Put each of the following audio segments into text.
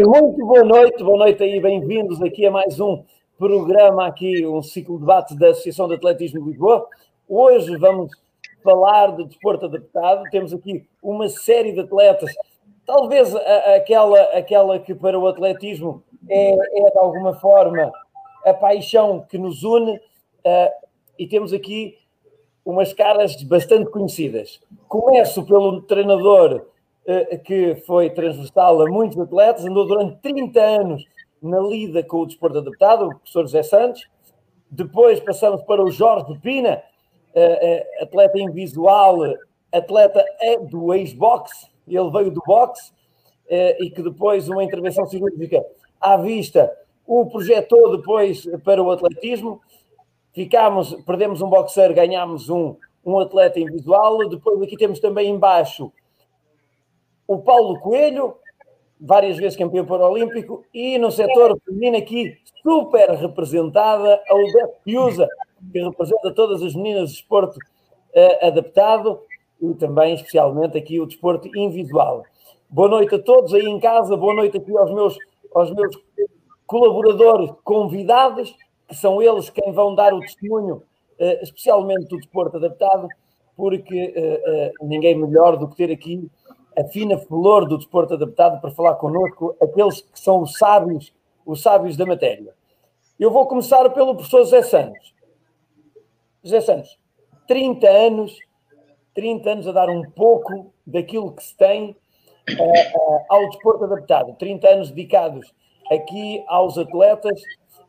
Muito boa noite, boa noite aí, bem-vindos aqui a mais um programa aqui, um ciclo de debate da Associação de Atletismo de Lisboa. Hoje vamos falar de desporto adaptado, temos aqui uma série de atletas, talvez aquela, aquela que para o atletismo é, é de alguma forma a paixão que nos une, uh, e temos aqui umas caras bastante conhecidas. Começo pelo treinador que foi transversal a muitos atletas, andou durante 30 anos na lida com o desporto adaptado, o professor José Santos. Depois passamos para o Jorge Pina, uh, atleta invisual, atleta do ex-box, ele veio do boxe, e que depois uma intervenção cirúrgica à vista o projetou depois para o atletismo. Ficámos, perdemos um boxer, ganhámos um, um atleta invisual. Depois aqui temos também embaixo o Paulo Coelho, várias vezes campeão paralímpico, e no setor feminino aqui, super representada, a Odete Piusa, que representa todas as meninas de desporto uh, adaptado e também, especialmente, aqui o desporto invisual. Boa noite a todos aí em casa, boa noite aqui aos meus, aos meus colaboradores convidados, que são eles quem vão dar o testemunho, eh, especialmente do desporto adaptado, porque eh, eh, ninguém melhor do que ter aqui a fina flor do desporto adaptado para falar connosco, aqueles que são os sábios, os sábios da matéria. Eu vou começar pelo professor José Santos. José Santos, 30 anos, 30 anos a dar um pouco daquilo que se tem uh, uh, ao desporto adaptado, 30 anos dedicados aqui aos atletas.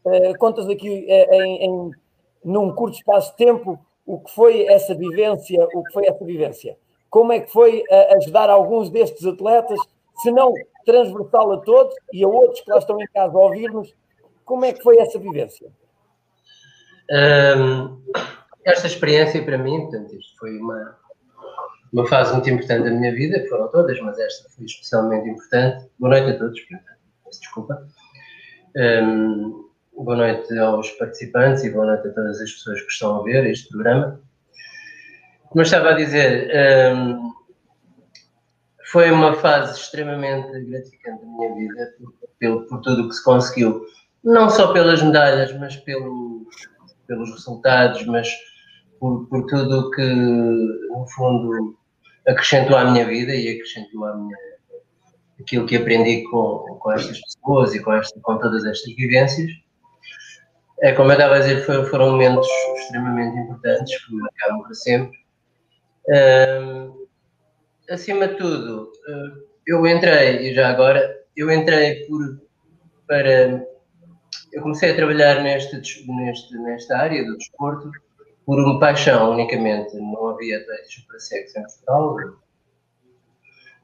Uh, contas aqui em, em, num curto espaço de tempo o que foi essa vivência, o que foi essa vivência. Como é que foi uh, ajudar alguns destes atletas, se não transversal a todos e a outros que lá estão em casa a ouvir-nos, como é que foi essa vivência? Um, esta experiência para mim, portanto, isto foi uma, uma fase muito importante da minha vida, foram todas, mas esta foi especialmente importante. Boa noite a todos desculpa. Um, boa noite aos participantes e boa noite a todas as pessoas que estão a ver este programa. Como eu estava a dizer, um, foi uma fase extremamente gratificante da minha vida por, por, tudo o que se conseguiu, não só pelas medalhas, mas pelos, pelos resultados, mas por, por tudo o que, no fundo, acrescentou à minha vida e acrescentou à minha aquilo que aprendi com, com estas pessoas e com, esta, com todas estas vivências. É, como eu estava a dizer, foram, foram momentos extremamente importantes que me marcaram para sempre. Acima de tudo, eu entrei, e já agora, eu entrei por, para. Eu comecei a trabalhar neste, neste, nesta área do desporto por uma paixão unicamente. Não havia atletas para sexo em Portugal.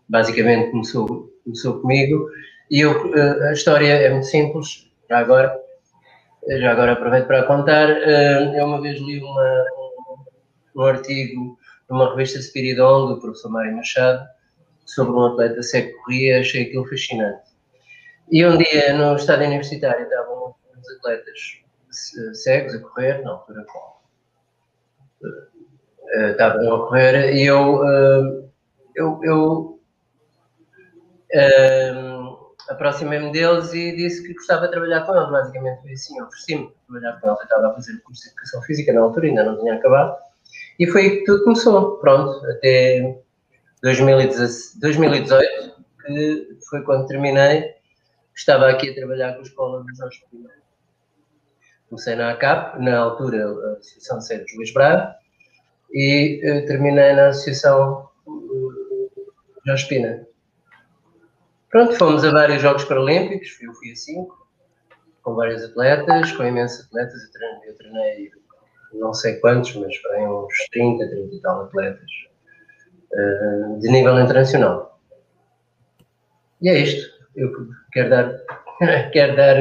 Basicamente começou começou comigo. E eu, eh, a história é muito simples, já agora, já agora aproveito para contar. Eh, eu uma vez li uma, um, artigo numa revista Spiridon do professor Mário Machado sobre um atleta cego que corria, achei aquilo fascinante. E um dia no estádio universitário estavam uns atletas cegos a correr, na altura eh, estavam a correr e eu, eu, eu Uh, aproximei-me deles e disse que gostava de trabalhar com eles. Basicamente foi assim, ofereci-me trabalhar com eles. Eu estava a fazer o curso de Educação Física na altura, ainda não tinha acabado. E foi tudo começou. Pronto, até 2018, que foi quando terminei. Estava aqui a trabalhar com a escola dos Jorge I. Comecei na ACAP, na altura a Associação de Centros Luís Braga, e uh, terminei na Associação uh, Jorge Pina. Pronto, fomos a vários Jogos Paralímpicos, eu fui a cinco, com vários atletas, com imensos atletas, eu treinei, eu treinei não sei quantos, mas bem uns 30, 30 e tal atletas uh, de nível internacional. E é isto. Eu quero dar, quero dar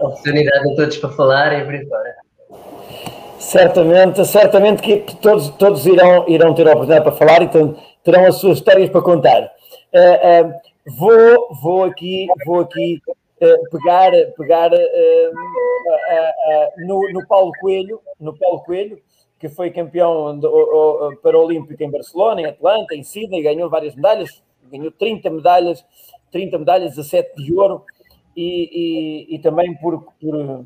oportunidade a todos para falarem por aí fora. Certamente, certamente que, todos, todos irão, irão ter a oportunidade para falar e terão as suas histórias para contar. Uh, uh, Vou, vou aqui, vou aqui uh, pegar, pegar uh, no, no Paulo Coelho, no Paulo Coelho, que foi campeão do, paralímpico em Barcelona, em Atlanta, em Sydney, ganhou várias medalhas, ganhou 30 medalhas, 30 medalhas, 17 de ouro, e, e, e também por, por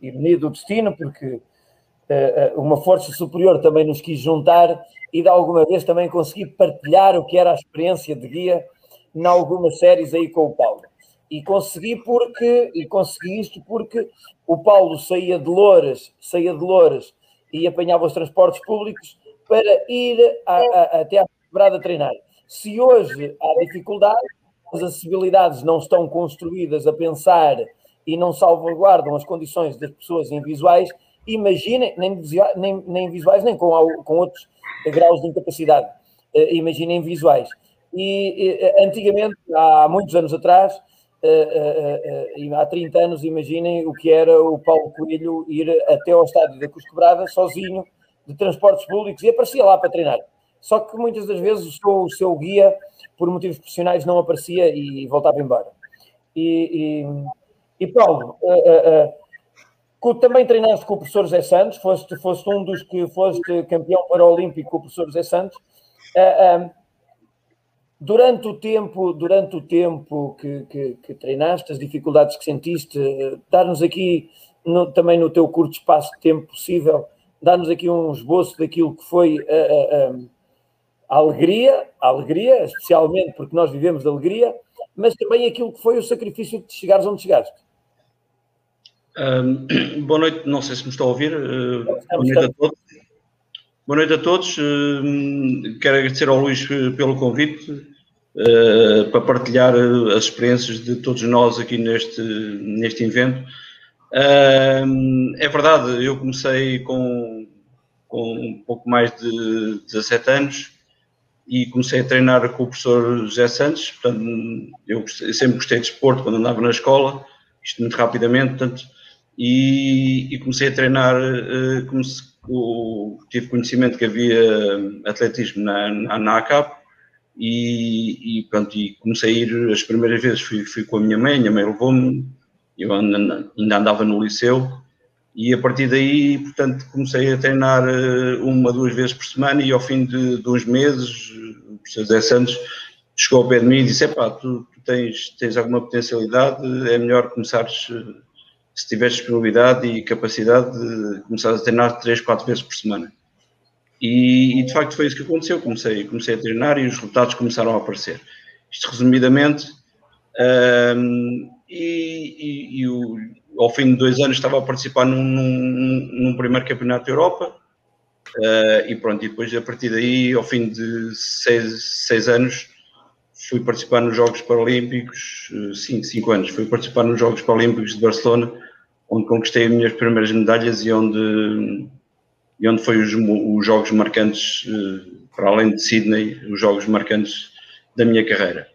ironia do destino, porque uh, uma força superior também nos quis juntar e de alguma vez também consegui partilhar o que era a experiência de guia em algumas séries aí com o Paulo. E consegui porque e consegui isto porque o Paulo saía de Louras, saía de Louras e apanhava os transportes públicos para ir a, a, até à quebrada treinar. Se hoje há dificuldade, as acessibilidades não estão construídas a pensar e não salvaguardam as condições das pessoas invisuais, imaginem, nem, nem, nem visuais, nem com, com outros graus de incapacidade, uh, imaginem visuais. E uh, antigamente, há muitos anos atrás, uh, há 30 anos, imaginem o que era o Paulo Coelho ir até ao estádio da Cusquebrada sozinho, de transportes públicos, e aparecia lá para treinar. Só que muitas das vezes o seu, o seu guia por motivos profissionais não aparecia e voltava embora. E, e, e Paulo, uh, uh, uh, também treinaste com o professor José Santos, foste, foste um dos que foste campeão paraolímpico com o professor José Santos. Durante o tempo, durante o tempo que, que, que treinaste, as dificuldades que sentiste, dar-nos aqui no, também no teu curto espaço de tempo possível, dar-nos aqui um esboço daquilo que foi a alegria, a alegria, especialmente porque nós vivemos de alegria, mas também aquilo que foi o sacrifício de chegares onde chegaste. Um, boa noite, não sei se me estão a ouvir. Uh, boa noite a todos. Boa noite a todos. Uh, quero agradecer ao Luís pelo convite uh, para partilhar as experiências de todos nós aqui neste, neste evento. é verdade, eu comecei com, com um pouco mais de 17 anos e comecei a treinar com o professor José Santos. Portanto, eu, sempre gostei de esporte quando andava na escola, isto muito rapidamente, portanto, e, e comecei a treinar, uh, comece, o, tive conhecimento que havia atletismo na, na, na ACAP e, e, pronto, e comecei a ir, as primeiras vezes fui, fui com a minha mãe, a minha mãe levou-me, eu ainda andava no liceu, e a partir daí, portanto, comecei a treinar eh, uma, duas vezes por semana e ao fim de, uns meses, o professor José Santos chegou ao pé de mim e disse, epá, tu, tu tens, tens alguma potencialidade, é melhor começares, eh, se tiveres disponibilidade e capacidade, de começar a treinar três, quatro vezes por semana. E, e, de facto foi isso que aconteceu, comecei, comecei a treinar e os resultados começaram a aparecer. Isto resumidamente, um, e, e, e o, ao fim de dois anos estava a participar num, num, num primeiro campeonato da Europa uh, e pronto, e depois a partir daí, ao fim de seis, seis anos, fui participar nos Jogos Paralímpicos, cinco, cinco anos, fui participar nos Jogos Paralímpicos de Barcelona, onde conquistei as minhas primeiras medalhas e onde, e onde foi os, os Jogos marcantes, uh, para além de Sydney, os Jogos marcantes da minha carreira.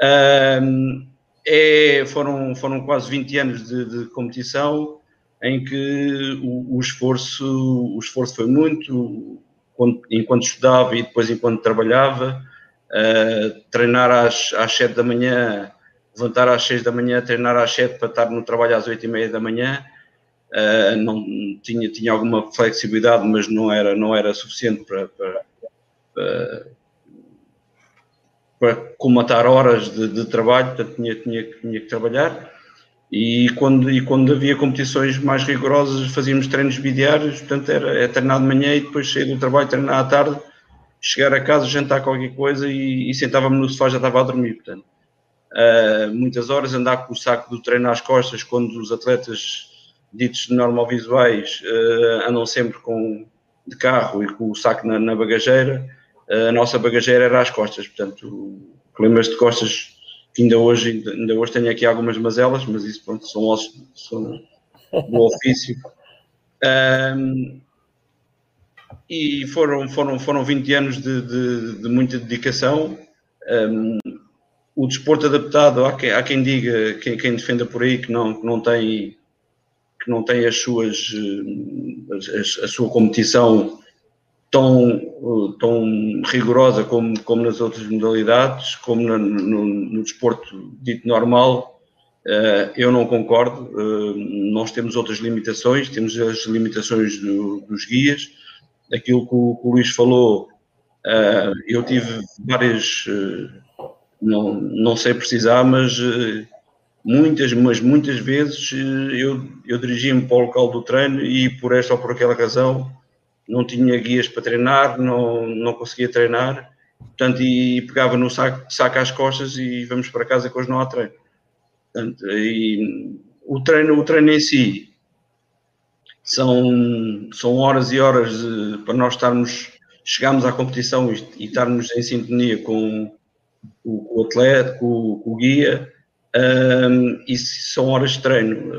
Uh, é, foram, foram quase 20 anos de, de competição em que o, o, esforço, o esforço foi muito, enquanto estudava e depois enquanto trabalhava, uh, treinar às, às 7 da manhã, levantar às 6 da manhã, treinar às 7 para estar no trabalho às 8 e meia da manhã, uh, não, tinha, tinha alguma flexibilidade, mas não era, não era suficiente para, para, para para comatar horas de, de trabalho, portanto tinha, tinha, tinha que trabalhar. E quando, e quando havia competições mais rigorosas, fazíamos treinos bidiários, portanto era é treinar de manhã e depois sair do trabalho, treinar à tarde, chegar a casa, jantar qualquer coisa e, e sentava-me no sofá já estava a dormir. Portanto, uh, muitas horas andar com o saco do treino às costas, quando os atletas ditos normal visuais uh, andam sempre com, de carro e com o saco na, na bagageira a nossa bagageira era às costas, portanto, problemas de costas que ainda hoje, ainda hoje tenho aqui algumas mazelas, mas isso pronto, são ossos são do ofício. Um, e foram, foram, foram 20 anos de, de, de muita dedicação. Um, o desporto adaptado, há quem, há quem diga, quem, quem, defenda por aí que não, que não tem que não tem as suas a, a sua competição tão, tão rigorosa como, como nas outras modalidades, como no, no, no desporto dito normal, uh, eu não concordo. Nós temos outras limitações, temos as limitações do, dos guias. Aquilo que o, que o Luís falou, eu tive várias não, não sei precisar, mas uh, muitas, mas muitas vezes uh, eu, eu dirigia-me para o local do treino e por esta ou por aquela razão não tinha guias para treinar, não, não conseguia treinar, portanto, e pegava no saco, saco às costas e vamos para casa que hoje não há treino. Portanto, e, o treino, o treino em si são, são horas e horas para nós estarmos, chegarmos à competição e, e estarmos em sintonia com, o, o atleta, com, com o guia, um, e são horas de treino.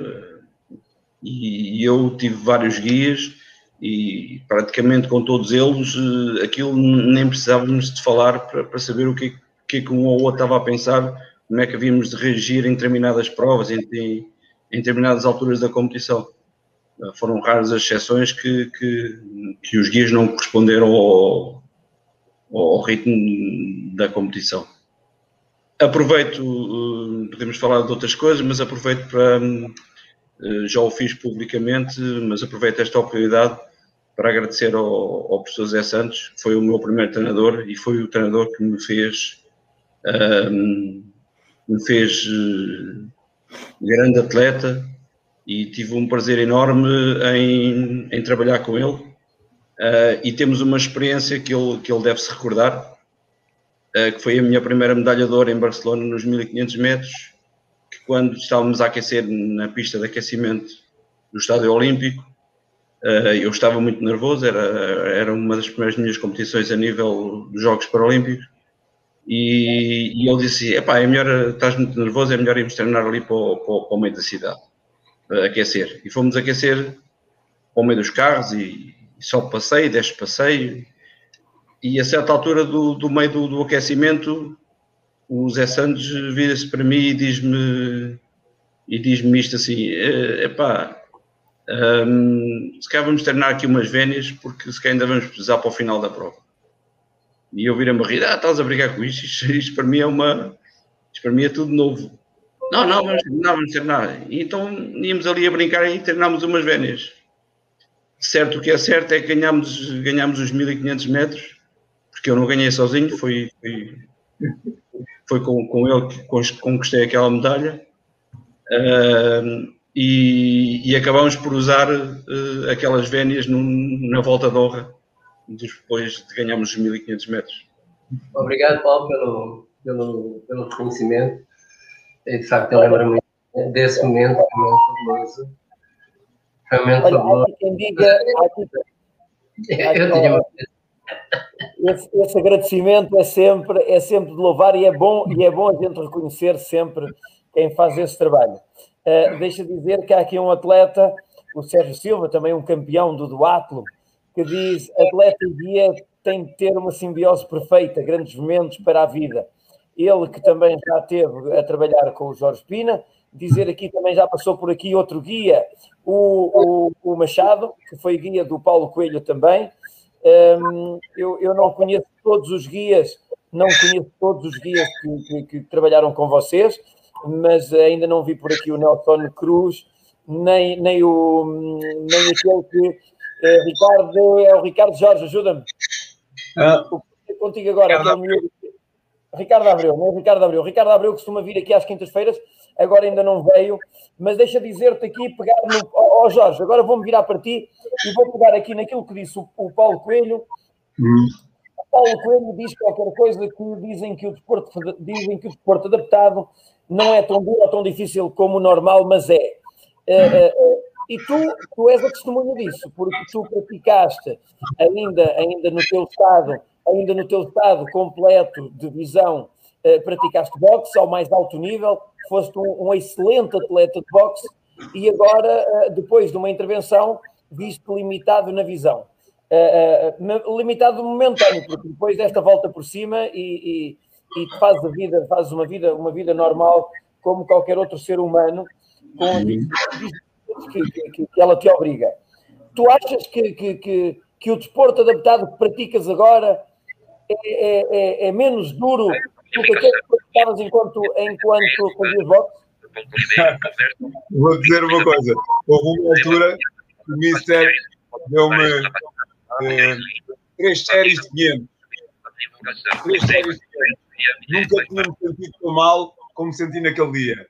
E, eu tive vários guias e praticamente com todos eles eh, aquilo nem precisávamos de falar para, para saber o que, que, que um ou outro estava a pensar, como é que havíamos de reagir em determinadas provas, em, em, em determinadas alturas da competição. Eh, foram raras as exceções que, que, que os guias não corresponderam ao, ao ritmo da competição. Aproveito, eh, podemos falar de outras coisas, mas aproveito para, já o fiz publicamente, mas aproveito esta oportunidade para agradecer ao, ao professor Zé Santos, que foi o meu primeiro treinador e foi o treinador que me fez, um, me fez uh, grande atleta e tive um prazer enorme em, em trabalhar com ele. Uh, e temos uma experiência que ele, que ele deve se recordar, que foi a minha primeira medalha de ouro em Barcelona nos 1500 metros, que quando estávamos a aquecer na pista de aquecimento do Estádio Olímpico, eh, eu estava muito nervoso, era, era uma das primeiras minhas competições a nível dos Jogos Paralímpicos. E, e ele disse: Epá, é melhor, estás muito nervoso, é melhor irmos treinar ali para o, para, o meio da cidade, aquecer. E fomos aquecer para o meio dos carros e, e só passeio, desce passeio. E a certa altura do, do meio do, do aquecimento, o Zé Santos vira-se para mim e diz-me e diz-me isto assim: Epá, um, se calhar vamos treinar aqui umas vénias, porque se calhar ainda vamos precisar para o final da prova. E eu virei-me a rir, ah, estás a brigar com isto, isto, isto, para mim é uma. Isto para mim é tudo novo. Não, não, vamos treinar, vamos treinar. E então íamos ali a brincar e treinámos umas vénias. Certo, o que é certo é que ganhámos, ganhámos os 1500 metros, porque eu não ganhei sozinho, foi, foi, foi com, com ele que conquistei aquela medalha. Uh, e, e acabamos por usar uh, aquelas vénias num, na volta de honra depois de ganharmos os 1500 metros. Obrigado, Paulo, pelo, pelo, pelo reconhecimento. E, de facto, eu lembro-me desse momento, fabuloso. Foi momento fabuloso. Quem diga, eu tinha esse, esse, agradecimento é sempre, é sempre de louvar e é bom e é bom a gente reconhecer sempre quem faz esse trabalho. Uh, deixa dizer que há aqui um atleta, o Sérgio Silva, também um campeão do duatlo, que diz atleta e guia tem de ter uma simbiose perfeita, grandes momentos para a vida. Ele que também já teve a trabalhar com o Jorge Pina, dizer aqui também já passou por aqui outro guia, o, o, o Machado, que foi guia do Paulo Coelho também. Um, eu, eu não conheço todos os guias, não conheço todos os guias que, que, que trabalharam com vocês, mas ainda não vi por aqui o Nelson Cruz, nem, nem, o, nem aquele que. É, Ricardo, é o Ricardo Jorge, ajuda-me. Ah, contigo agora, Ricardo, é Ricardo Abreu, não é Ricardo Abreu. Ricardo Abreu costuma vir aqui às quintas-feiras, agora ainda não veio, mas deixa dizer-te aqui, pegar no. Ó oh, Jorge, agora vou-me virar para ti e vou pegar aqui naquilo que disse o, o Paulo Coelho. Hum. O Paulo Coelho diz qualquer coisa que dizem que o desporto, dizem que o desporto adaptado não é tão duro ou tão difícil como o normal, mas é. Uh, uh, e tu, tu és a testemunha disso, porque tu praticaste ainda, ainda no teu estado, ainda no teu estado completo de visão, uh, praticaste boxe ao mais alto nível, foste um, um excelente atleta de boxe e agora, depois de uma intervenção, viste limitado na visão. limitado momentâneo, porque depois desta volta por cima e, e e fazes a vida, fazes uma vida, uma vida normal como qualquer outro ser humano, com as que, que, que, ela te obriga. Tu achas que, que, que, que o desporto adaptado que praticas agora é, é, é, é menos duro do que aquele que praticavas enquanto, enquanto fazias boxe? Vou dizer uma coisa. Houve uma altura que o Mister deu-me eh, três séries de game. Três séries de game nunca tinha me sentido tão mal como senti naquele dia.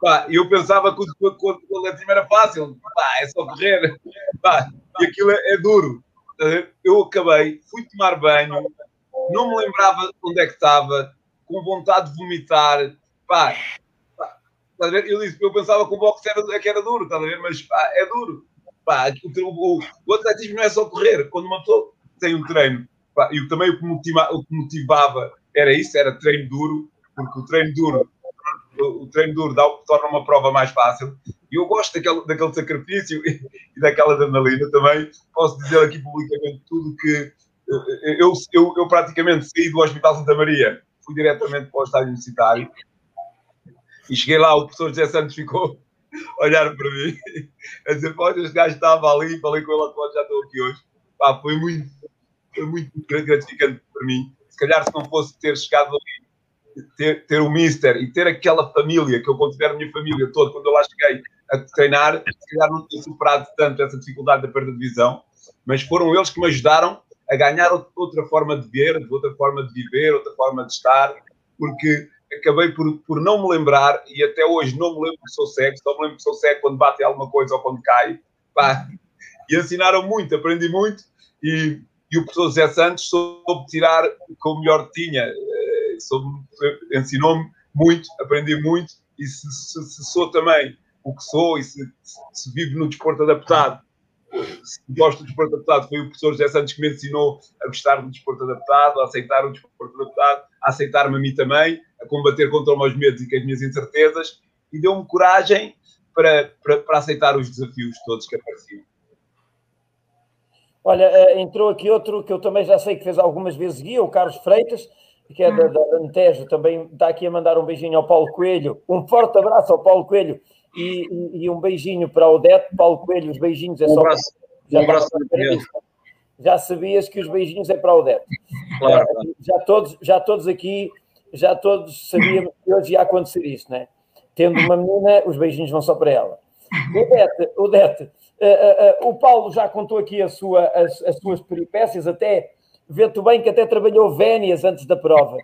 Pá, eu pensava que o, que o atletismo era fácil, pá, é só correr, pá, e aquilo é, é duro. Eu acabei, fui tomar banho, não me lembrava onde é que estava, com vontade de vomitar, pá, pá eu, disse, eu pensava que o boxe era, é que era duro, a ver? mas pá, é duro. Pá, o, o, o, atletismo não é só correr, quando uma pessoa tem um treino, pá, e também o que, motiva, o que motivava era isso, era treino duro, porque o treino duro o treino duro dá, torna uma prova mais fácil. E eu gosto daquele, daquele sacrifício e, e daquela adrenalina também. Posso dizer aqui publicamente tudo que eu, eu, eu praticamente saí do Hospital Santa Maria, fui diretamente para o estádio universitário e cheguei lá, o professor José Santos ficou a olhar para mim, a dizer: Pode, este gajo estava ali, falei com ele, já estou aqui hoje. Pá, foi muito, muito gratificante para mim. Se calhar, se não fosse ter chegado ali ter, ter o Mister e ter aquela família que eu considero a minha família toda, quando eu lá cheguei a treinar, se calhar não tinha superado tanto essa dificuldade da perda de visão, mas foram eles que me ajudaram a ganhar outra forma de ver, outra forma de viver, outra forma de estar, porque acabei por, por não me lembrar, e até hoje não me lembro que sou cego, só me lembro que sou cego quando bate alguma coisa ou quando cai. Pá. E ensinaram muito, aprendi muito, e, e o professor José Santos soube tirar o que o melhor tinha ensinou-me muito, aprendi muito, e se, se, se, sou também o que sou e se, se vivo no desporto adaptado, gosto do desporto adaptado, foi o professor José Santos que me ensinou a gostar do desporto adaptado, a aceitar o desporto adaptado, a aceitar-me a mim também, a combater contra os meus medos e com as minhas incertezas, e deu-me coragem para, para, para aceitar os desafios todos que apareciam. Olha, eh, entrou aqui outro que eu também já sei que fez algumas vezes guia, o Carlos Freitas, que é da, da também está aqui a mandar um beijinho ao Paulo Coelho. Um forte abraço ao Paulo Coelho e, e, e um beijinho para o Deto. Paulo Coelho, os beijinhos é um só. Abraço. Já, um abraço já sabias que os beijinhos é para o Deto. Claro. Já, todos, já todos aqui, já todos sabíamos que hoje ia acontecer isto, né? Tendo uma menina, os beijinhos vão só para ela. O Dete, o, Dete, uh, uh, uh, o Paulo já contou aqui a sua, as, as suas peripécias, até Vê-te bem que até trabalhou vénias antes da prova.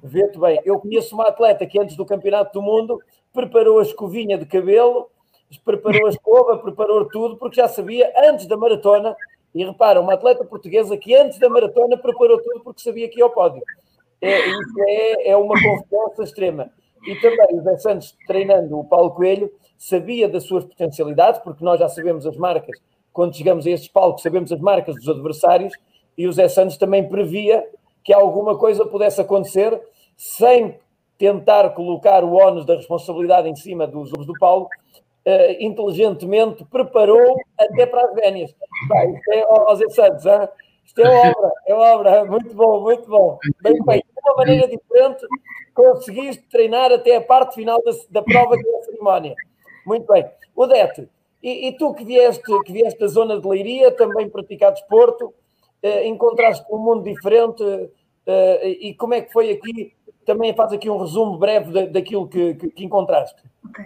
Vê-te bem. Eu conheço uma atleta que antes do Campeonato do Mundo preparou a escovinha de cabelo, preparou a escova, preparou tudo, porque já sabia antes da maratona. E repara, uma atleta portuguesa que antes da maratona preparou tudo porque sabia que ia ao pódio. É, isso é, é uma confiança extrema. E também o Zé Santos, treinando o Paulo Coelho, sabia das suas potencialidades, porque nós já sabemos as marcas, quando chegamos a estes palcos, sabemos as marcas dos adversários, e o Zé Santos também previa que alguma coisa pudesse acontecer sem tentar colocar o ónus da responsabilidade em cima dos do Paulo, uh, inteligentemente preparou até para as vénias. Vai, isto é, Santos, hein? isto é obra, é obra, muito bom, muito bom. Bem feito, de uma maneira diferente, conseguiste treinar até a parte final da, da prova que é a cerimónia. Muito bem. Odete, e, e tu que vieste, que vieste da zona de Leiria, também praticar desporto, uh, encontraste um mundo diferente uh, e como é que foi aqui? Também faz aqui um resumo breve da, daquilo que, que, que, encontraste. Ok.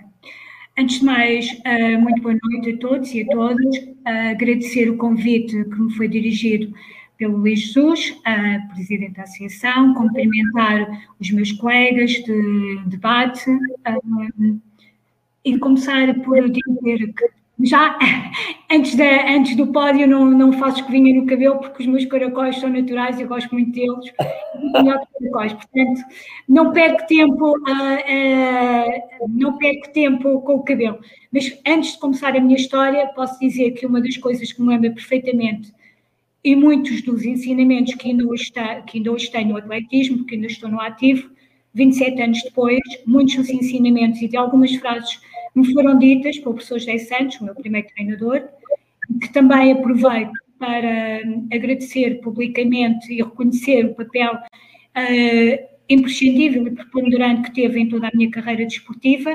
Antes de mais, uh, muito boa noite a todos e a todas. agradecer o convite que me foi dirigido pelo Luís Jesus, Presidente da Associação, cumprimentar os meus colegas de debate e começar por dizer que já antes, da, antes do pódio não, não faço escovinha no cabelo porque os meus caracóis são naturais eu gosto muito deles. Caracóis, portanto não perco tempo uh, uh, não perco tempo com o cabelo. Mas antes de começar a minha história posso dizer que uma das coisas que me lembra perfeitamente e muitos dos ensinamentos que ainda hoje, está, que ainda hoje tenho no atletismo, que ainda estou no ativo 27 anos depois, muitos dos ensinamentos e de algumas frases me foram ditas pelo professor José Santos, o meu primeiro treinador, que também aproveito para agradecer publicamente e reconhecer o papel uh, imprescindível e preponderante que teve em toda a minha carreira desportiva.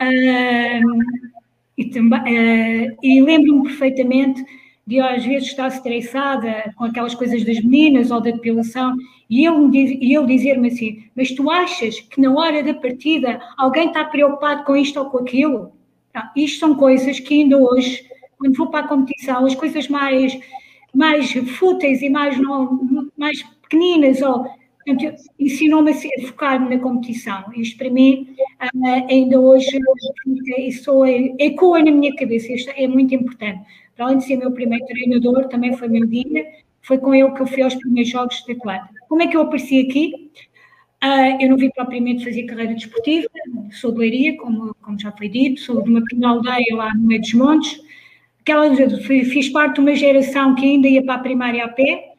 Uh, e, uh, e lembro-me perfeitamente de às vezes estar estressada com aquelas coisas das meninas ou da depilação e ele, e ele dizer-me assim, mas tu achas que na hora da partida alguém está preocupado com isto ou com aquilo? Isto são coisas que ainda hoje, quando vou para a competição, as coisas mais, mais fúteis e mais, não, mais pequeninas ou ensinou-me a focar-me na competição. Isto para mim, uh, ainda hoje, isso ecoa na minha cabeça. Isto é muito importante. Para além de ser meu primeiro treinador, também foi meu guia. Foi com ele que eu fui aos primeiros jogos de atleta. Como é que eu apareci aqui? Uh, eu não vim propriamente fazer carreira desportiva, sou de Leiria, como, como já foi dito, sou de uma pequena aldeia lá no meio dos montes. Aquela, fiz parte de uma geração que ainda ia para a primária a pé,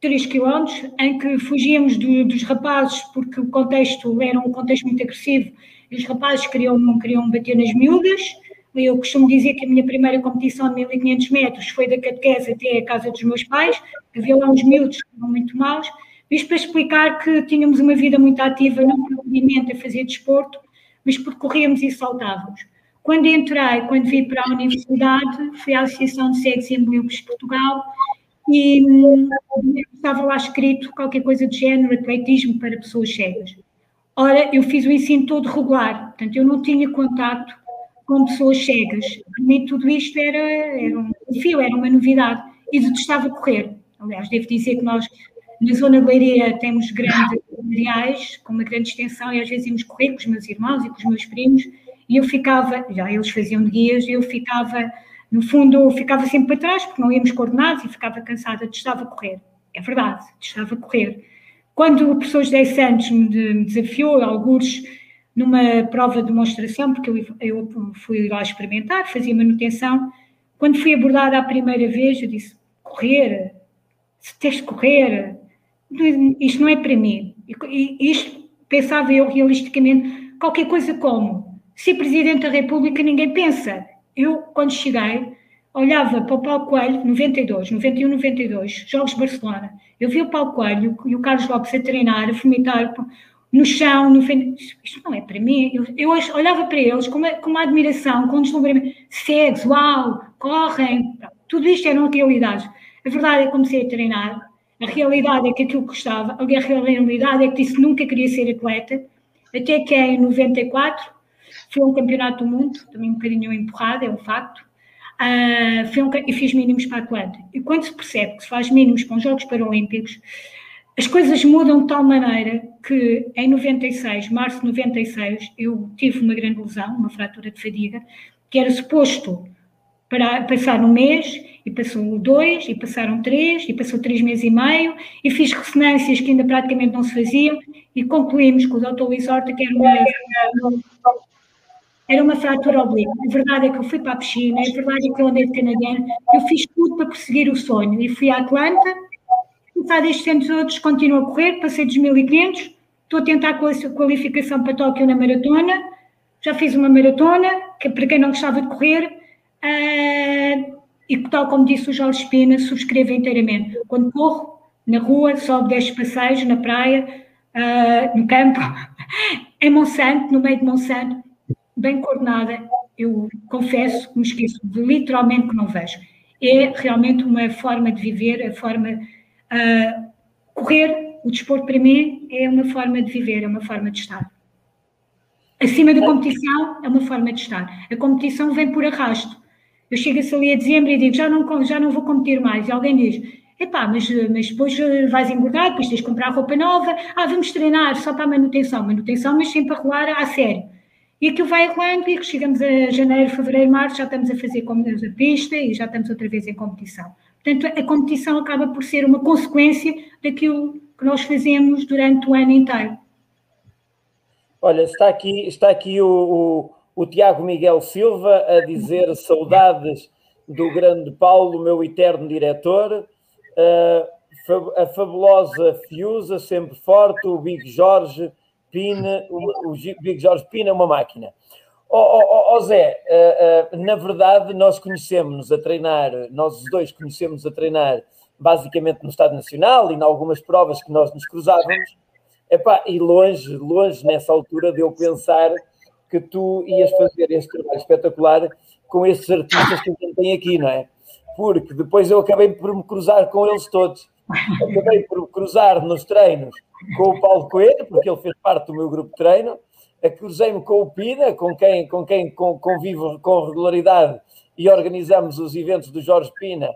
3 quilómetros, em que fugíamos do, dos rapazes, porque o contexto era um contexto muito agressivo, e os rapazes queriam, queriam bater nas miúdas. Eu costumo dizer que a minha primeira competição de 1500 metros foi da catequese até a casa dos meus pais, havia lá uns miúdos que eram muito maus, isto para explicar que tínhamos uma vida muito ativa, não propriamente a fazer desporto, mas porque corríamos e saltávamos. Quando entrei, quando vim para a universidade, fui à Associação de Cegos e Ambliopes de Portugal e hum, estava lá escrito qualquer coisa de género, atletismo para pessoas cegas. Ora, eu fiz o ensino todo regular, portanto, eu não tinha contato com pessoas cegas. Para mim, tudo isto era, era um desafio, era uma novidade. E detestava correr. Aliás, devo dizer que nós na zona de Leiria temos grandes areais, com uma grande extensão, e às vezes íamos correr com os meus irmãos e com os meus primos, e eu ficava, já eles faziam de guias, eu ficava, no fundo, eu ficava sempre para trás, porque não íamos coordenados e ficava cansada, estava a correr. É verdade, estava a correr. Quando o professor José Santos me desafiou, alguns numa prova de demonstração, porque eu, eu fui lá experimentar, fazia manutenção, quando fui abordada a primeira vez, eu disse, correr, se tens de correr, isto não é para mim. E isto pensava eu realisticamente, qualquer coisa como ser Presidente da República ninguém pensa. Eu, quando cheguei, olhava para o Paulo Coelho, 92, 91, 92, Jogos de Barcelona. Eu vi o Paulo Coelho e o Carlos Lopes a treinar, a vomitar no chão, no Isto não é para mim. Eu, eu olhava para eles com uma, com uma admiração, com um deslumbramento. Cegos, uau, correm. Tudo isto eram realidades. A verdade é que comecei a treinar a realidade é que aquilo que gostava, a realidade é que disse que nunca queria ser atleta, até que em 94 foi um campeonato do mundo, também um bocadinho empurrado, é um facto, uh, um, e fiz mínimos para atleta. E quando se percebe que se faz mínimos para os Jogos Paralímpicos, as coisas mudam de tal maneira que em 96, março de 96, eu tive uma grande lesão, uma fratura de fadiga, que era suposto para passar um mês e passou dois, e passaram três, e passou três meses e meio, e fiz ressonâncias que ainda praticamente não se faziam, e concluímos com o Dr. Luís Horta que era uma, era uma fratura oblíqua. A verdade é que eu fui para a piscina, a verdade é que eu andei de canadiano, eu fiz tudo para perseguir o sonho, e fui à Atlanta, passado estes tempos outros, continuo a correr, passei dos 1500, estou a tentar a qualificação para Tóquio na maratona, já fiz uma maratona, que para quem não gostava de correr, uh, e tal como disse o Jorge Espina, subscrevo inteiramente. Quando corro na rua, sobe 10 passeios na praia, uh, no campo, em Monsanto, no meio de Monsanto, bem coordenada, eu confesso que me esqueço literalmente que não vejo. É realmente uma forma de viver, a forma. Uh, correr, o desporto para mim é uma forma de viver, é uma forma de estar. Acima da competição, é uma forma de estar. A competição vem por arrasto. Eu chego-se ali a dezembro e digo, já não, já não vou competir mais. E alguém diz, epá, mas, mas depois eh, vais engordar, depois tens de comprar roupa nova. Ah, vamos treinar só para a manutenção. Manutenção, mas sempre a rolar a sério. E aquilo vai rolando e chegamos a janeiro, fevereiro, março, já estamos a fazer a pista e já estamos outra vez em competição. Portanto, a competição acaba por ser uma consequência daquilo que nós fazemos durante o ano inteiro. Olha, está aqui, está aqui o, o o Tiago Miguel Silva a dizer saudades do grande Paulo, meu eterno diretor, a fabulosa Fiusa, sempre forte, o Big Jorge Pina, o, Big Jorge Pina é uma máquina. Ó oh, oh, oh, Zé, na verdade nós conhecemos a treinar, nós os dois conhecemos a treinar basicamente no Estado Nacional e em algumas provas que nós nos cruzávamos, Epá, e longe, longe nessa altura de eu pensar que tu ias fazer este trabalho espetacular com esses artistas que gente tem aqui, não é? Porque depois eu acabei por me cruzar com eles todos. Acabei por cruzar nos treinos com o Paulo Coelho, porque ele fez parte do meu grupo de treino. Cruzei-me com o Pina, com quem, com quem convivo com regularidade e organizamos os eventos do Jorge Pina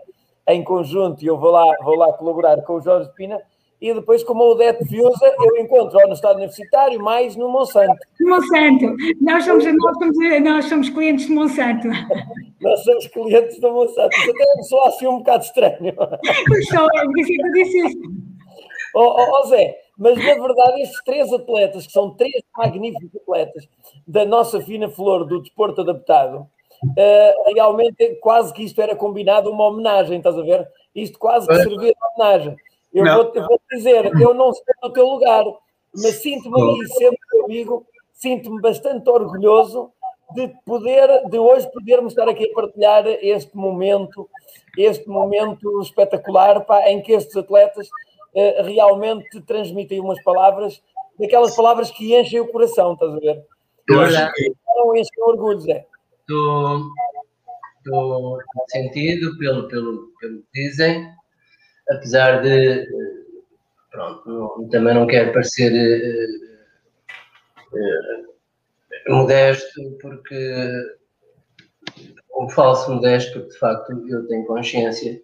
em conjunto e eu vou lá, vou lá colaborar com o Jorge Pina. e depois, como o Odete Fiusa, eu encontro ou no Estado Universitário, mais no Monsanto. Monsanto. Nós somos, nós somos, nós somos clientes de Monsanto. nós somos clientes de Monsanto. Isso até só assim um bocado estranho. Só, é eu disse isso. Ó oh, oh, oh, Zé, mas na verdade estes três atletas, que são três magníficos atletas da nossa fina flor do desporto adaptado, uh, realmente quase que isto era combinado uma homenagem, estás a ver? Isto quase que servia de homenagem. Eu vou, vou dizer, eu não estou no teu lugar, mas sinto-me aí sempre comigo, sinto-me bastante orgulhoso de poder, de hoje podermos estar aqui a partilhar este momento, este momento espetacular pá, em que estes atletas eh, realmente transmitem umas palavras, daquelas palavras que enchem o coração, estás a ver? Olha, não enchem orgulho, Zé. Estou sentido pelo, pelo, pelo que dizem apesar de pronto, também não quero parecer uh, uh, modesto porque um falso modesto porque de facto eu tenho consciência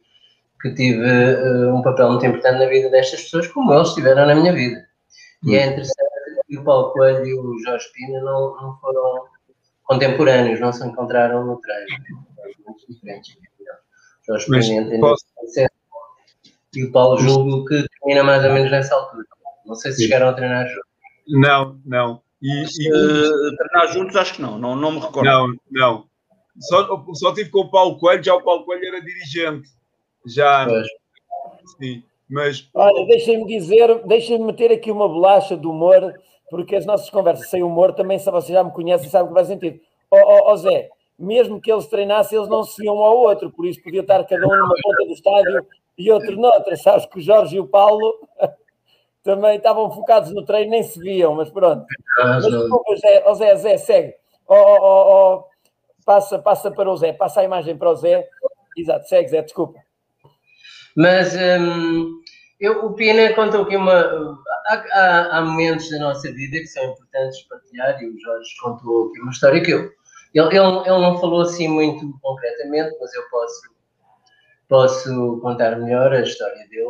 que tive uh, um papel muito importante na vida destas pessoas como eles tiveram na minha vida e é interessante que o Paulo Coelho e o Jorge Pina não, não foram contemporâneos, não se encontraram no treino muito diferentes Jorge Pina posso, e o Paulo julgo que termina mais ou menos nessa altura. Não sei se chegaram a treinar juntos. Não, não. E, e... Uh, treinar juntos acho que não, não, não me recordo. Não, não. Só, só tive com o Paulo Coelho, já o Paulo Coelho era dirigente. Já. Pois. Sim, mas. Olha, deixem-me dizer, deixem-me meter aqui uma bolacha de humor, porque as nossas conversas sem humor também, se você já me conhece, sabe o que vai sentido. Ó oh, oh, oh, Zé, mesmo que eles treinassem, eles não se iam um ao outro, por isso podia estar cada um numa ponta do estádio e outro noutra. Sabes que o Jorge e o Paulo também estavam focados no treino, nem se viam, mas pronto. Mas desculpa, Zé, oh, Zé, Zé, segue. Oh, oh, oh, passa, passa para o Zé, passa a imagem para o Zé. Exato, segue, Zé, desculpa. Mas hum, eu, o Pina contou aqui uma. Há, há, há, momentos da nossa vida que são importantes partilhar, e o Jorge contou aqui uma história que eu. Ele, ele, ele não falou assim muito concretamente, mas eu posso posso contar melhor a história dele.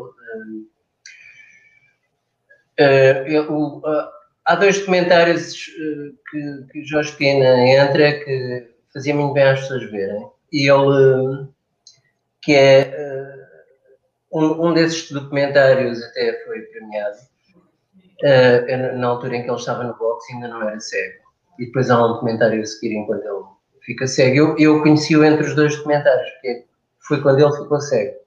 Uh, uh, há dois documentários uh, que, que Jorge Pena entra que fazia muito bem às pessoas verem. E ele, que é um, um, desses documentários, até foi premiado, na altura em que ele estava no boxe, ainda não era cego. E depois há um documentário a seguir enquanto ele fica cego. Eu, eu conheci-o entre os dois documentários, porque foi quando ele ficou cego.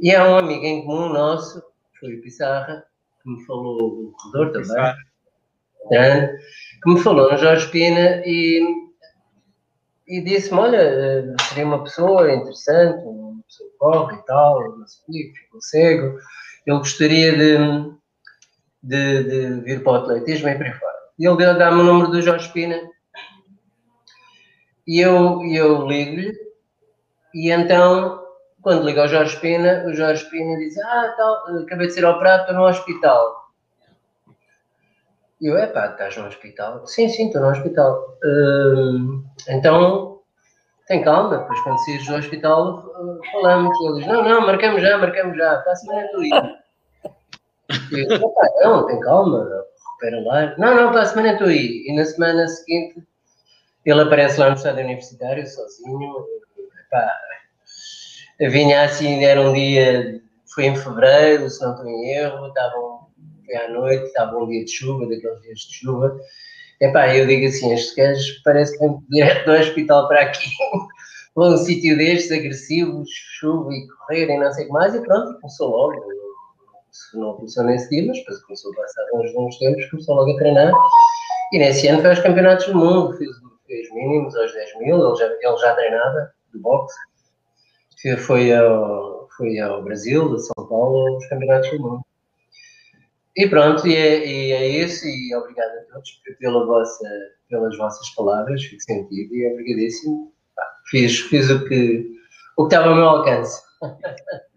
E há um amigo em comum nosso, foi o Pissarra, que me falou do corredor também, grande, que me falou no Jorge Pina e, e disse-me, olha, seria uma pessoa interessante, uma pessoa corre e tal, não sei o ficou cego, ele gostaria de, de, de, vir para o atletismo e para aí fora. E ele deu-me o número do Jorge Pina e eu, eu ligo-lhe e então, quando liga ao Jorge Pina, o Jorge Pina diz: Ah, tal, acabei de ser operado, estou no hospital. E eu, é pá, estás no hospital? Sim, sim, estou no hospital. Uh, então, tem calma, depois quando saís do hospital falamos. E ele diz: Não, não, marcamos já, marcamos já, para a semana estou. E eu, não, tem calma, recupera lá. Não, não, para a semana estou aí. E na semana seguinte, ele aparece lá no estado universitário, sozinho pá, vinha assim, era um dia, foi em fevereiro, se não estou em erro, estava foi à noite, estava um dia de chuva, daqueles dias de chuva. Epá, eu digo assim, estes gajos parece que direto do hospital para aqui, para um sítio destes, agressivos, chuva e correr e não sei o que mais, e pronto, começou logo. Não começou nesse dia, mas depois começou a passar uns, uns tempos, começou logo a treinar. E nesse ano foi aos campeonatos do mundo, fez, fez mínimos aos 10 mil, ele já, ele já treinava de boxe, foi ao, foi ao Brasil, a São Paulo, aos campeonatos do mundo. E pronto, e é, e é isso, e obrigado a todos pela vossa, pelas vossas palavras, fico sentido e obrigadíssimo. Fiz, fiz o que, o que estava ao meu alcance.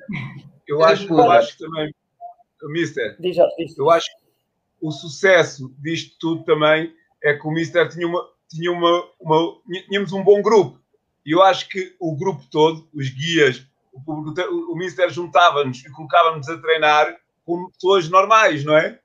Eu acho, eu acho que também, Mister, eu acho que o sucesso disto tudo também é que o Mister tinha uma, tinha uma, uma tínhamos um bom grupo e eu acho que o grupo todo, os guias, o, público, o Mister juntava-nos e colocava-nos a treinar como pessoas normais, não é?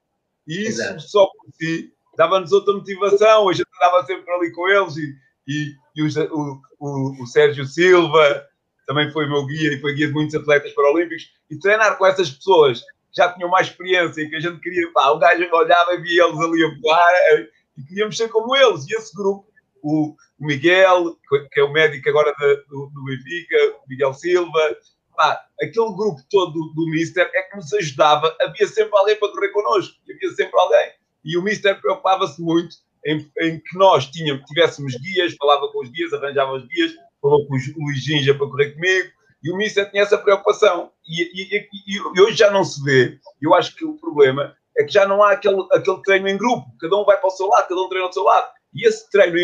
E isso Exato. só por si dava-nos outra motivação, a gente andava sempre ali com eles e, e, e os- o, o, o Sérgio Silva também foi meu guia e foi guia de muitos atletas paralímpicos e treinar com essas pessoas que já tinham mais experiência e que a gente queria, pá, o gajo olhava e via eles ali a voar eh, e queríamos ser como eles. E esse grupo, o, o Miguel, que é o médico agora do, do Benfica, o Miguel Silva, pá, aquele grupo todo do, do Mister é que nos ajudava. Havia sempre alguém para correr connosco, havia sempre alguém. E o Mister preocupava-se muito em, em que nós tínhamos, tivéssemos guias, falava com os guias, arranjava os guias, falou com o Luís Ginja para correr comigo, e o Mister tinha essa preocupação. E, e- e- e hoje já não se vê. Eu acho que o problema é que já não há aquele, aquele treino em grupo. Cada um vai para o seu lado, cada um treina ao seu lado. E esse treino,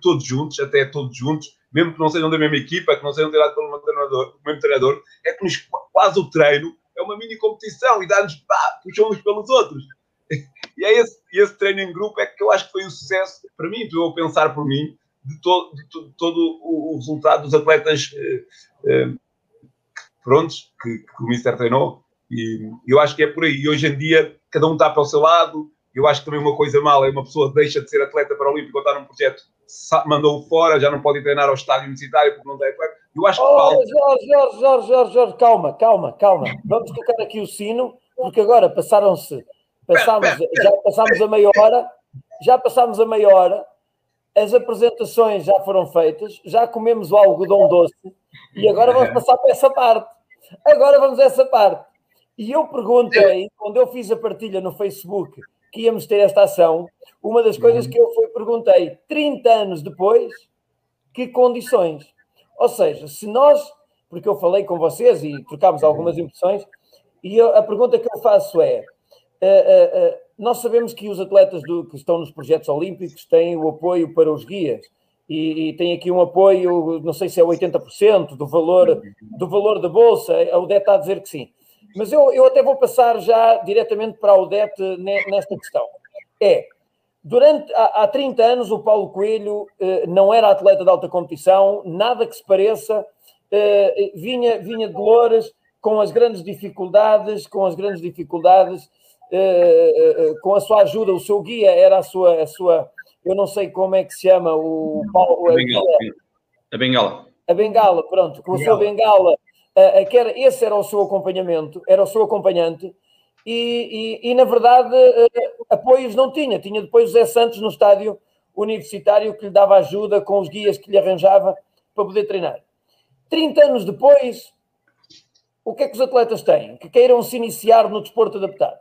todos juntos, até todos juntos, mesmo que não sejam da mesma equipa, que não sejam treinados pelo mesmo treinador, mesmo treinador, é que nos, quase o treino é uma mini competição e dá-nos, pá, puxam uns pelos outros. E é esse, esse treino em grupo é que eu acho que foi o sucesso, para mim, estou a pensar por mim, de, to, de to- todo o, o resultado dos atletas eh, eh, prontos que, que o Mister treinou. E eu acho que é por aí. E hoje em dia, cada um está para o seu lado. Eu acho que também uma coisa mal é uma pessoa deixa de ser atleta paralímpico ou está num projeto, mandou-o fora, já não pode treinar ao estádio universitário porque não tem atleta. Eu acho que Oh, falta. Jorge, Jorge, Jorge, Jorge, Jorge, calma, calma, calma. Vamos tocar aqui o sino, porque agora passaram-se, passámos, já passámos a meia hora, já passámos a meia hora, as apresentações já foram feitas, já comemos o algodão doce e agora vamos passar para essa parte. Agora vamos a essa parte. E eu perguntei, quando eu fiz a partilha no Facebook que íamos ter esta ação, uma das coisas que eu foi perguntei, 30 anos depois, que condições? Ou seja, se nós, porque eu falei com vocês e trocámos algumas impressões, e eu- a pergunta que eu faço é: eh, eh, eh, nós sabemos que os atletas do- que estão nos projetos olímpicos têm o apoio para os guias e, e têm aqui um apoio, não sei se é 80% do valor, do valor da bolsa, a UDET está a dizer que sim. Mas eu, eu até vou passar já diretamente para a UDET ne- nesta questão. É, Durante há, há 30 anos, o Paulo Coelho eh, não era atleta de alta competição, nada que se pareça, eh, vinha, vinha de Louras com as grandes dificuldades, com as grandes dificuldades, eh, eh, com a sua ajuda, o seu guia era a sua, a sua, eu não sei como é que se chama, o Paulo, A bengala. A bengala. a bengala, pronto, com a sua bengala, eh, eh, que era, esse era o seu acompanhamento, era o seu acompanhante, e, e- e, na verdade eh, apoios não tinha, tinha depois o Zé Santos no estádio universitário que lhe dava ajuda com os guias que lhe arranjava para poder treinar. 30 anos depois, o que é que os atletas têm? Que queiram se iniciar no desporto adaptado.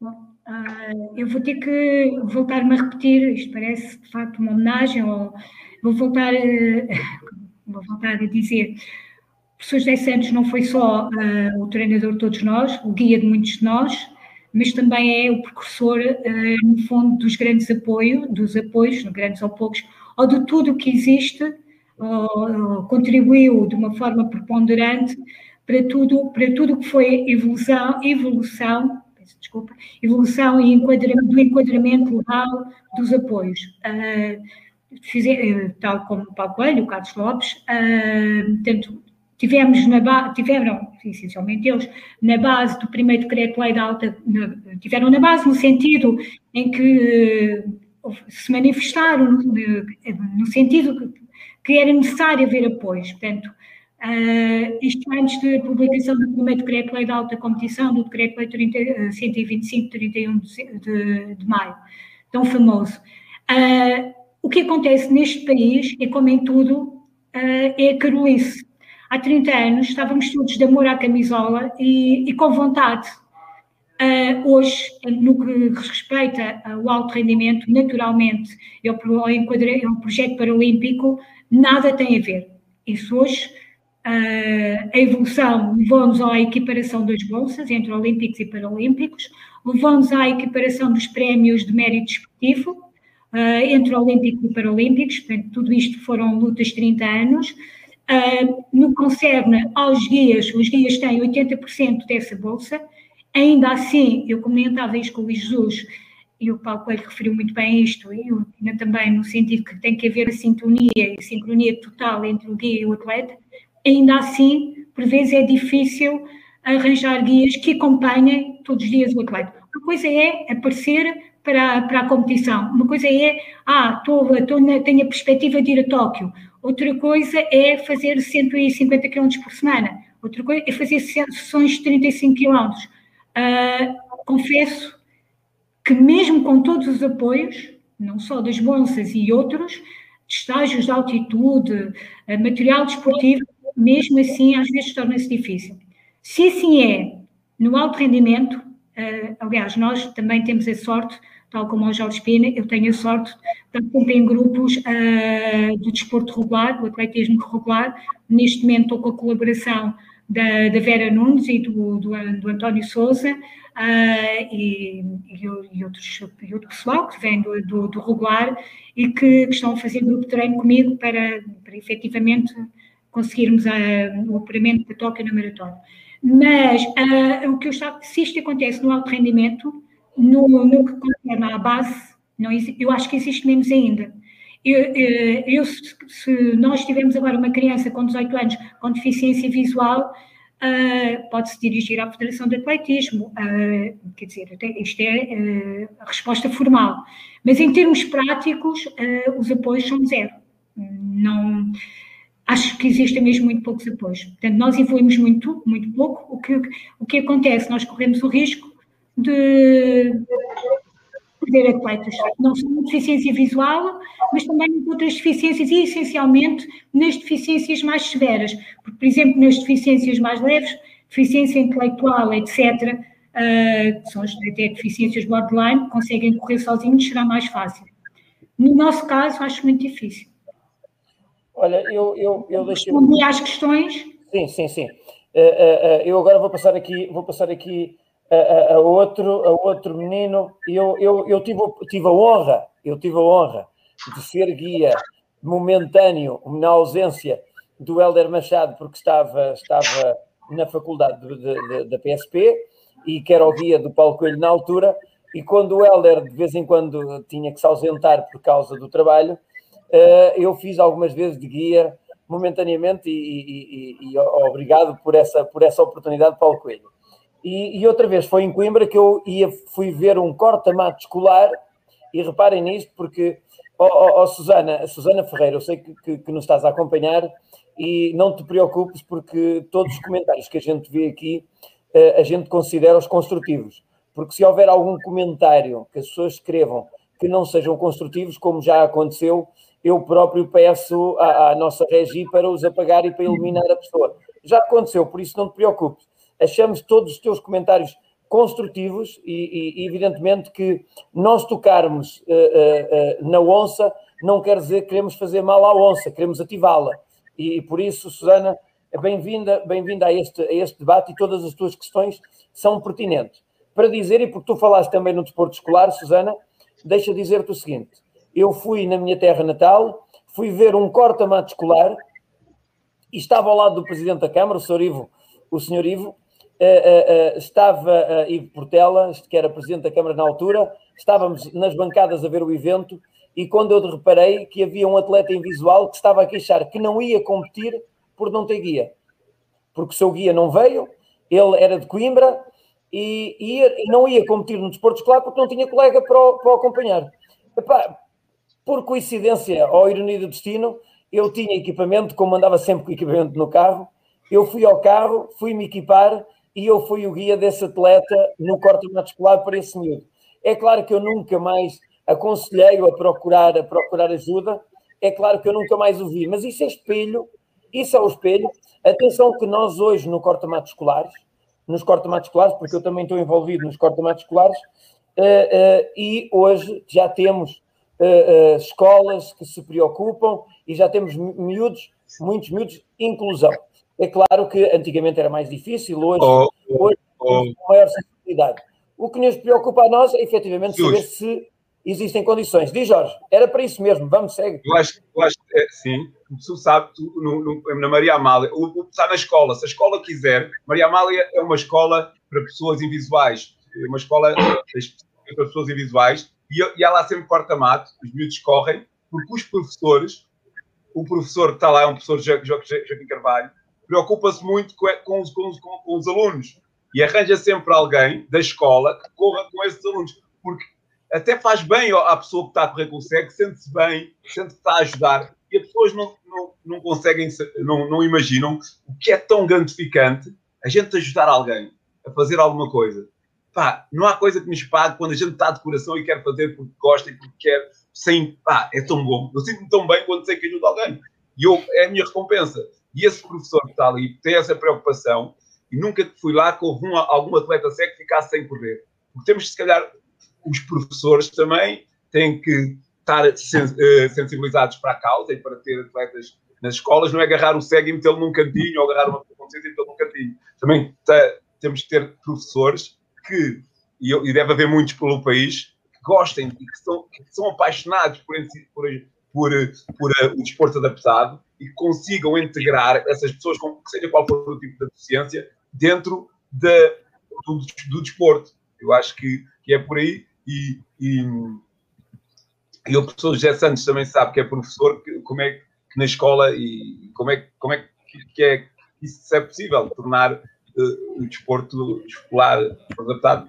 Bom, ah, eu vou ter que voltar-me a repetir, isto parece de facto uma homenagem, ou vou voltar, a- vou voltar a dizer. Professor José Santos não foi só ah, o treinador de todos nós, o guia de muitos de nós, mas também é o precursor, ah, no fundo, dos grandes apoios, dos apoios, grandes ou poucos, ou de tudo o que existe, contribuiu de uma forma preponderante para tudo, para tudo que foi evolução, evolução, desculpa, evolução e enquadramento, do enquadramento legal dos apoios. Eh, tal como o Paulo Coelho, o Carlos Lopes, portanto, tivemos na base, tiveram, essencialmente eles, na base do primeiro decreto-lei da alta, na- tiveram na base no sentido em que eh, se manifestaram no, no sentido que, que era necessário haver apoios, portanto, Uh, isto antes da publicação do primeiro decreto-lei da alta competição, do decreto-lei 30, eh, 125, 31 de, de, maio, tão famoso. O que acontece neste país, é como em tudo, é a carolice. Há 30 anos estávamos todos de amor à camisola e, e com vontade. Uh, hoje, no que respeita ao alto rendimento, naturalmente, enquadra- é o projeto paralímpico, nada tem a ver. Isso hoje Uh, a evolução levou-nos à equiparação das bolsas entre olímpicos e paralímpicos, levou-nos à equiparação dos prémios de mérito desportivo uh, entre olímpicos e paralímpicos, portanto, tudo isto foram lutas de 30 anos. Uh, no que concerne aos guias, os guias têm 80% dessa bolsa, ainda assim, eu comentava isto com o Luís Jesus, e o Paulo Coelho referiu muito bem isto, e eu também no sentido que tem que haver a sintonia e sincronia total entre o guia e o atleta, ainda assim, por vezes é difícil arranjar guias que acompanhem todos os dias o atleta. Uma coisa é aparecer para, para a competição, uma coisa é, ah, na, tenho a perspectiva de ir a Tóquio, outra coisa é fazer 150 km por semana, outra coisa é fazer sessões de 35 km. Uh, confesso que mesmo com todos os apoios, não só das bolsas e outros, estágios de altitude, uh, material desportivo, mesmo assim às vezes torna-se difícil. Se assim é no alto rendimento, uh, aliás, nós também temos a sorte, tal como o Jorge Pina, eu tenho a sorte sempre em grupos uh, do desporto regular, do atletismo regular. Neste momento estou com a colaboração da, da Vera Nunes e do, do, do António Souza uh, e, e, outros, e outro pessoal que vem do, do, do regular e que, que, estão a fazer grupo de treino comigo para, para efetivamente conseguirmos a, o apuramento da Tóquio na maratona. Mas uh, o que eu estava, se isto acontece no alto rendimento, no, no que concerne à base, não, eu acho que existe menos ainda. Eu, eh, eu, se nós tivermos agora uma criança com 18 anos com deficiência visual, uh, pode-se dirigir à Federação de Atletismo. Uh, quer dizer, isto é uh, a resposta formal. Mas em termos práticos, os apoios são zero. Não, acho que existem mesmo muito poucos apoios. Portanto, nós evoluímos muito, muito pouco. O que, o que acontece? Nós corremos o risco de perder atletas, não só na deficiência visual, mas também em outras deficiências e essencialmente nas deficiências mais severas, porque, por exemplo, nas deficiências mais leves, deficiência intelectual, etc., uh, ah, que são até deficiências borderline, conseguem correr sozinhos, será mais fácil. No nosso caso, acho muito difícil. Olha, eu, eu, eu deixei... Respondi às questões? Sim, sim, sim. Uh, uh, eu agora vou passar aqui, vou passar aqui a, a, outro, a outro menino. Eu, eu, eu tive, tive a honra, eu tive a honra de ser guia momentâneo na ausência do Helder Machado, porque estava, estava na faculdade da PSP e que era o guia do Paulo Coelho na altura. E quando o Helder de vez em quando tinha que se ausentar por causa do trabalho, eh, eu fiz algumas vezes de guia momentaneamente e, e, e, e obrigado por essa, por essa oportunidade, Paulo Coelho. E, e, outra vez foi em Coimbra que eu ia, fui ver um corta-mato escolar, e reparem nisto, porque, ó oh, oh, oh, Susana, Susana Ferreira, eu sei que, que, que, nos estás a acompanhar e não te preocupes, porque todos os comentários que a gente vê aqui, uh, a gente considera os construtivos. Porque se houver algum comentário que as pessoas escrevam que não sejam construtivos, como já aconteceu, eu próprio peço à, à nossa regi para os apagar e para eliminar a pessoa. Já aconteceu, por isso não te preocupes achamos todos os teus comentários construtivos e, e evidentemente que nós tocarmos uh, uh, na onça não quer dizer que queremos fazer mal à onça, queremos ativá-la. E, e, por isso, Susana, bem-vinda bem -vinda a, este, a este debate e todas as tuas questões são pertinentes. Para dizer, e porque tu falaste também no desporto escolar, Susana, deixa dizer-te o seguinte: eu fui na minha terra natal, fui ver um corta-mato escolar e estava ao lado do Presidente da Câmara, o Sr. Ivo, o Sr. Ivo uh, uh, estava uh, Ivo Portela, que era presidente da Câmara na altura, estávamos nas bancadas a ver o evento e quando eu reparei que havia um atleta invisual que estava a queixar que não ia competir por não ter guia, porque o seu guia não veio, ele era de Coimbra e, e, e não ia competir no desporto escolar porque não tinha colega para o, para o acompanhar. Epá, por coincidência ou ironia do destino, eu tinha equipamento, como andava sempre com equipamento no carro, eu fui ao carro, fui-me equipar e eu fui o guia desse atleta no corta-mato escolar para esse miúdo. É claro que eu nunca mais aconselhei-o a procurar, a procurar ajuda, é claro que eu nunca mais o vi, mas isso é espelho, isso é o espelho. Atenção que nós hoje no corta-mato escolares, nos corta-matos escolares, porque eu também estou envolvido nos corta-matos escolares, uh, uh, e hoje já temos uh, escolas que se preocupam e já temos miúdos, muitos miúdos, inclusão. É claro que antigamente era mais difícil, hoje, oh, oh, hoje oh. maior sensibilidade. O que nos preocupa a nós é efetivamente saber se existem condições. Diz Jorge, era para isso mesmo, vamos, segue. Eu acho, eu acho é, sim, tu sabe, tu, no, no, na Maria Amália, o, está na escola, se a escola quiser, Maria Amália é uma escola para pessoas invisuais, é uma escola para pessoas invisuais, e, e ela sempre corta mato, os miúdos correm, porque os professores, o professor que está lá é um professor Joaquim Carvalho, preocupa-se muito com, os, com, com, os alunos e arranja sempre alguém da escola que corra com esses alunos, porque até faz bem à pessoa que está a correr com o cego, sente-se bem, sente que está a ajudar, e as pessoas não, não, não conseguem, não, não imaginam o que é tão gratificante a gente ajudar alguém a fazer alguma coisa. Pá, não há coisa que nos pague quando a gente está de coração e quer fazer porque gosta e porque quer, sem, pá, é tão bom. Eu sinto-me tão bem quando sei que ajudo alguém. E eu, é a minha recompensa. E esse professor que está ali tem essa preocupação e nunca fui lá que houve um, algum atleta cego que ficasse sem correr. Porque temos, se calhar, os professores também têm que estar eh, sensibilizados para a causa e para ter atletas nas escolas, não é agarrar o cego e metê-lo num cantinho ou agarrar uma consciência e metê-lo num cantinho. Também temos que ter professores que, e, e, deve haver muitos pelo país, que gostem e que são, que são apaixonados por, por, por, por uh, o desporto adaptado e que consigam integrar essas pessoas, com, seja qual for o tipo de deficiência, dentro de, do, do desporto. Eu acho que, que é por aí e, e, e o professor José Santos também sabe que é professor, que, como é que na escola e como é, como é que, que é isso é possível, tornar uh, o desporto escolar adaptado.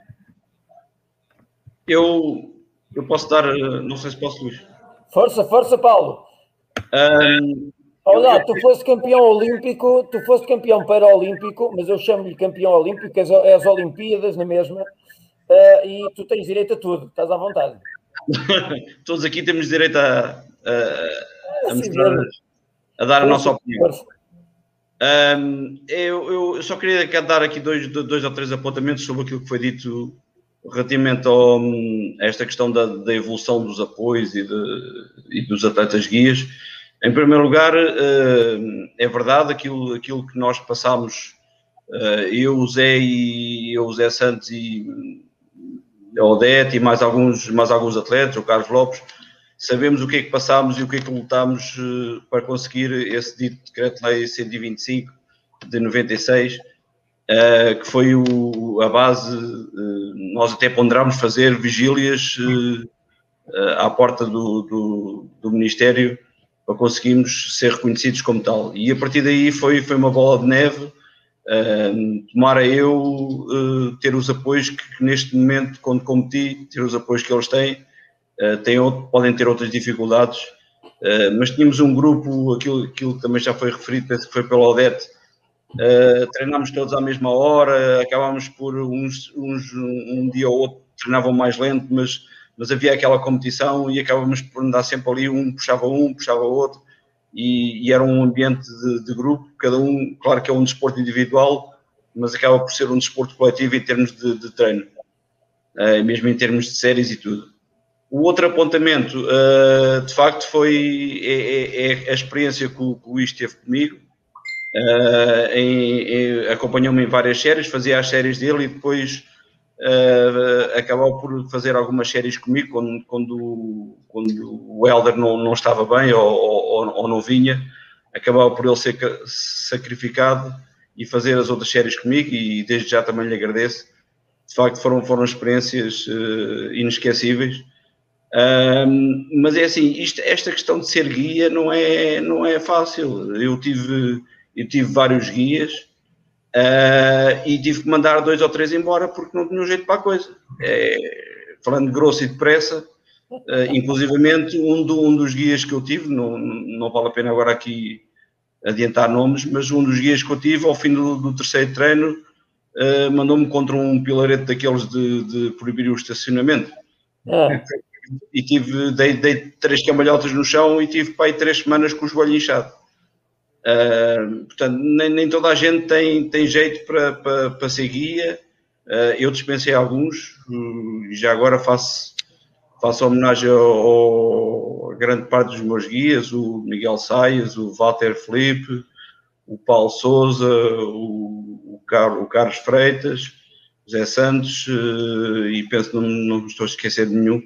Eu, eu posso dar, eh, não sei se posso, Luís. Força, força, Paulo. Um, Olha, tu foste campeão olímpico, tu foste campeão paraolímpico, mas eu chamo-lhe campeão olímpico, as, é as Olimpíadas na mesma, uh, e tu tens direito a tudo, estás à vontade. Todos aqui temos direito a, a, a, mostrar, a dar a nossa opinião. Um, eu, eu, só queria dar aqui dois, dois ou três apontamentos sobre aquilo que foi dito relativamente ao, a esta questão da, da evolução dos apoios e, de, e, dos atletas guias. Em primeiro lugar, é verdade aquilo, aquilo que nós passámos, eu, o Zé e eu, o Zé Santos e a Odete e mais alguns, mais alguns atletas, o Carlos Lopes, sabemos o que é que passámos e o que é que lutámos uh, para conseguir esse dito decreto-lei 125 de 96, uh, eh, que foi o, a base, uh, nós até ponderámos fazer vigílias à porta do, do, do, Ministério para conseguirmos ser reconhecidos como tal. E a partir daí foi, foi uma bola de neve, tomara eu ter os apoios que, que neste momento, quando competi, ter os apoios que eles têm, eh, têm outro, podem ter outras dificuldades, uh, mas tínhamos um grupo, aquilo, aquilo também já foi referido, penso que foi pelo Odete, uh, treinámos todos à mesma hora, acabámos por uns, uns, um dia ou outro treinavam mais lento, mas, mas havia aquela competição e acabámos por andar sempre ali, um puxava um, puxava outro, e, e era um ambiente de, de, grupo, cada um, claro que é um desporto individual, mas acaba por ser um desporto coletivo em termos de, de treino, uh, mesmo em termos de séries e tudo. O outro apontamento, uh, de facto, foi é, é, é, a experiência que o, que o Luís teve comigo. Uh, acompanhou-me em várias séries, fazia as séries dele e depois uh, acabou por fazer algumas séries comigo quando, quando, quando o Helder não, não estava bem ou, ou, ou não vinha. Acabou por ele ser sacrificado e fazer as outras séries comigo e desde já também lhe agradeço. De facto, foram, foram experiências uh, inesquecíveis mas é assim, isto, esta questão de ser guia não é, não é fácil. Eu tive, eu tive vários guias uh, e tive que mandar dois ou três embora porque não tinha jeito para a coisa. É, falando grosso e depressa, uh, inclusivamente um, do, um dos guias que eu tive, não, não vale a pena agora aqui adiantar nomes, mas um dos guias que eu tive ao fim do, do terceiro treino uh, mandou-me contra um pilarete daqueles de, de proibir o estacionamento. Ah e tive, dei, dei três cambalhotas no chão e tive para aí três semanas com o joelho inchado. Uh, portanto, nem, nem, toda a gente tem, tem jeito para, para, para ser guia. Uh, eu dispensei alguns e uh, já agora faço, faço homenagem ao, grande parte dos meus guias, o Miguel Saias, o Walter Felipe, o Paulo Souza, o, o, Car, o Carlos Freitas, José Santos uh, e penso que não, não estou a esquecer de nenhum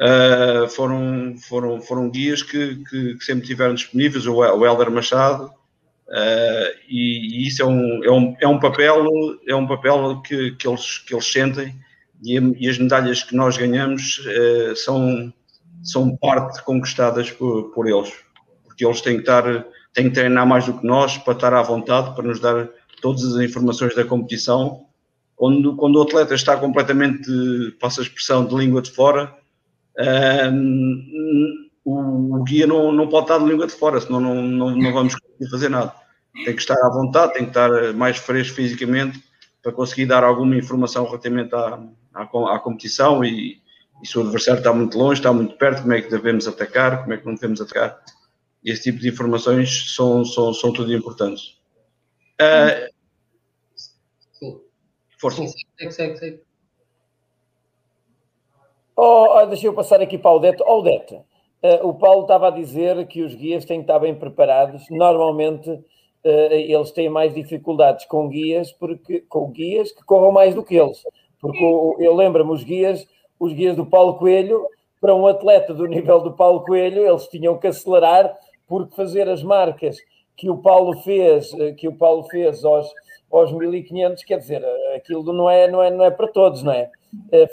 uh, foram, foram, foram guias que, que, que sempre tiveram disponíveis, o, o Helder Machado, uh, e, e, isso é um, é, um, é um papel, é um papel que, que, eles, que eles sentem. E, e as medalhas que nós ganhamos uh, são, são parte conquistadas por, por eles, porque eles têm que estar, têm que treinar mais do que nós para estar à vontade, para nos dar todas as informações da competição. Quando, quando o atleta está completamente, passa a expressão, de língua de fora, um, o, guia não, não pode estar de língua de fora, senão não, não, não vamos conseguir fazer nada. Tem que estar à vontade, tem que estar mais fresco fisicamente para conseguir dar alguma informação relativamente à, à, à competição e, e se o adversário está muito longe, está muito perto, como é que devemos atacar, como é que não devemos atacar. Esse tipo de informações são, são, são tudo importantes. Uh. Força. Sim, segue, segue. Oh, deixa eu passar aqui para o Odete. Oh, uh, o Paulo estava a dizer que os guias têm que estar bem preparados. Normalmente uh, eles têm mais dificuldades com guias, porque, com guias que corram mais do que eles. Porque eu lembro-me, os guias, os guias do Paulo Coelho, para um atleta do nível do Paulo Coelho, eles tinham que acelerar, porque fazer as marcas que o Paulo fez, que o Paulo fez aos, aos 1500, quer dizer, aquilo não é, não é, não é para todos, não é?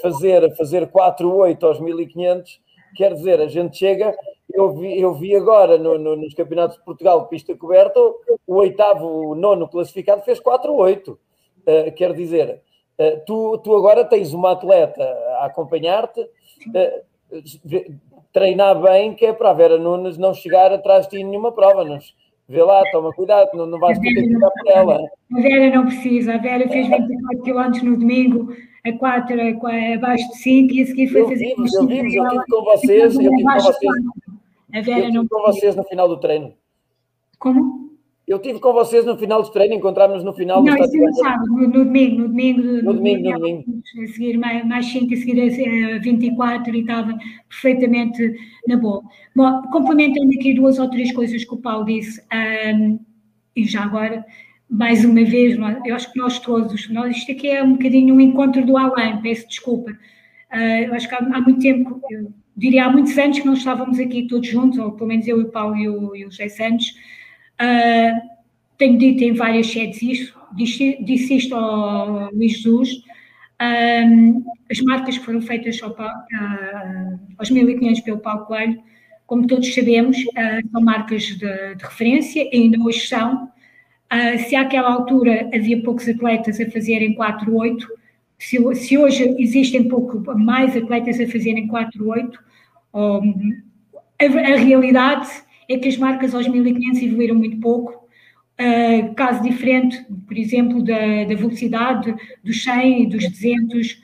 fazer, fazer 4-8 aos 1500, quer dizer, a gente chega. Eu vi, eu vi agora no, no, nos campeonatos de Portugal de pista coberta, o oitavo, o nono classificado fez 4-8. Uh, eh, quer dizer, uh, tu, tu agora tens uma atleta a acompanhar-te, uh, treinar bem, que é para a Vera Nunes não chegar atrás de ti em nenhuma prova. Nos, Vê lá, toma cuidado, não, não vais ter que ficar por ela. A Vera não precisa, a Vera fez 24 km no domingo, a 4 abaixo de 5 e a seguir foi eu fazer. Vivo, eu vivo, eu estive com vocês, eu estive com vocês. A Vera eu estive com vocês no final do treino. Como? Eu estive com vocês no final do treino, encontramos no final do Não, isso não sabe, no, no, domingo, no domingo. No, domingo, no domingo. A seguir mais, mais 5, a seguir a 24 e estava perfeitamente na boa. Bom, complementando aqui duas ou três coisas que o Paulo disse, um, e já agora, mais uma vez, eu acho que nós todos, nós, isto aqui é um bocadinho um encontro do Alain, peço desculpa. Uh, eu acho que há, há muito tempo, eu diria há muitos anos que não estávamos aqui todos juntos, ou pelo menos eu e o Paulo e o, e o José Santos, Uh, tenho dito em várias sedes isto, disse, disse isto ao Luís Jesus. Um, as marcas que foram feitas ao, uh, aos 1500 pelo Paulo Coelho, como todos sabemos, uh, são marcas de, de, referência, ainda hoje são. Uh, se àquela altura havia poucos atletas a fazerem 4-8, se, se, hoje existem pouco mais atletas a fazerem 4-8, um, a, a realidade é que as marcas aos 1500 evoluíram muito pouco. Uh, caso diferente, por exemplo, da, da, velocidade dos 100 e dos 200, uh,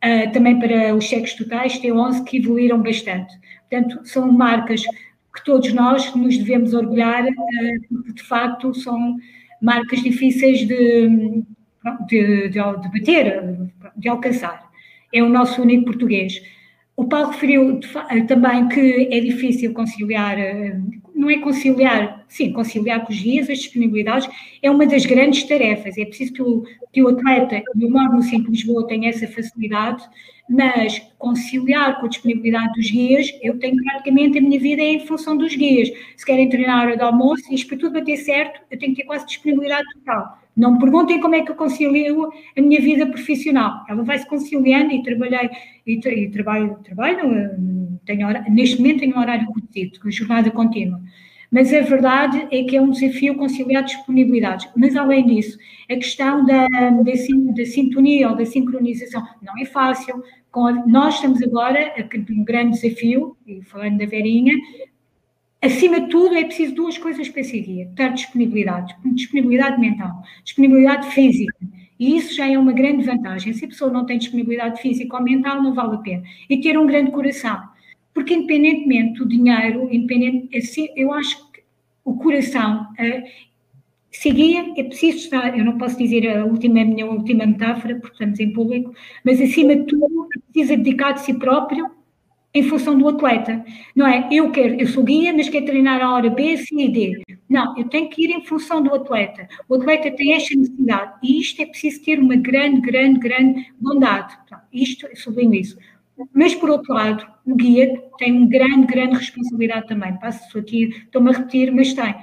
ah, também para os cheques totais, T11, que evoluíram bastante. Portanto, são marcas que todos nós nos devemos orgulhar, uh, porque de facto são marcas difíceis de, de, de, de bater, de alcançar. É o nosso único português. O Paulo referiu também que é difícil conciliar não é conciliar, sim, conciliar com os dias, as disponibilidades, é uma das grandes tarefas. É preciso que o, que o atleta, eu moro no centro de Lisboa, tenha essa facilidade, mas conciliar com a disponibilidade dos guias, eu tenho praticamente a minha vida em função dos guias. Se querem treinar a hora do almoço, isto para tudo bater certo, eu tenho que ter quase disponibilidade total. Não me perguntem como é que eu concilio a minha vida profissional. Ela vai se conciliando e trabalhei e, e trabalho, trabalho tenho, neste momento tenho um horário reduzido, com jornada contínua. Mas a verdade é que é um desafio conciliar disponibilidades. Mas, além disso, a questão da, da, da sintonia ou da sincronização não é fácil. A, nós estamos agora um grande desafio, e falando da Verinha, acima de tudo é preciso duas coisas para seguir: ter disponibilidade, disponibilidade mental, disponibilidade física. E isso já é uma grande vantagem. Se a pessoa não tem disponibilidade física ou mental, não vale a pena. E ter um grande coração. Porque independentemente do dinheiro, independente, assim, eu acho que o coração uh, seguia, é preciso estar, eu não posso dizer a última, a minha última metáfora, porque estamos em público, mas acima de tudo é preciso dedicar de si próprio em função do atleta. Não é, eu quero, eu sou guia, mas quero treinar a hora B, C e D. Não, eu tenho que ir em função do atleta. O atleta tem esta necessidade e isto é preciso ter uma grande, grande, grande bondade. Isto, eu sublinho isso. Mas, por outro lado, o guia tem uma grande, grande responsabilidade também. Passo aqui, estou-me a repetir, mas tem.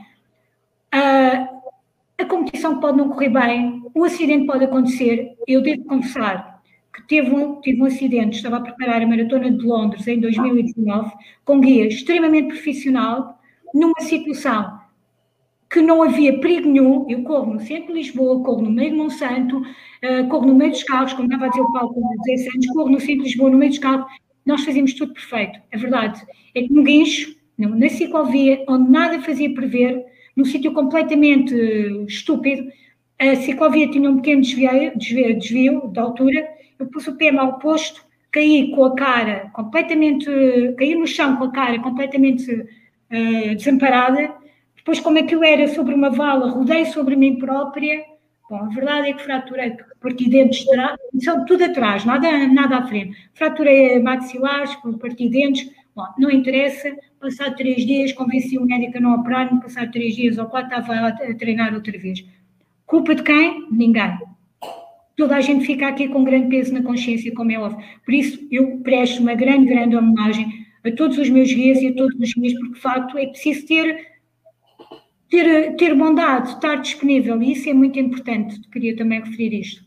A competição pode não correr bem, o acidente pode acontecer. Eu devo confessar que teve um, tive um acidente, estava a preparar a Maratona de Londres em 2019, com guia extremamente profissional, numa situação que não havia perigo nenhum. Eu corro no centro de Lisboa, corro no meio de Monsanto, uh, corro no meio dos carros, como estava a dizer o Paulo com 16 anos, corro no centro de Lisboa, no meio dos carros. Nós fazíamos tudo perfeito. A verdade é que no guincho, na ciclovia, onde nada fazia prever, num sítio completamente estúpido, a ciclovia tinha um pequeno desvio, desvio, desvio de altura, eu pus o pé mal posto, caí com a cara completamente, caí no chão com a cara completamente uh, desamparada, depois como aquilo era sobre uma vala, rodei sobre mim própria, bom, a verdade é que fraturei, parti dentes, tudo atrás, nada, nada à frente, fraturei maxilares, parti dentes, bom, não interessa, passado três dias, convenci o médico a não operar, passado três dias ou quatro estava a treinar outra vez. Culpa de quem? Ninguém. Toda a gente fica aqui com grande peso na consciência, como é óbvio. Por isso, eu presto uma grande, grande homenagem a todos os meus guias e a todos os guias, porque de facto é preciso ter, ter, ter bondade, estar disponível, e isso é muito importante. Queria também referir isto.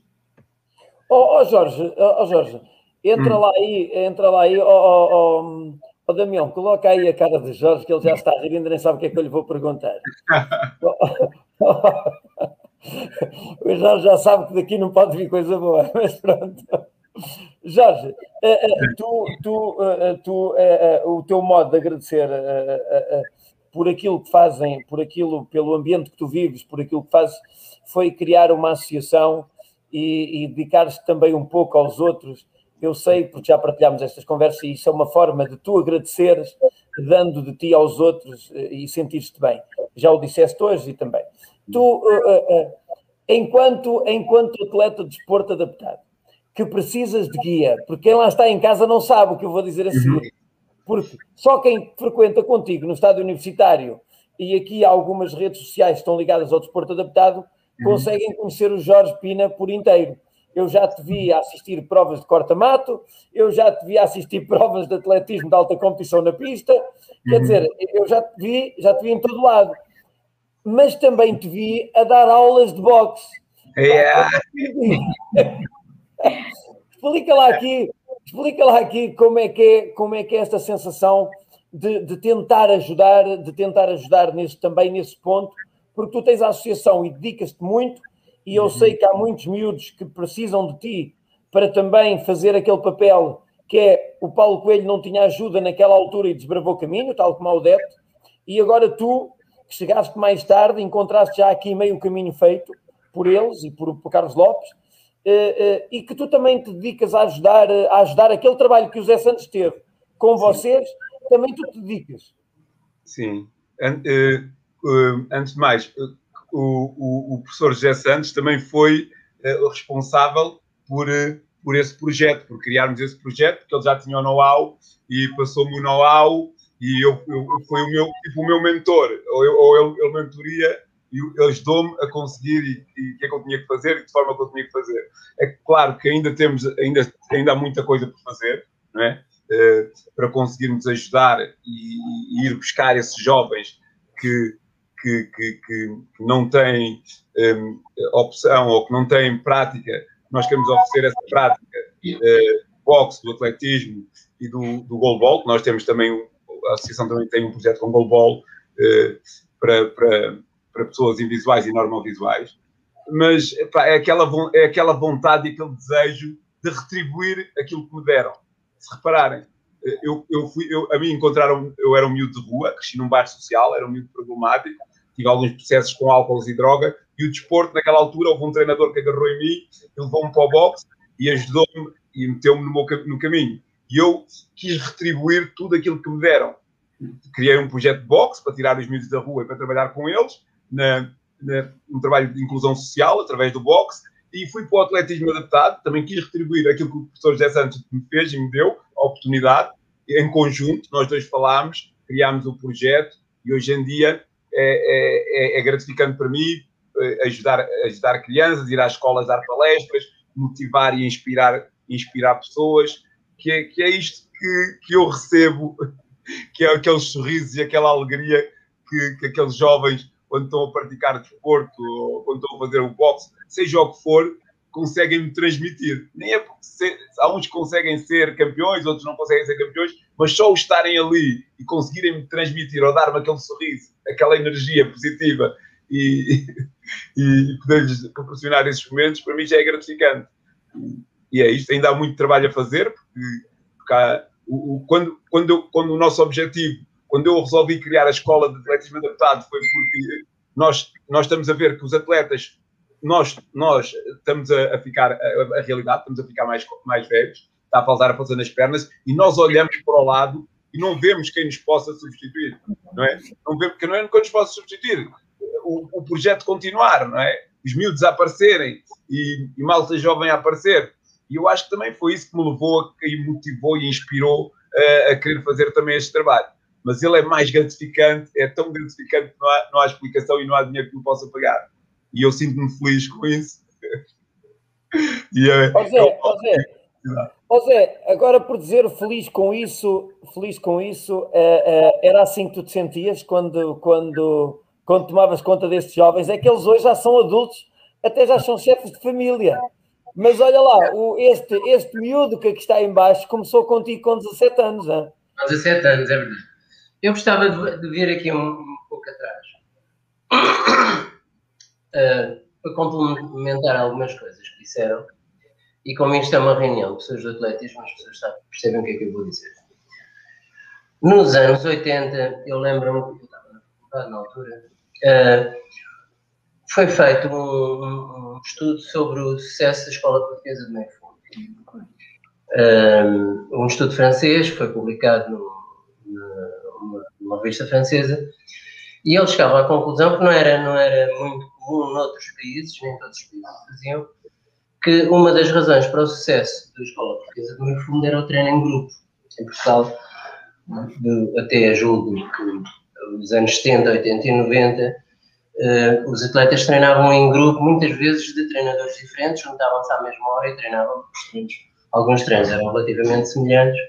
Ó oh, oh, Jorge, oh, Jorge, entra hum. lá aí, entra lá aí, oh, oh, Damião, coloca aí a cara de Jorge, que ele já está a rir, ainda nem sabe o que é que eu lhe vou perguntar. o Jorge já sabe que daqui não pode vir coisa boa, mas pronto. Jorge, eh, eh, tu, tu, eh, tu, o teu modo de agradecer por aquilo que fazem, por aquilo, pelo ambiente que tu vives, por aquilo que fazes, foi criar uma associação e, e dedicar-te também um pouco aos outros. Eu sei, porque já partilhámos estas conversas, e isso é uma forma de tu agradeceres, dando de ti aos outros e sentir-te bem. Já o disseste hoje e também tu, uh, uh, enquanto, enquanto atleta de desporto adaptado, que precisas de guia, porque quem lá está em casa não sabe o que eu vou dizer a seguir. Porque só quem frequenta contigo no estádio universitário e aqui algumas redes sociais estão ligadas ao desporto adaptado uhum. conseguem conhecer o Jorge Pina por inteiro. Eu já te vi assistir provas de corta-mato, eu já te vi assistir provas de atletismo de alta competição na pista, quer uhum. dizer, eu já te vi, já te vi em todo lado mas também te vi a dar aulas de boxe. Yeah. explica lá aqui, explica lá aqui como é que é, como é que é esta sensação de, de tentar ajudar, de tentar ajudar nesse, também nesse ponto, porque tu tens a associação e dedicas-te muito, e eu uhum. sei que há muitos miúdos que precisam de ti para também fazer aquele papel que é o Paulo Coelho não tinha ajuda naquela altura e desbravou caminho, tal como o Deto, e agora tu que chegaste mais tarde, encontraste já aqui meio caminho feito por eles e por, por Carlos Lopes, e que tu também te dedicas a ajudar, a ajudar aquele trabalho que o Zé Santos teve com Sim. vocês, também tu te dedicas. Sim. Eh, antes de mais, o, o, o professor José Santos também foi responsável por, por esse projeto, por criarmos esse projeto, porque ele já tinha o know-how e passou-me o know-how e eu, eu, foi o meu, tipo, o meu mentor, ou, eu, ou ele, ele mentoria e ajudou-me a conseguir e o que é que eu tinha que fazer e de forma que eu tinha que fazer. É claro que ainda temos, ainda, ainda há muita coisa por fazer, não é? Uh, para conseguirmos ajudar e, e, ir buscar esses jovens que, que, que, que não têm um, opção ou que não têm prática, nós queremos oferecer essa prática uh, boxe, do atletismo e do, do goalball, nós temos também a associação também tem um projeto com goalball eh, para, para, para pessoas invisuais e normalvisuais, mas epá, é, aquela, é aquela vontade e aquele desejo de retribuir aquilo que me deram. Se repararem, eu, eu fui, eu, a mim encontraram, eu era um miúdo de rua, cresci num bairro social, era um miúdo problemático, tive alguns processos com álcool e droga, e o desporto, naquela altura, houve um treinador que agarrou em mim, levou-me para o boxe e ajudou-me e meteu-me no, no caminho. E eu quis retribuir tudo aquilo que me deram. Criei um projeto de boxe para tirar os miúdos da rua e para trabalhar com eles, na, na, trabalho de inclusão social através do boxe, e fui para o atletismo adaptado. Também quis retribuir aquilo que o professor José Santos me fez e me deu, a oportunidade. Em conjunto, nós dois falámos, criámos o projeto e hoje em dia é, é, é, é gratificante para mim eh, ajudar, ajudar crianças, ir às escolas dar palestras, motivar e inspirar, inspirar pessoas que é, que é isto que, que eu recebo, que é aqueles sorrisos e aquela alegria que, que aqueles jovens, quando estão a praticar desporto ou quando estão a fazer o boxe, seja o que for, conseguem me transmitir. Nem é porque se, há uns que conseguem ser campeões, outros não conseguem ser campeões, mas só o estarem ali e conseguirem me transmitir ou dar-me aquele sorriso, aquela energia positiva e, e poder-lhes proporcionar esses momentos, para mim já é gratificante. E é isto, ainda há muito trabalho a fazer, porque, porque há, o, o, quando, quando, quando o nosso objetivo, quando eu resolvi criar a escola de atletismo adaptado, foi porque nós, nós estamos a ver que os atletas, nós, nós estamos a, a ficar, a, a, realidade, estamos a ficar mais, mais velhos, está a faltar a fazer nas pernas, e nós olhamos para o lado e não vemos quem nos possa substituir, não é? Não vemos, porque não é quem nos possa substituir. O, o projeto continuar, não é? Os miúdos a aparecerem e, e malta jovem a aparecer. E eu acho que também foi isso que me levou e motivou e inspirou uh, a querer fazer também este trabalho. Mas ele é mais gratificante, é tão gratificante que não há, não há explicação e não há dinheiro que me possa pagar. E eu sinto-me feliz com isso. e, é, José, José, José, agora por dizer feliz com isso, feliz com isso, é, é, era assim que tu te sentias quando, quando, quando tomavas conta destes jovens? É que eles hoje já são adultos, até já são chefes de família. Mas olha lá, o, este, este miúdo que aqui está em baixo começou contigo com 17 anos, hein? Com 17 anos, é verdade. Eu gostava de, de vir aqui um, um pouco atrás. Uh, para complementar algumas coisas que disseram. E como isto é uma reunião de pessoas do atletismo, as pessoas sabem, percebem o que é que eu vou dizer. Nos anos 80, eu lembro-me que eu estava na faculdade na altura, uh, foi feito um, um, estudo sobre o sucesso da escola portuguesa de meio fundo. Um, um estudo francês foi publicado no, numa, numa, revista francesa e eles chegavam à conclusão que não era, não era muito comum noutros países, nem todos os países faziam, que uma das razões para o sucesso da escola portuguesa de meio fundo era o treino em grupo. Em Portugal, de, até julgo que nos anos 70, 80 e 90, uh, os atletas treinavam em grupo, muitas vezes de treinadores diferentes, juntavam-se à mesma hora e treinavam treinos. Alguns treinos eram relativamente semelhantes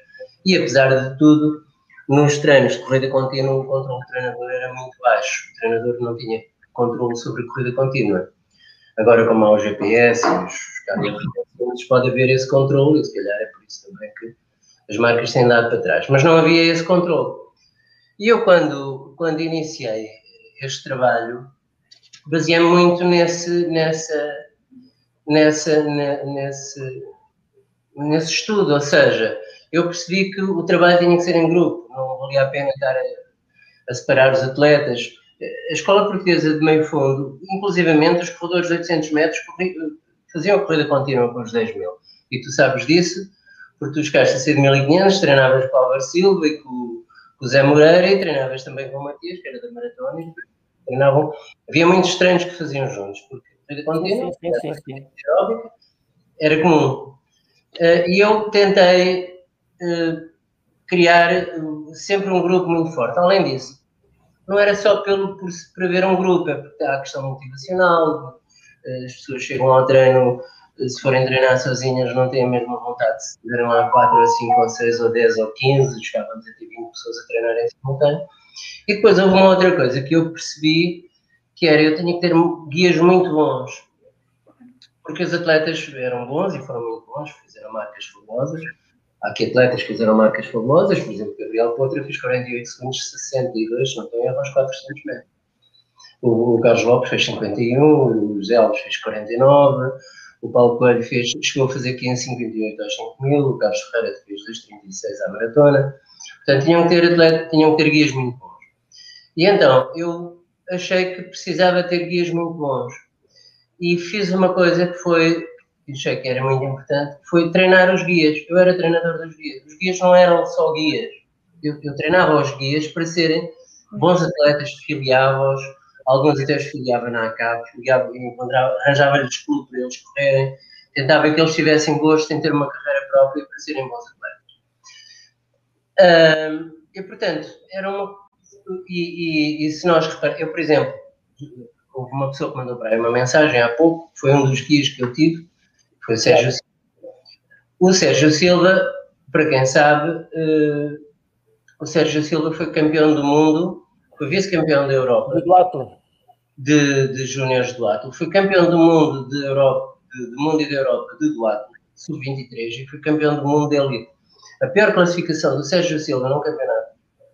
e, apesar de tudo, nos treinos de corrida contínua, o controle do treinador era muito baixo. O treinador não tinha controle sobre a corrida contínua. Agora, como há o GPS e os carros pode haver esse controle, e se calhar é por isso também que as marcas têm dado para trás. Mas não havia esse controle. E eu, quando, quando iniciei este trabalho, baseei-me muito nesse, nessa, nessa, nesse, nesse estudo, ou seja, eu percebi que o trabalho tinha que ser em grupo, não valia a pena estar a, a separar os atletas. A escola portuguesa de meio fundo, inclusivamente os corredores de 800 metros, faziam a corrida contínua com os 10 mil. E tu sabes disso, porque tu chegaste a ser de 1500, treinavas com o Álvaro Silva e com, com o Zé Moreira e treinavas também com o Matias, que era da maratona, treinavam. Havia muitos treinos que faziam juntos, porque a contínua sim, sim, sim, era comum. Uh, e eu tentei criar uh, sempre um grupo muito forte. Além disso, não era só pelo, por, por haver um grupo, é porque há a questão motivacional, as pessoas chegam ao treino, se forem treinar sozinhas, não têm a mesma vontade de se tiverem lá 4 ou 5 ou 6 ou 10 ou 15, chegávamos a ter 20 pessoas a treinar em simultâneo. E depois houve uma outra coisa que eu percebi, que era eu tinha que ter guias muito bons. Porque os atletas eram bons e foram muito bons, fizeram marcas famosas. Há aqui atletas que fizeram marcas famosas, por exemplo, Gabriel Potra fez 48 segundos 62, não estou erro, aos 400 metros. O, o Carlos Lopes fez 51, o Zé Alves fez 49, o Paulo Coelho fez, chegou a fazer 15,58 aos 5 mil, o Carlos Ferreira fez 2,36 à maratona. Portanto, tinham que ter, atleta, tinham que ter guias muito bons. E então, eu achei que precisava ter guias muito bons. E fiz uma coisa que foi, que achei que era muito importante, foi treinar os guias. Eu era treinador dos guias. Os guias não eram só guias. Eu, eu treinava os guias para serem bons atletas, filiava-os, alguns até os filiava na ACAP, arranjava-lhes clube para eles correrem, tentava que eles tivessem gosto em ter uma carreira própria para serem bons atletas. Um, e, portanto, era uma e, e, e se nós repararmos, eu, por exemplo, houve uma pessoa que mandou para aí uma mensagem há pouco, foi um dos guias que eu tive, foi o Sérgio Silva. O Sérgio Silva, para quem sabe, uh, o Sérgio Silva foi campeão do mundo, foi vice-campeão da Europa. De duatlon. De, de júniores de duatlon. Foi campeão do mundo de Europa, de, do mundo e da Europa de duatlon, sub-23, e foi campeão do mundo de elite. A pior classificação do Sérgio Silva num campeonato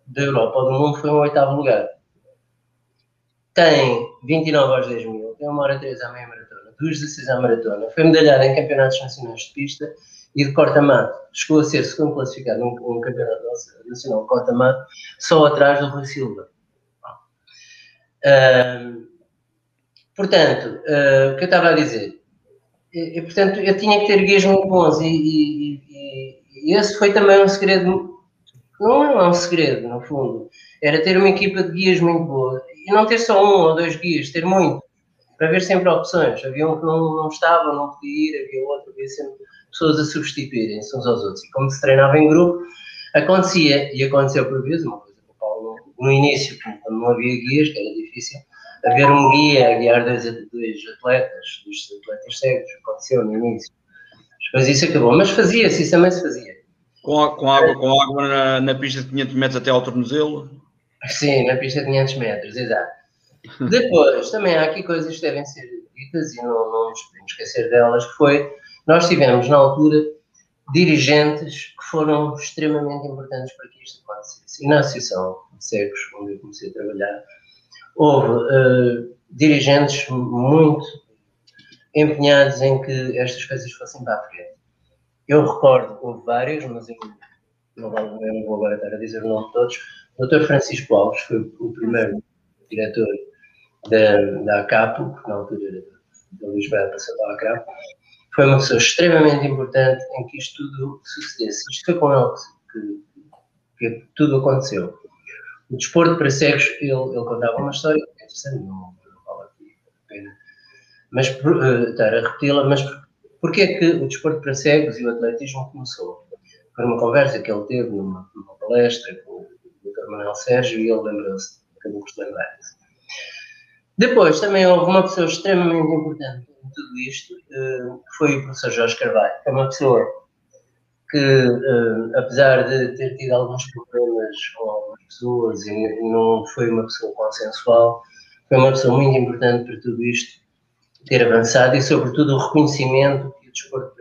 da Europa ou do mundo foi um oitavo lugar. tem 29 aos 10 mil, tem uma hora 3 à meia duas 16 à maratona, foi medalhada em campeonatos nacionais de pista e de corta-mato. Chegou a ser segundo classificado num, num campeonato nacional de corta-mato, só atrás do Rui Silva. Portanto, uh, o que eu estava a dizer, e, portanto, eu tinha que ter guias muito bons e, e, e, esse foi também um segredo, não é um segredo, no fundo, era ter uma equipa de guias muito boa e não ter só um ou dois guias, ter muito, para ver sempre opções. Havia um que não, não estava, não podia ir, havia outro, havia sempre pessoas a substituírem-se uns aos outros. E como se treinava em grupo, acontecia, e aconteceu por vezes, uma coisa que o Paulo, no início, quando não havia guias, que era difícil, haver um guia a guiar dois, dois atletas, dois atletas cegos, aconteceu no início. Depois isso acabou, mas fazia-se, isso também se fazia. Com, com água, com água na, na, pista de 500 metros até ao tornozelo? Sim, na pista de 500 metros, exato. Depois, também há aqui coisas que devem ser ditas e não, nos podemos esquecer delas, que foi, nós tivemos na altura dirigentes que foram extremamente importantes para que isto acontecesse. E na Associação de Cegos, onde eu comecei a trabalhar, houve uh, dirigentes muito empenhados em que estas coisas fossem para a frente. Eu recordo, houve vários, mas não, vou, eu não vou agora estar a dizer o nome de todos. O Dr. Francisco Alves foi o primeiro diretor da, da ACAPO, que na altura da Lisboa, passou para a ACAPO. Foi uma pessoa extremamente importante em que isto tudo sucedesse. Isto foi com ele que, que tudo aconteceu. O desporto para cegos, ele, ele contava uma história interessante, não, não falo aqui a pena, mas uh, estar a repeti-la, mas porquê é que o desporto para cegos e o atletismo começou? Foi uma conversa que ele teve numa, numa palestra com o Dr. Manuel Sérgio e ele lembrou-se, acabou por se lembrar-se. Depois também houve uma pessoa extremamente importante em tudo isto, que foi o professor Jorge Carvalho, que é uma pessoa que, uh, apesar de ter tido alguns problemas com algumas pessoas e não foi uma pessoa consensual, foi uma pessoa muito importante para tudo isto ter avançado e, sobretudo, o reconhecimento que o desporto,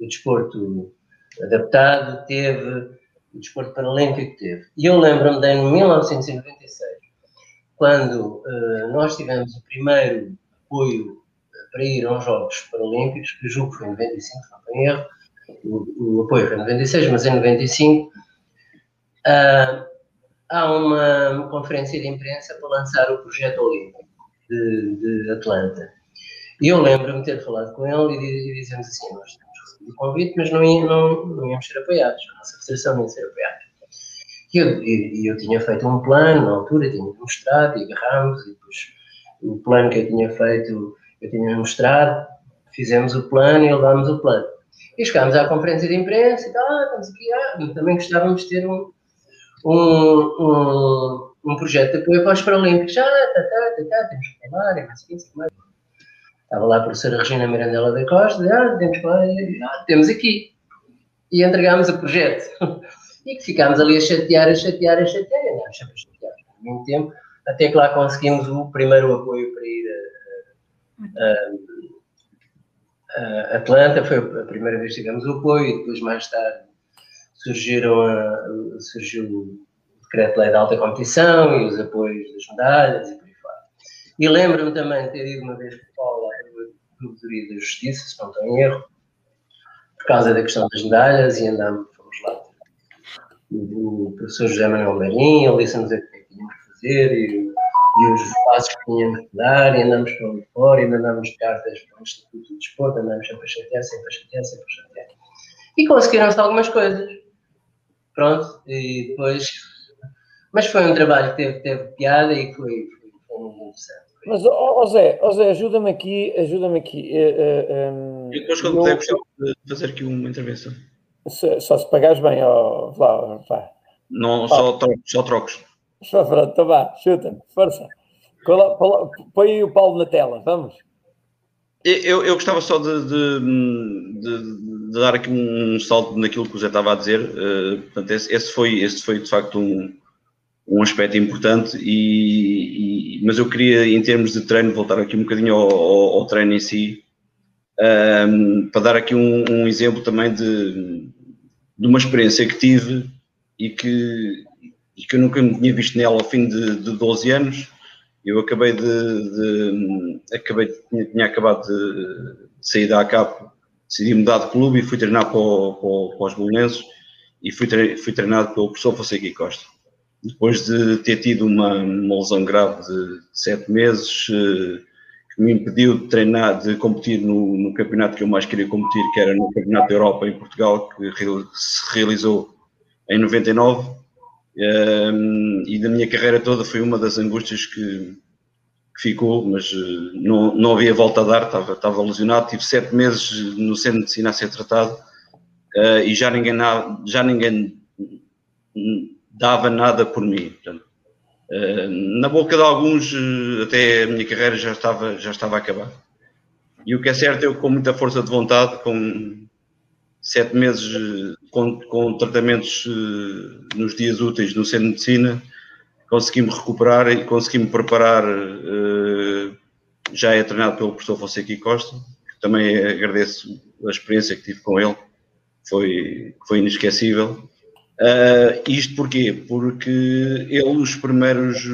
o desporto adaptado teve, o desporto paralímpico teve. E eu lembro-me de em 1996, quando uh, nós tivemos o primeiro apoio para ir aos Jogos Paralímpicos, que julgo que foi em 95, não tem erro, o, o apoio foi em 96, mas em 95 uh, ah, há uma conferência de imprensa para lançar o projeto olímpico de, de Atlanta. E eu lembro-me ter falado com ele e, e dizemos assim, nós temos recebido o convite, mas não, ia, não, não íamos ser apoiados, a nossa federação não ia ser apoiada. E eu, e eu tinha feito um plano na altura, tinha mostrado e agarrámos, e depois o plano que eu tinha feito, eu tinha mostrado, fizemos o plano e levámos o plano. E chegámos à conferência de imprensa e tal, ah, estamos aqui, ah, também gostávamos de ter um, um, um, um projeto de apoio para os Paralímpicos. Ah, tá, tá, tá, tá, temos que falar, e mais isso, mais. Estava lá a professora Regina Mirandela da Costa, ah, temos que falar, ah, temos aqui. E entregámos o projeto. E que ficámos ali a chatear, a chatear, a chatear, e andámos sempre a chatear. Há muito tempo, até que lá conseguimos o primeiro apoio para ir a, a, a Atlanta, foi a primeira vez que tivemos o apoio, e depois mais tarde surgiram a, surgiu o decreto-lei da alta competição e os apoios das medalhas e por aí fora. E lembro-me também de ter ido uma vez para Paulo à Promotoria da Justiça, se não estou em erro, por causa da questão das medalhas e andámos, fomos lá o professor José Manuel Marinho, ele disse-nos o que é tínhamos que fazer e, e, os passos que tínhamos que dar, e andamos para ali fora, e mandámos cartas para o Instituto de Desporto, andamos sempre a chatear, sempre a chatear, sempre a chatear. E conseguiram-se algumas coisas. Pronto, e depois. Mas foi um trabalho que teve, teve piada e foi, foi, foi muito interessante. Mas, ó oh, Zé, oh Zé ajuda-me aqui, ajuda-me aqui. Uh, uh, um, e depois, quando puder, gostava de fazer aqui uma intervenção. Se, só se pagares bem, ó, vá. Não, só, trocos, só trocos. Só pronto, então vá, chuta força. Põe aí o Paulo na tela, vamos. Eu, eu gostava só de, de, de, de, dar aqui um salto naquilo que o Zé estava a dizer. Uh, portanto, esse, esse, foi, esse foi de facto um, um aspecto importante, e, e, mas eu queria, em termos de treino, voltar aqui um bocadinho ao, ao, ao treino em si, um, para dar aqui um, um exemplo também de, de, uma experiência que tive e que, e que eu nunca me tinha visto nela ao fim de, de 12 anos, Eu acabei de, de acabei, tinha, tinha, acabado de, sair da ACAP, decidi mudar de clube e fui treinar para, o, para, para os Bolonenses e fui, fui treinado pelo professor Fonseca e Costa. Depois de ter tido uma, uma lesão grave de sete meses, eh, que me impediu de treinar, de competir no, no, campeonato que eu mais queria competir, que era no Campeonato da Europa em Portugal, que se realizou em 99. Um, e da minha carreira toda foi uma das angústias que, que ficou, mas uh, não, não havia volta a dar, estava, estava lesionado, tive sete meses no centro de medicina a ser tratado uh, e já ninguém, já ninguém dava nada por mim. Portanto, na boca de alguns, até a minha carreira já estava, já estava a acabar. E o que é certo que com muita força de vontade, com sete meses com, com tratamentos nos dias úteis no centro de medicina, consegui-me recuperar e consegui-me preparar. Já é treinado pelo professor Fonseca Costa, que também agradeço a experiência que tive com ele, foi, foi inesquecível. Uh, isto porquê? Porque ele, os primeiros,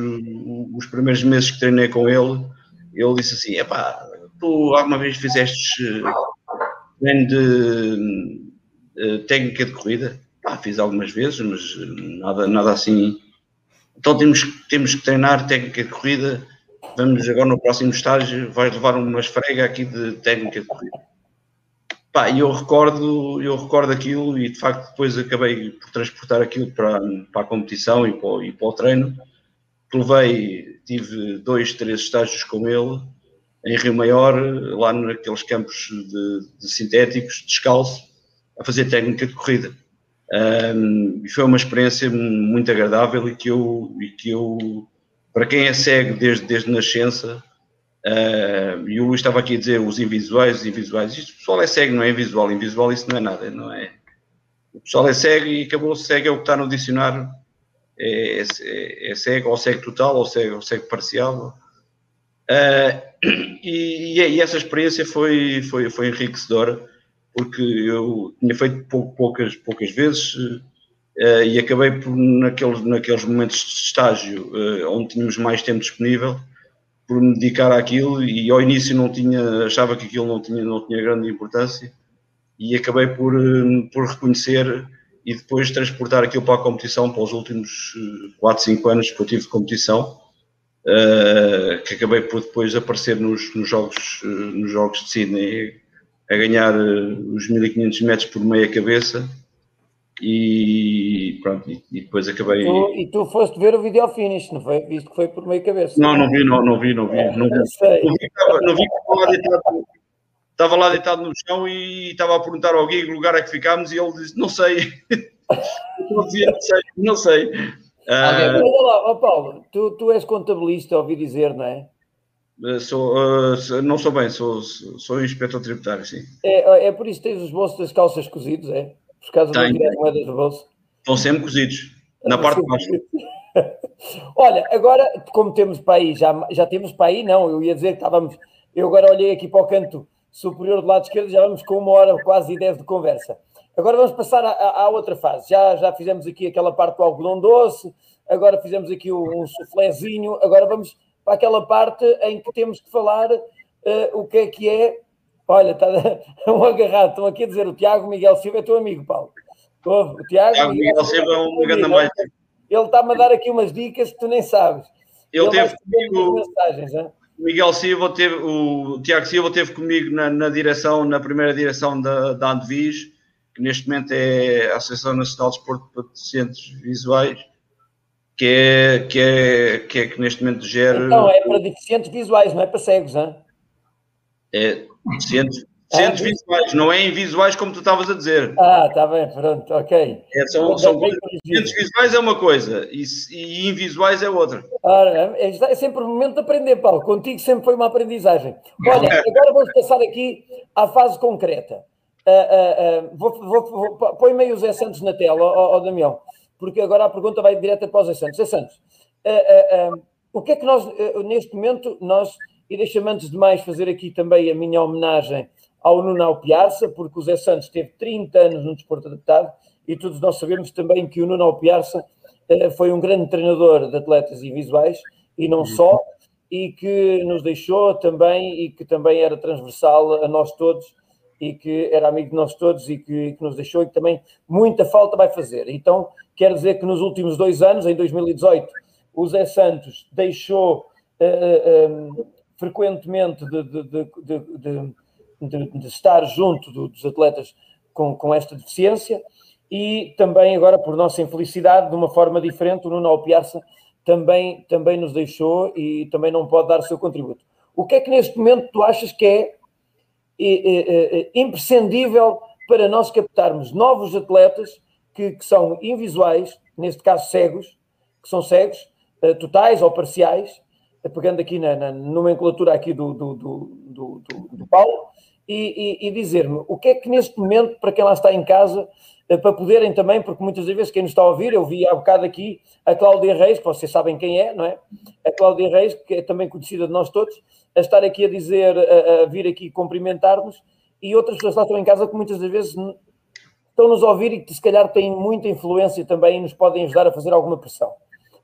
os primeiros meses que treinei com ele, ele disse assim: epá, tu alguma vez fizeste treino de uh, técnica de corrida? Pá, fiz algumas vezes, mas nada, nada assim. Então temos, temos que treinar técnica de corrida. Vamos agora no próximo estágio, vais levar uma esfrega aqui de técnica de corrida. Pá, eu recordo, eu recordo aquilo e de facto depois acabei por transportar aquilo para, para a competição e para, e para o treino. Levei, tive dois, três estágios com ele em Rio Maior, lá naqueles campos de, de sintéticos, descalço, a fazer técnica de corrida. Um, e foi uma experiência muito agradável e que eu, e que eu para quem é cego desde, desde nascença, uh, e o Luís estava aqui a dizer os invisuais, os invisuais, isto, o pessoal é cego, não é invisual, invisual isso não é nada, não é? O pessoal é cego e acabou cego, é o que está no dicionário, é, é, é cego, ou cego total, ou cego, ou cego parcial, Uh, e, e, essa experiência foi, foi, foi enriquecedora, porque eu tinha feito pou, poucas, poucas vezes uh, e acabei por, naqueles, naqueles momentos de estágio onde tínhamos mais tempo disponível, por me dedicar àquilo e ao início não tinha, achava que aquilo não tinha, não tinha grande importância e acabei por, por reconhecer e depois transportar aquilo para a competição para os últimos 4, 5 anos que eu tive de competição uh, que acabei por depois aparecer nos, nos jogos, nos jogos de Sydney a ganhar os 1500 metros por meia cabeça e pronto, e, e depois acabei. Tu, e tu foste ver o vídeo finish, não foi? Visto que foi por meia cabeça. Não, não vi, não, não vi, não vi. Não vi, não vi, não vi, não vi estava, lá deitado, estava lá deitado no chão e estava a perguntar ao Gui que lugar é que ficámos e ele disse: Não sei. não sei, não sei. Uh, Olha lá, oh Paulo, tu, tu és contabilista, ouvi dizer, não é? Eh, sou, uh, não sou bem, sou, sou inspetor tributário, sim. É, é por isso que tens os bolsos das calças cozidos, é? Por causa de tirar moedas do bolso? Estão sempre cozidos, na parte de baixo. Olha, agora, como temos para aí, já, já temos para aí, não, eu ia dizer que estávamos, eu agora olhei aqui para o canto superior do lado esquerdo, já vamos com uma hora quase e dez de conversa. Agora vamos passar à, outra fase. Já, já fizemos aqui aquela parte do algodão doce, agora fizemos aqui um suflézinho, agora vamos para aquela parte em que temos que falar uh, o que é que é. Olha, está um agarrado, estão aqui a dizer o Tiago Miguel Silva é teu amigo, Paulo. O Tiago, Tiago Miguel, Miguel Silva é um grande mais. Ele está-me a dar aqui umas dicas que tu nem sabes. Ele, ele teve comigo. Mensagens, hein? Miguel Silva teve, o Tiago Silva teve comigo na, na direção, na primeira direção da, da Andevis que neste momento é a Associação Nacional de Desporto para Deficientes Visuais, que é, que é, que é que neste momento gera. Então, é para deficientes visuais, não é para cegos, hein? É deficientes, deficientes ah, visuais, não é invisuais como tu estavas a dizer. Ah, está bem, pronto, ok. É, são, são deficientes visuais é uma coisa e, e invisuais é outra. Ora, é, é sempre o momento de aprender, Paulo. Contigo sempre foi uma aprendizagem. Olha, agora vamos passar aqui à fase concreta. Uh, uh, vou, vou, vou, põe meio o Zé Santos na tela, ó, ó, Damião, porque agora a pergunta vai direta para o Zé Santos. Zé Santos, o que é que nós, neste momento, nós, e deixa-me antes de mais fazer aqui também a minha homenagem ao Nuno Piarça, porque o Zé Santos teve 30 anos no desporto adaptado e todos nós sabemos também que o Nuno Piarça foi um grande treinador de atletas e visuais e não só, e que nos deixou também e que também era transversal a nós todos e que era amigo de nós todos e que, que, nos deixou e que também muita falta vai fazer. Então, quero dizer que nos últimos dois anos, em 2018, o Zé Santos deixou uh, uh, um, frequentemente de, de, de, de, estar junto do, dos atletas com, com esta deficiência e também agora, por nossa infelicidade, de uma forma diferente, o Nuno Alpiaça também, também nos deixou e também não pode dar o seu contributo. O que é que neste momento tu achas que é, é, é, é imprescindível para nós captarmos novos atletas que, que, são invisuais, neste caso cegos, que são cegos, uh, totais ou parciais, pegando aqui na, na, nomenclatura aqui do, do, do, do, do Paulo, e, e, e dizer-me o que é que neste momento, para quem lá está em casa, eh, para poderem também, porque muitas das vezes quem nos está a ouvir, eu vi há bocado aqui a Cláudia Reis, que vocês sabem quem é, não é? A Cláudia Reis, que é também conhecida de nós todos, a estar aqui a dizer, a, a vir aqui cumprimentar-nos, e outras pessoas lá estão em casa que muitas das vezes estão-nos a ouvir e que se calhar têm muita influência também e nos podem ajudar a fazer alguma pressão.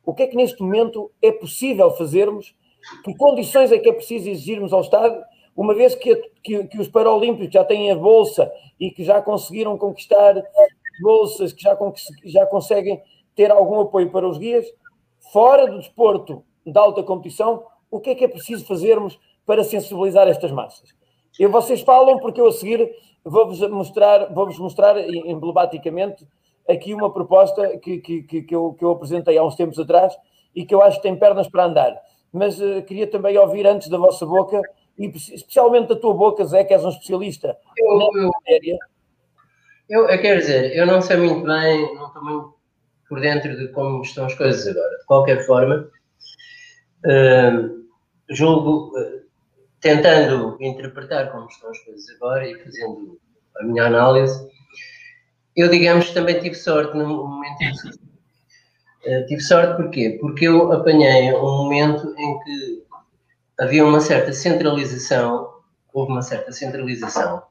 O que é que neste momento é possível fazermos? Que condições é que é preciso exigirmos ao Estado uma vez que, que, que, os Paralímpicos já têm a bolsa e que já conseguiram conquistar bolsas, que já, já conseguem ter algum apoio para os guias, fora do desporto de alta competição, o que é que é preciso fazermos para sensibilizar estas massas? E vocês falam porque eu a seguir vou-vos mostrar, vou-vos mostrar emblematicamente aqui uma proposta que, que, que, eu, que eu apresentei há uns tempos atrás e que eu acho que tem pernas para andar. Mas uh, queria também ouvir antes da vossa boca e especialmente da tua boca, Zé, que és um especialista eu, na matéria. Eu, eu quero dizer, eu não sei muito bem, não estou muito por dentro de como estão as coisas agora. De qualquer forma, uh, julgo, uh, tentando interpretar como estão as coisas agora e fazendo a minha análise, eu, digamos, também tive sorte no momento em que. Uh, tive sorte porquê? Porque eu apanhei um momento em que havia uma certa centralização, houve uma certa centralização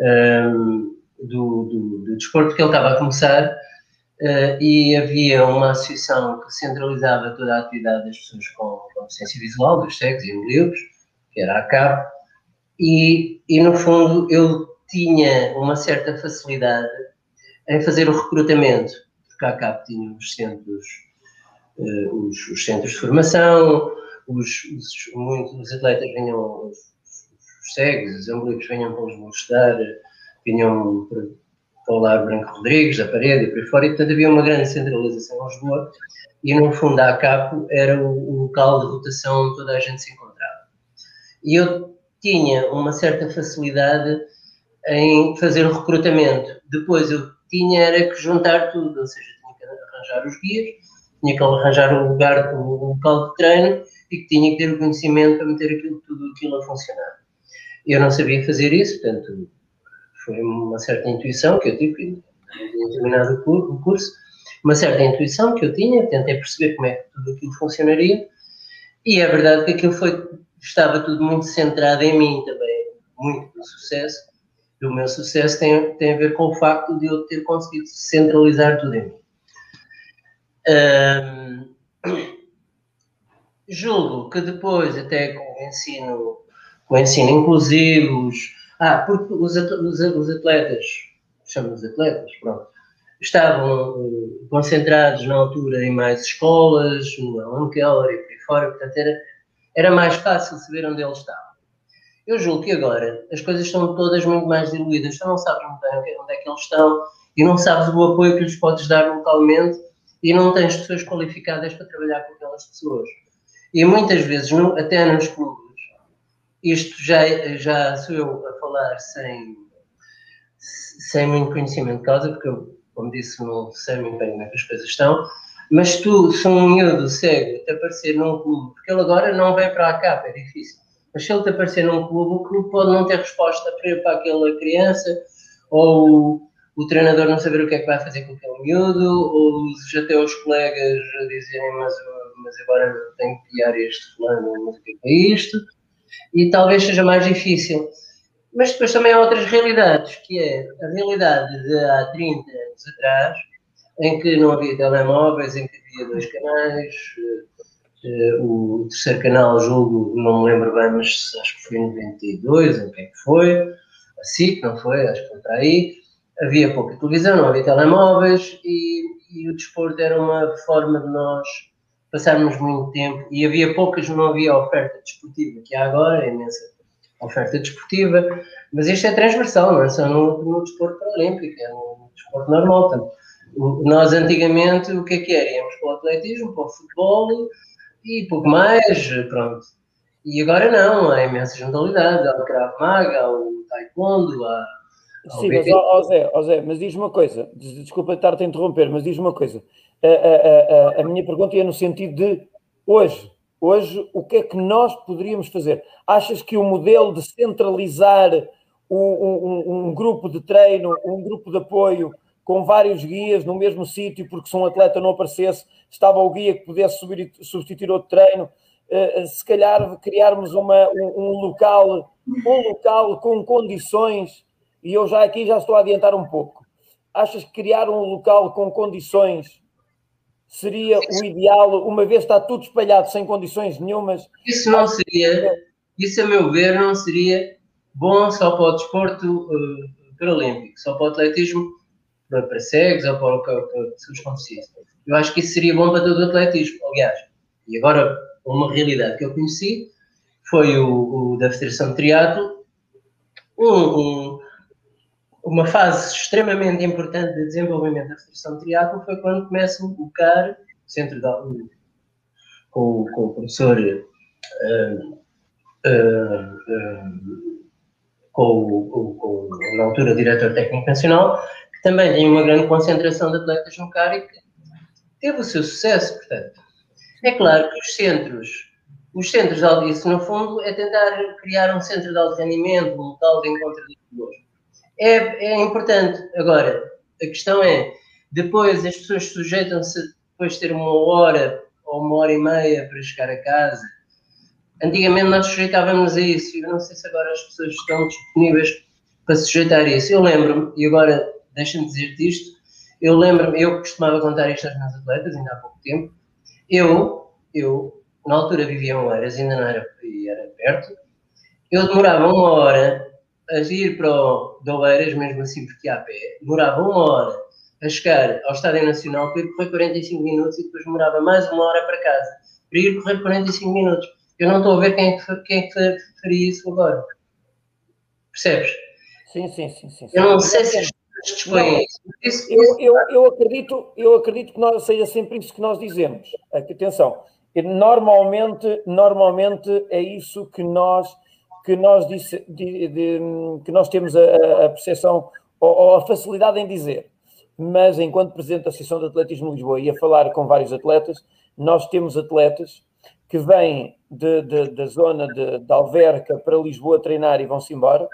um, do, do, do, desporto que ele estava a começar uh, e havia uma associação que centralizava toda a atividade das pessoas com, com deficiência visual, dos cegos e livros, que era a CAP, e, e no fundo eu tinha uma certa facilidade em fazer o recrutamento, porque a CAP tinha os centros, uh, os, os centros de formação, os, os, muitos atletas vinham, os, os cegos, os ambulípicos vinham para os mostrar, vinham para, para o Lar Branco Rodrigues, da parede e por aí fora, e portanto havia uma grande centralização em Lisboa, e no fundo a ACAP era o, o local de rotação onde toda a gente se encontrava. E eu tinha uma certa facilidade em fazer o recrutamento. Depois eu tinha era que juntar tudo, ou seja, tinha que arranjar os guias, tinha que arranjar um lugar, um local de treino e que tinha que ter o conhecimento para meter aquilo, tudo aquilo a funcionar. Eu não sabia fazer isso, portanto, foi uma certa intuição que eu tive, em terminado o curso, uma certa intuição que eu tinha, tentei perceber como é que tudo aquilo funcionaria, e é verdade que aquilo foi, estava tudo muito centrado em mim também, muito do sucesso, e o meu sucesso tem, tem a ver com o facto de eu ter conseguido centralizar tudo em mim. Um, julgo que depois, até com o ensino, com o ensino inclusivo, os, ah, porque os, os atletas, chamamos atletas, pronto, estavam uh, concentrados na altura em mais escolas, no Alan Keller e por aí fora, portanto era, era mais fácil saber onde eles estavam. Eu julgo que agora as coisas estão todas muito mais diluídas, tu não sabes muito bem onde é que eles estão e não sabes o apoio que lhes podes dar localmente e não tens pessoas qualificadas para trabalhar com aquelas pessoas. E muitas vezes, até nos clubes, isto já, já sou eu a falar sem, sem muito conhecimento de causa, porque eu, como disse, não sei muito bem como é que as coisas estão, mas tu, se um miúdo cego te aparecer num clube, porque ele agora não vem para a capa, é difícil, mas se ele te aparecer num clube, o clube pode não ter resposta para, aquela criança, ou o treinador não saber o que é que vai fazer com aquele miúdo, ou já ter os colegas dizerem, mas mas agora tenho que criar este fulano, mas o que é isto? E talvez seja mais difícil. Mas depois também há outras realidades, que é a realidade de há 30 anos atrás, em que não havia telemóveis, em que havia dois canais, o terceiro canal, jogo, não me lembro bem, mas acho que foi em 92, ou o que é que foi, assim, não foi, acho que foi para aí. Havia pouca televisão, não havia telemóveis e, e o desporto era uma forma de nós passarmos muito tempo e havia poucas, não havia oferta desportiva, que há agora, é imensa oferta desportiva, mas isto é transversal, não é só no, no desporto paralímpico, é no desporto normal. Portanto, nós antigamente o que é que era? Íamos para o atletismo, para o futebol e pouco mais, pronto. E agora não, há imensas modalidades, há o Krav Maga, há o Taekwondo, há. Sim, mas ó, Zé, ó Zé, mas diz uma coisa, desculpa estar-te a interromper, mas diz uma coisa. A, a, a, a minha pergunta é no sentido de hoje, hoje, o que é que nós poderíamos fazer? Achas que o modelo de centralizar um, um, um grupo de treino, um grupo de apoio, com vários guias no mesmo sítio, porque se um atleta não aparecesse, estava o guia que pudesse subir, substituir outro treino. Uh, se calhar criarmos uma, um, um, local, um local com condições, e eu já aqui já estou a adiantar um pouco. Achas que criar um local com condições seria o ideal, uma vez está tudo espalhado sem condições nenhumas? Isso não seria, isso a meu ver, não seria bom só para o desporto uh, paralímpico, só para o atletismo para cegos ou para, para, para pessoas com deficiência. Eu acho que isso seria bom para todo o atletismo, aliás. E agora, uma realidade que eu conheci foi o, o da Federação de Triatlo, um, um, uma fase extremamente importante de desenvolvimento da Federação de Triatlo foi quando começa o CAR, Centro da, com, com o professor uh, uh, uh, com, o, com, na altura, diretor técnico nacional, também tem uma grande concentração de atletas no CAR e que teve o seu sucesso, portanto. É claro que os centros, os centros de alto no fundo, é tentar criar um centro de alto um local de encontro de pessoas. É, é importante. Agora, a questão é, depois as pessoas sujeitam-se depois de ter uma hora ou uma hora e meia para chegar a casa. Antigamente nós sujeitávamos a isso, e eu não sei se agora as pessoas estão disponíveis para sujeitar a isso. Eu lembro-me, e agora deixa-me dizer-te isto. Eu lembro-me, eu costumava contar isto aos meus atletas, ainda há pouco tempo. Eu, eu na altura vivia em Oeiras, ainda não era, era perto. Eu demorava uma hora a ir para o de Oeiras, mesmo assim porque a pé. Demorava uma hora a chegar ao Estádio Nacional para ir correr 45 minutos e depois demorava mais uma hora para casa para ir correr 45 minutos. Eu não estou a ver quem é que, quem é faria isso agora. Percebes? Sim, sim, sim. sim, sim. Eu não sei se eu, eu, eu, acredito, eu acredito que nós, seja sempre isso que nós dizemos. Atenção, normalmente, normalmente é isso que nós que nós, disse, de, de, que nós temos a, a percepção ou, ou, a facilidade em dizer. Mas enquanto presidente da Associação de Atletismo de Lisboa e a falar com vários atletas, nós temos atletas que vêm de, de, da zona de, de Alverca para Lisboa treinar e vão-se embora.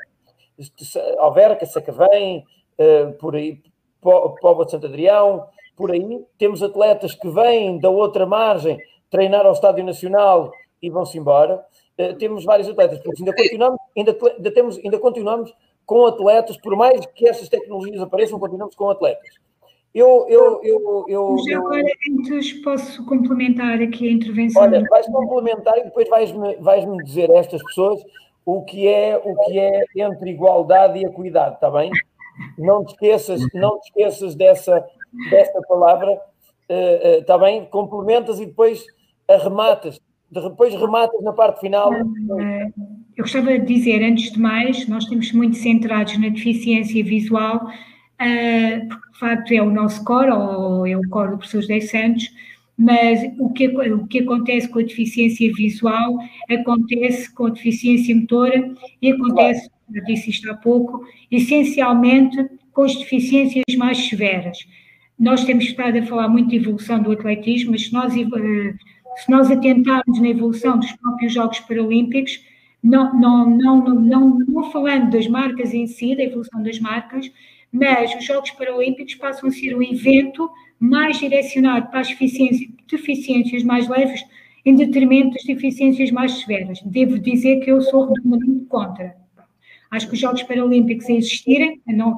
Alverca, Sacavém, uh, por aí, Póvoa de Santo Adrião, por aí. Temos atletas que vêm da outra margem treinar ao Estádio Nacional e vão-se embora. Uh, temos vários atletas, porque ainda continuamos, ainda, ainda, temos, ainda continuamos com atletas, por mais que essas tecnologias apareçam, continuamos com atletas. Eu, eu, eu, eu, Já agora, antes posso complementar aqui a intervenção. Olha, vais complementar e depois vais-me vais -me dizer a estas pessoas o que é o que é entre igualdade e equidade, está bem? Não te esqueças, não te esqueças dessa, dessa palavra, uh, uh, está bem? Complementas e depois arrematas. Depois rematas na parte final. Eu gostava de dizer, antes de mais, nós estamos muito centrados na deficiência visual, uh, porque de facto é o nosso core, ou é o core do professor José Santos, mas o que, o que acontece com a deficiência visual acontece com a deficiência motora e acontece eu disse isto há pouco, essencialmente com as deficiências mais severas. Nós temos estado a falar muito de evolução do atletismo, mas se nós, eh, se nós atentarmos na evolução dos próprios Jogos Paralímpicos, não, não, não, não, não falando das marcas em si, da evolução das marcas, mas os Jogos Paralímpicos passam a ser um evento mais direcionado para as deficiências, mais leves em detrimento das deficiências mais severas. Devo dizer que eu sou redondamente contra. Acho que os Jogos Paralímpicos a existirem, não,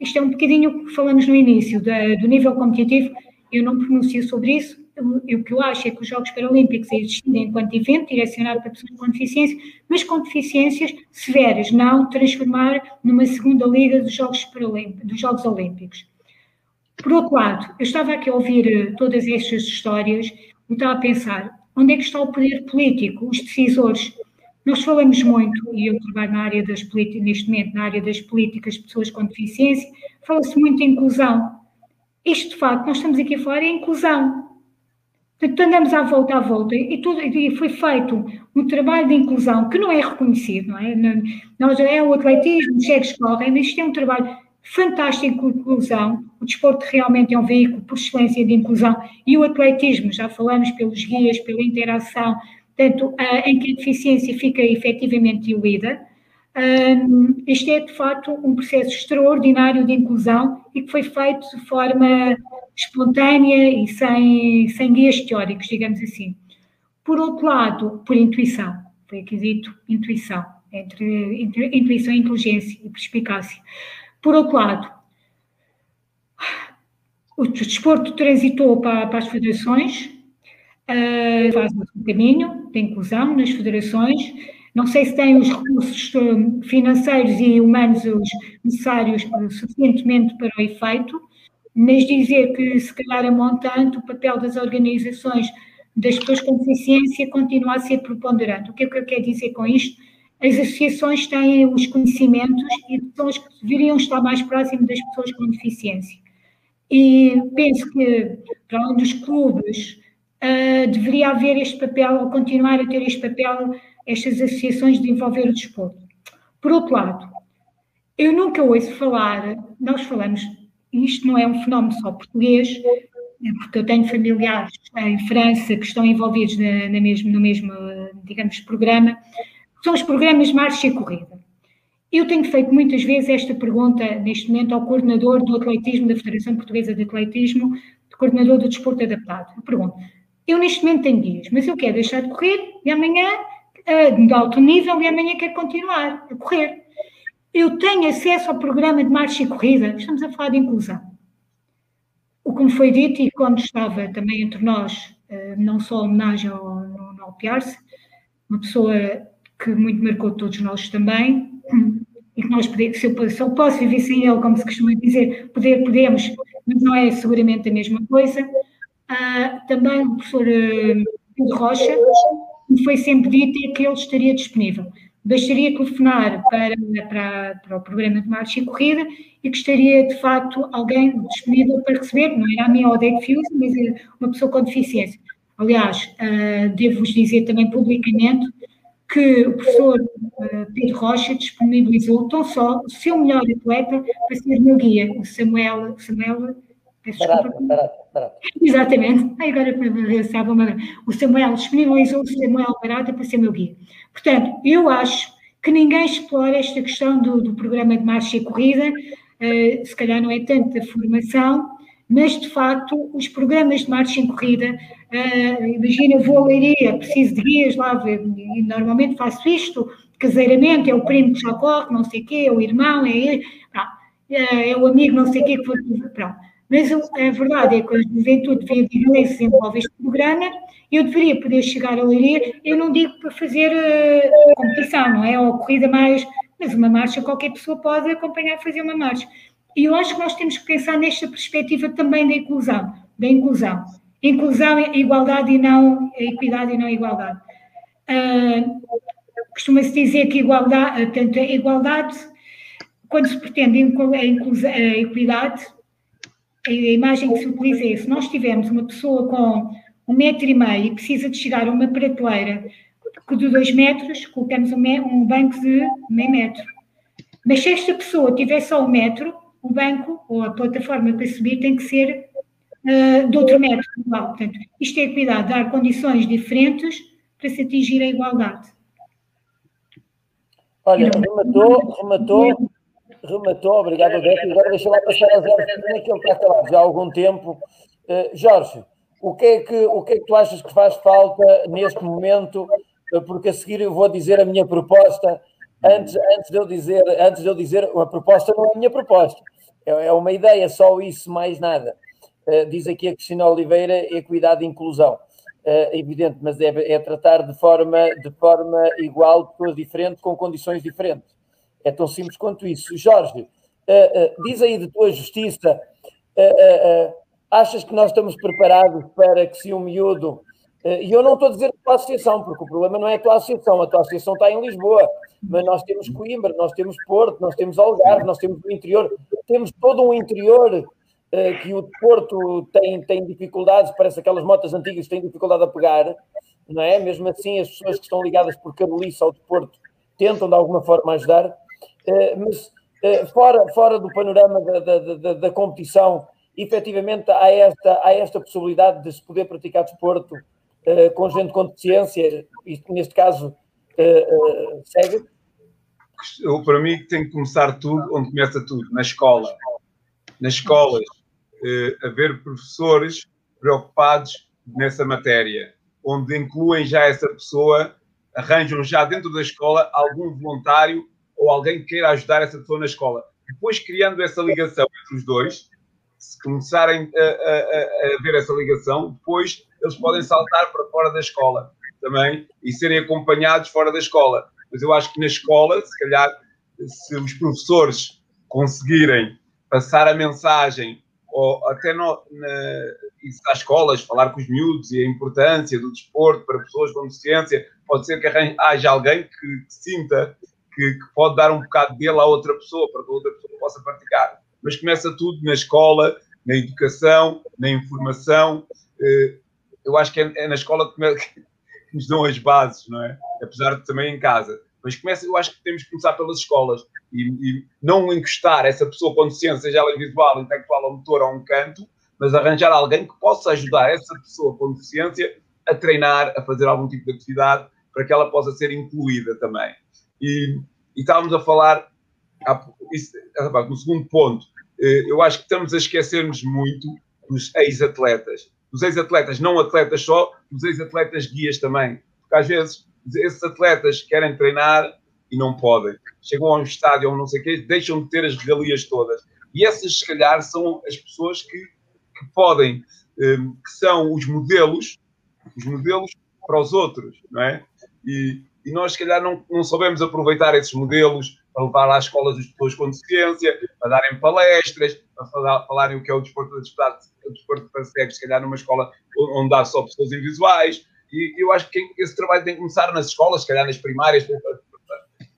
isto é um bocadinho o que falamos no início, da, do nível competitivo, eu não pronuncio sobre isso, o que eu acho é que os Jogos Paralímpicos existem enquanto evento direcionado para pessoas com deficiência, mas com deficiências severas, não transformar numa segunda liga dos Jogos, dos Jogos Olímpicos. Por outro lado, eu estava aqui a ouvir eh, todas estas histórias e estava a pensar, onde é que está o poder político, os decisores? Nós falamos muito, e eu trabalho na área das políticas, neste momento, na área das políticas de pessoas com deficiência, fala-se muito de inclusão. Isto, de facto, nós estamos aqui a falar é inclusão. Portanto, andamos à volta, à volta, e, tudo, e foi feito um trabalho de inclusão que não é reconhecido, não é? Nós, é o atletismo, os cheques correm, mas isto é um trabalho fantástico de inclusão. O desporto realmente é um veículo por excelência de inclusão e o atletismo, já falamos pelos guias, pela interação, tanto em que a deficiência fica efetivamente diluída. Este é, de facto, um processo extraordinário de inclusão e que foi feito de forma espontânea e sem, sem guias teóricos, digamos assim. Por outro lado, por intuição, foi aqui dito intuição, entre, entre intuição, inteligência e perspicácia. Por outro lado, o desporto transitou para, para as federações, uh, faz um caminho de inclusão nas federações. Não sei se tem os recursos ah, financeiros e humanos necessários suficientemente para o efeito, mas dizer que, se calhar, a montante, o papel das organizações das pessoas com deficiência continua a ser preponderante. O que é que eu quero dizer com isto? as associações têm os conhecimentos e são as que deveriam estar mais próximas das pessoas com deficiência. E penso que, para além dos clubes, uh, deveria haver este papel, ou continuar a ter este papel, estas associações de envolver o desporto. Por outro lado, eu nunca ouço falar, nós falamos, isto não é um fenómeno só português, porque eu tenho familiares em França que estão envolvidos na, na mesmo, no mesmo, digamos, programa, são os programas marcha e corrida. Eu tenho feito muitas vezes esta pergunta, neste momento, ao coordenador do atletismo da Federação Portuguesa de Atletismo, coordenador do desporto adaptado. Eu pergunto, eu neste momento tenho dias, mas eu quero deixar de correr e amanhã, uh, de alto nível, e amanhã quero continuar a correr. Eu tenho acesso ao programa de marcha e corrida, estamos a falar de inclusão. O que me foi dito, e quando estava também entre nós, uh, não só homenagem ao, ao, ao Piarce, uma pessoa que muito marcou todos nós também, e que nós podemos, se eu, se eu posso viver sem ele, como se costuma dizer, poder, podemos, mas não é seguramente a mesma coisa. Também o professor uh, Pedro Rocha, me foi sempre dito é que ele estaria disponível. Bastaria telefonar para, para, para o programa de marcha e corrida e que estaria, de facto, alguém disponível para receber, não era a minha Odete Fius, mas uma pessoa com deficiência. Aliás, uh, devo-vos dizer também publicamente que o professor uh, Pedro Rocha disponibilizou tão só o seu melhor atleta para ser meu guia, o Samuel, Samuel barato, barato, barato. Exatamente, agora sabe, o Samuel disponibilizou o Samuel Barata para ser meu guia. Portanto, eu acho que ninguém explora esta questão do, do programa de marcha e corrida, uh, se calhar não é tanto da formação, mas de facto os programas de marcha em corrida Uh, imagina, vou a Leiria, preciso de guias lá, e normalmente faço isto caseiramente, é o primo que já corre, não sei o quê, é o irmão, é ele, é, é o amigo, não sei o quê, que foi, pronto. Mas a verdade é que a juventude vem de se desenvolve este programa, eu deveria poder chegar a Leiria, eu não digo para fazer uh, competição, não é? Ou corrida mais, mas uma marcha qualquer pessoa pode acompanhar fazer uma marcha. E eu acho que nós temos que pensar nesta perspectiva também da inclusão, da inclusão. Inclusão, igualdade e não equidade e não igualdade. Uh, Costuma-se dizer que igualdade, tanto a igualdade, quando se pretende a, inclusão, a equidade, a imagem que se utiliza é se nós tivermos uma pessoa com um metro e meio e precisa de chegar a uma prateleira de dois metros, colocamos um, banco de meio metro. Mas se esta pessoa tiver só um metro, o banco ou a plataforma para subir tem que ser uh, de outro método. Portanto, isto é cuidado, dar condições diferentes para se atingir a igualdade. Olha, rematou, rematou, rematou, obrigado, Odete. Agora deixa lá passar a Jorge, que ele está calado já há algum tempo. Uh, Jorge, o que, é que, o que é que tu achas que faz falta neste momento? Uh, porque a seguir eu vou dizer a minha proposta. Antes, antes, de eu dizer, antes de eu dizer, a proposta não é a minha proposta, é, é uma ideia, só isso, mais nada. diz aqui a Cristina Oliveira, equidade e inclusão. É evidente, mas é, é tratar de forma, de forma igual pessoas diferentes com condições diferentes. É tão simples quanto isso. Jorge, uh, uh, diz aí de tua justiça, uh, achas que nós estamos preparados para que se um miúdo. E eu não estou a dizer a tua associação, porque o problema não é a tua associação, a tua associação está em Lisboa, mas nós temos Coimbra, nós temos Porto, nós temos Algarve, nós temos o interior, temos todo um interior que o Porto tem, tem dificuldades, parece aquelas motas antigas que têm dificuldade a pegar, não é? Mesmo assim, as pessoas que estão ligadas por cabelice ao desporto tentam de alguma forma ajudar. Eh, mas eh, fora, fora do panorama da, da, da, da, competição, efetivamente há esta, há esta possibilidade de se poder praticar desporto eh, com gente com deficiência, isto neste caso segue? Eu, para mim tem que começar tudo onde começa tudo, na escola. Nas escolas, haver professores preocupados nessa matéria, onde incluem já essa pessoa, arranjam já dentro da escola algum voluntário ou alguém que queira ajudar essa pessoa na escola. Depois, criando essa ligação entre os dois, se começarem a, a, a ver essa ligação, depois eles podem saltar para fora da escola também e serem acompanhados fora da escola. Mas eu acho que na escola, se calhar, se os professores conseguirem passar a mensagem, ou até no, na, às escolas, falar com os miúdos e a importância do desporto para pessoas com deficiência, pode ser que haja alguém que, que sinta que, que, pode dar um bocado dele a outra pessoa, para que a outra pessoa possa praticar. Mas começa tudo na escola, na educação, na informação. Eh, eu acho que é, é na escola que nos dão as bases, não é? Apesar de também em casa. Mas começa, eu acho que temos que começar pelas escolas e, e não encostar essa pessoa com deficiência, seja ela visual, intelectual ou motor, a um canto, mas arranjar alguém que possa ajudar essa pessoa com deficiência a treinar, a fazer algum tipo de atividade para que ela possa ser incluída também. E, e estávamos a falar, isso, no segundo ponto, eh, eu acho que estamos a esquecer-nos muito dos ex-atletas. Dos ex-atletas, não atletas só, dos ex-atletas guias também. Porque às vezes esses atletas querem treinar e não podem. Chegam a um estádio ou não sei o quê, deixam de ter as regalias todas. E essas, se calhar, são as pessoas que, que podem, eh, que são os modelos, os modelos para os outros, não é? E, e nós, se calhar, não, não soubemos aproveitar esses modelos para levar às escolas as pessoas com deficiência, para darem palestras, para falar, falarem o que é o desporto de o desporto para cegos, se calhar numa escola onde há só pessoas invisuais. E eu acho que esse trabalho tem que começar nas escolas, se calhar nas primárias.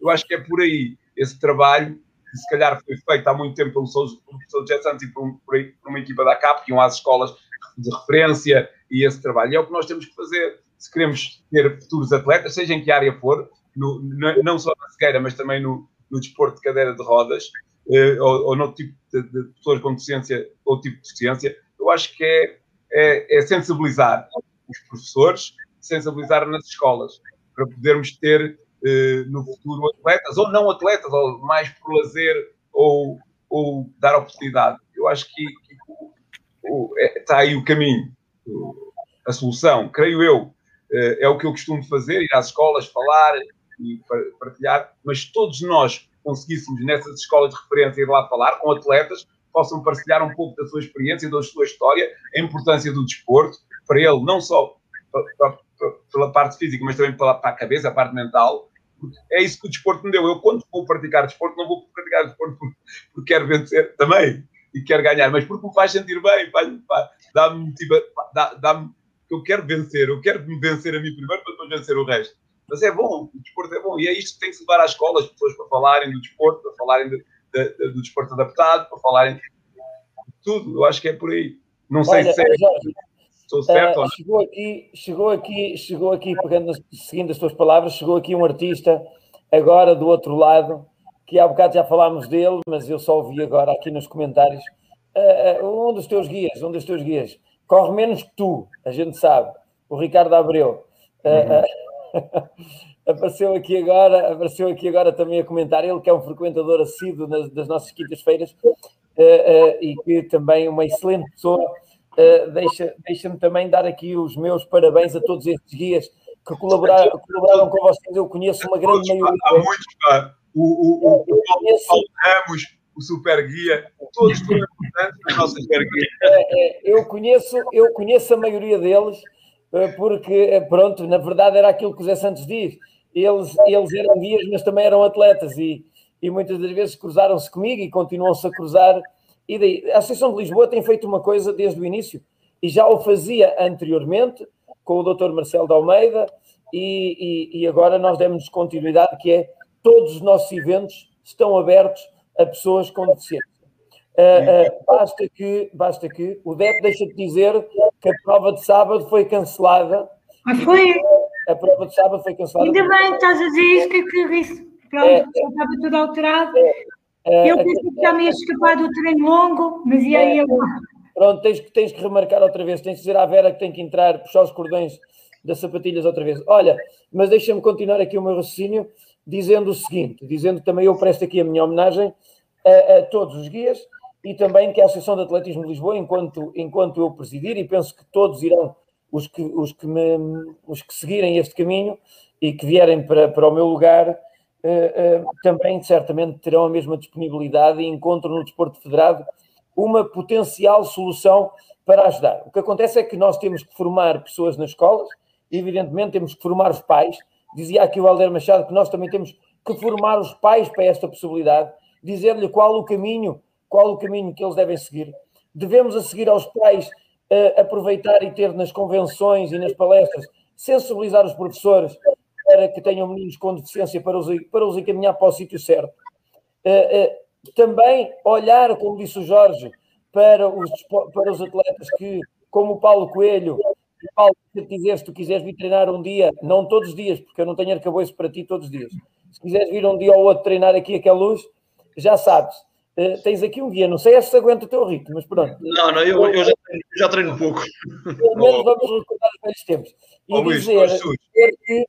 Eu acho que é por aí esse trabalho, que se calhar foi feito há muito tempo pelo professor Jet Santos e por, por, por uma equipa da CAP, que iam às escolas de referência e esse trabalho. E é o que nós temos que fazer se queremos ter futuros atletas, seja em que área for, no, não só na cegueira, mas também no, no desporto de cadeira de rodas, eh, ou, ou no tipo de, de, pessoas com deficiência ou tipo de deficiência, eu acho que é, é, é sensibilizar os professores, sensibilizar nas escolas, para podermos ter eh, no futuro atletas, ou não atletas, ou mais por lazer, ou, ou dar oportunidade. Eu acho que, que o, é, está aí o caminho, a solução, creio eu. Eh, é o que eu costumo fazer, ir às escolas, falar e partilhar, mas todos nós conseguíssemos nessas escolas de referência ir lá falar com atletas, possam partilhar um pouco da sua experiência, da sua história, a importância do desporto, para ele, não só pela parte física, mas também pela, a cabeça, a parte mental. É isso que o desporto me deu. Eu, quando vou praticar desporto, não vou praticar desporto porque, quero vencer também e quero ganhar, mas porque me faz sentir bem, dá-me motiva, dá-me dá eu quero vencer, eu quero me vencer a mim primeiro para depois vencer o resto. Mas é bom, o desporto é bom. E é isto que tem que se levar à escola, as pessoas para falarem do desporto, para falarem de, de, de, do desporto adaptado, para falarem de tudo. Eu acho que é por aí. Não sei Olha, se é. Estou certo uh, ou não. Chegou aqui, chegou aqui, chegou aqui, pegando, seguindo as tuas palavras, chegou aqui um artista, agora do outro lado, que há bocado já falámos dele, mas eu só ouvi agora aqui nos comentários. Uh, um dos teus guias, um dos teus guias corre menos que tu, a gente sabe. O Ricardo Abreu. Uhum. apareceu aqui agora, apareceu aqui agora também a comentar, ele que é um frequentador assíduo nas, das nossas quintas-feiras uh, uh, e que também é uma excelente pessoa. Uh, deixa, deixa-me também dar aqui os meus parabéns a todos estes guias que colaboraram, colaboraram com vocês. Eu conheço uma grande maioria. Há muitos, pá. O, o, o, o Paulo Ramos, o super guia, todos foram importantes para o nosso super. É, é, eu, conheço, eu conheço a maioria deles, eh, porque, eh, pronto, na verdade era aquilo que o Zé Santos diz. Eles, eles eram guias, mas também eram atletas e, e muitas das vezes cruzaram-se comigo e continuam-se a cruzar. E daí, a Associação de Lisboa tem feito uma coisa desde o início e já o fazia anteriormente com o Dr. Marcelo de Almeida e, e, e agora nós demos continuidade que é todos os nossos eventos estão abertos a pessoas com deficiência. Uh, uh, basta, que, basta que o DEP deixa de dizer que a prova de sábado foi cancelada. Mas ah, foi. A prova de sábado foi cancelada. Ainda bem, estás a dizer isso, que, que isso. Pronto, é, estava tudo alterado. É, eu pensei que já me ia escapar do treino longo, mas e aí eu. Pronto, tens, tens que remarcar outra vez, tens que dizer à Vera que tem que entrar, puxar os cordões das sapatilhas outra vez. Olha, mas deixa-me continuar aqui o meu raciocínio dizendo o seguinte, dizendo também eu presto aqui a minha homenagem a, a, todos os guias e também que a Associação de Atletismo de Lisboa, enquanto, enquanto eu presidir, e penso que todos irão, os que, os que, me, os que seguirem este caminho e que vierem para, para o meu lugar, uh, uh, também certamente terão a mesma disponibilidade e encontram no desporto federado uma potencial solução para ajudar. O que acontece é que nós temos que formar pessoas nas escolas, evidentemente temos que formar os pais. Dizia aqui o Alder Machado que nós também temos que formar os pais para esta possibilidade, dizer-lhe qual o caminho, qual o caminho que eles devem seguir. Devemos a seguir aos pais uh, aproveitar e ter nas convenções e nas palestras, sensibilizar os professores para que tenham meninos com deficiência para os, para os encaminhar para o sítio certo. Uh, uh, também olhar, como disse o Jorge, para os, para os atletas que, como o Paulo Coelho, Paulo, se quiseres, se tu quiseres vir treinar um dia, não todos os dias, porque eu não tenho arcabouço para ti todos os dias. Se quiseres vir um dia ou outro treinar aqui aquela luz, já sabes. Uh, tens aqui um dia, não sei se aguenta o teu ritmo, mas pronto. Não, não, eu, eu já, treino, já treino pouco. Pelo menos vamos recordar os velhos tempos. E oh, dizer, dizer que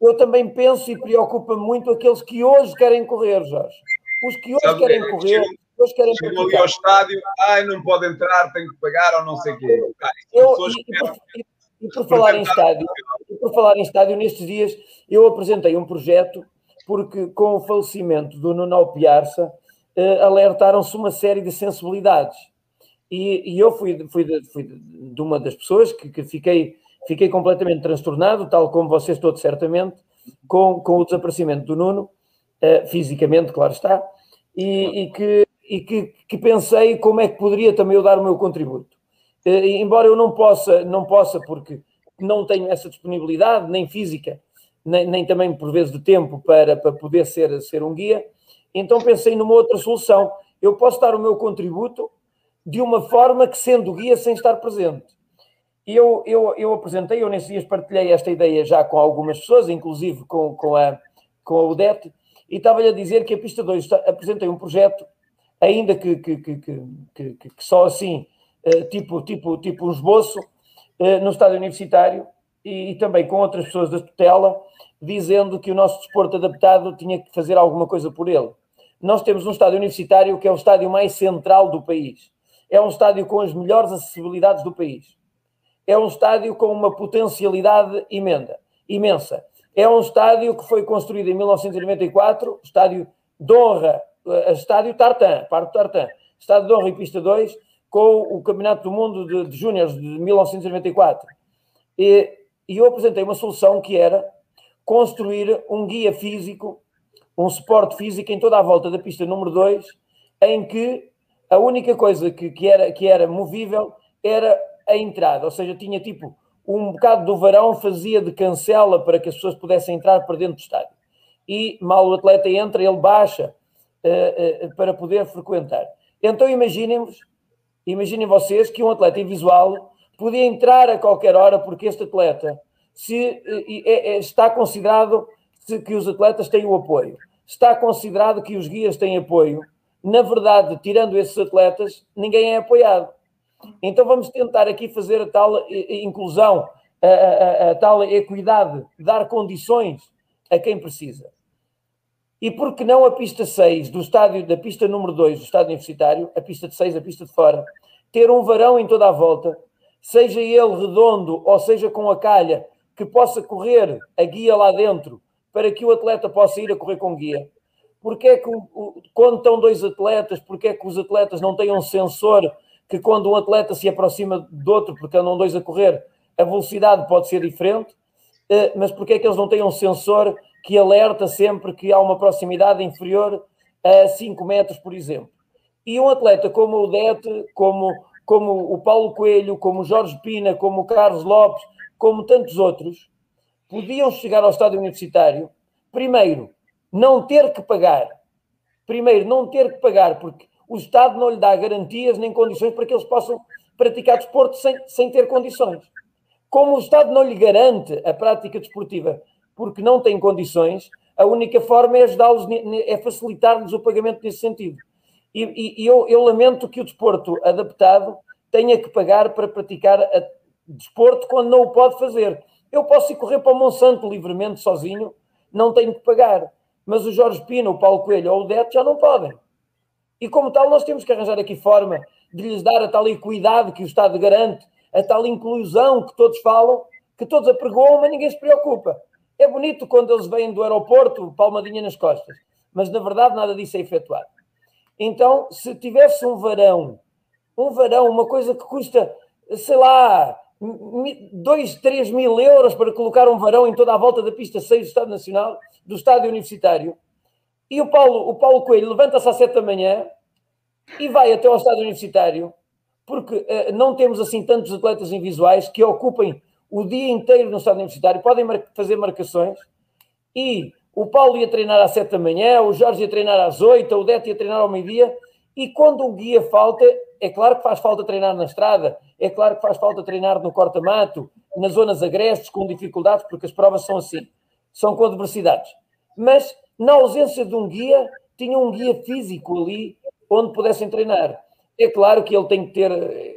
eu também penso e preocupa muito aqueles que hoje querem correr, Jorge. Os que hoje Sabe, querem é, correr, chego, hoje querem Chegou ali ao estádio, ai, não pode entrar, tem que pagar ou não sei o quê. Eu, e, e, e por falar em estádio, por falar em estádio, nestes dias eu apresentei um projeto porque com o falecimento do Nuno Piarça uh, alertaram-se uma série de sensibilidades. E, e eu fui, fui, de, fui, de, uma das pessoas que, que, fiquei, fiquei completamente transtornado, tal como vocês todos certamente, com, com o desaparecimento do Nuno, uh, fisicamente, claro está, e, e, que, e que, que pensei como é que poderia também eu dar o meu contributo. Eh, embora eu não possa, não possa, porque não tenho essa disponibilidade, nem física, nem, nem também por vezes de tempo para, para poder ser, ser um guia, então pensei numa outra solução. Eu posso dar o meu contributo de uma forma que sendo guia sem estar presente. E eu, eu, eu apresentei, eu nesses dias partilhei esta ideia já com algumas pessoas, inclusive com, com, a, com a Udete, e estava-lhe a dizer que a Pista 2 apresentei um projeto, ainda que, que, que, que, que só assim tipo, tipo, tipo um esboço, eh, no estádio universitário e, e, também com outras pessoas da tutela, dizendo que o nosso desporto adaptado tinha que fazer alguma coisa por ele. Nós temos um estádio universitário que é o estádio mais central do país. É um estádio com as melhores acessibilidades do país. É um estádio com uma potencialidade imenda, imensa. É um estádio que foi construído em 1994, estádio de honra, eh, estádio Tartan, Parque Tartan, estádio de honra e pista 2, com o Campeonato do Mundo de, de Júniores de 1994. E, e eu apresentei uma solução que era construir um guia físico, um suporte físico em toda a volta da pista número 2, em que a única coisa que, que, era, que era movível era a entrada, ou seja, tinha tipo um bocado do varão fazia de cancela para que as pessoas pudessem entrar para dentro do estádio. E mal o atleta entra, ele baixa uh, uh, para poder frequentar. Então imaginem-vos Imaginem vocês que um atleta invisual podia entrar a qualquer hora, porque este atleta se, é, é, está considerado que os atletas têm o apoio, está considerado que os guias têm apoio. Na verdade, tirando esses atletas, ninguém é apoiado. Então vamos tentar aqui fazer a tal inclusão, a, a, a tal equidade, dar condições a quem precisa. E por que não a pista 6 do estádio, da pista número 2 do estádio universitário, a pista de 6, a pista de fora, ter um varão em toda a volta, seja ele redondo ou seja com a calha, que possa correr a guia lá dentro, para que o atleta possa ir a correr com guia. Porque é que quando estão dois atletas, porque é que os atletas não têm um sensor que quando um atleta se aproxima do outro, porque andam dois a correr, a velocidade pode ser diferente, eh, mas porque é que eles não têm um sensor que alerta sempre que há uma proximidade inferior a 5 metros, por exemplo? E um atleta como o Dete, como, como o Paulo Coelho, como o Jorge Pina, como o Carlos Lopes, como tantos outros, podiam chegar ao estádio universitário, primeiro, não ter que pagar. Primeiro, não ter que pagar, porque o Estado não lhe dá garantias nem condições para que eles possam praticar desporto sem, sem ter condições. Como o Estado não lhe garante a prática desportiva porque não tem condições, a única forma é ajudá-los, é facilitar-lhes o pagamento nesse sentido. E, e, eu, eu, lamento que o desporto adaptado tenha que pagar para praticar desporto quando não o pode fazer. Eu posso ir correr para o Monsanto livremente sozinho, não tenho que pagar mas o Jorge Pina, o Paulo Coelho ou o Deto já não podem. E como tal, nós temos que arranjar aqui forma de lhes dar a tal equidade que o Estado garante, a tal inclusão que todos falam, que todos apregoam, mas ninguém se preocupa. É bonito quando eles vêm do aeroporto, palmadinha nas costas, mas na verdade nada disso é efetuado. Então, se tivesse um varão, um varão, uma coisa que custa, sei lá, 2, 3 mil euros para colocar um varão em toda a volta da pista 6 do Estado Nacional, do Estádio Universitário, e o Paulo, o Paulo Coelho levanta-se às 7 da manhã e vai até ao Estádio Universitário, porque uh, não temos assim tantos atletas invisuais que ocupem o dia inteiro no Estádio Universitário, podem mar fazer marcações, e o Paulo ia treinar às 7 da manhã, o Jorge ia treinar às 8, o Deto ia treinar ao meio-dia, e quando o guia falta, é claro que faz falta treinar na estrada, é claro que faz falta treinar no corta-mato, nas zonas agrestes, com dificuldades, porque as provas são assim, são com adversidades. Mas, na ausência de um guia, tinha um guia físico ali onde pudessem treinar. É claro que ele tem que ter,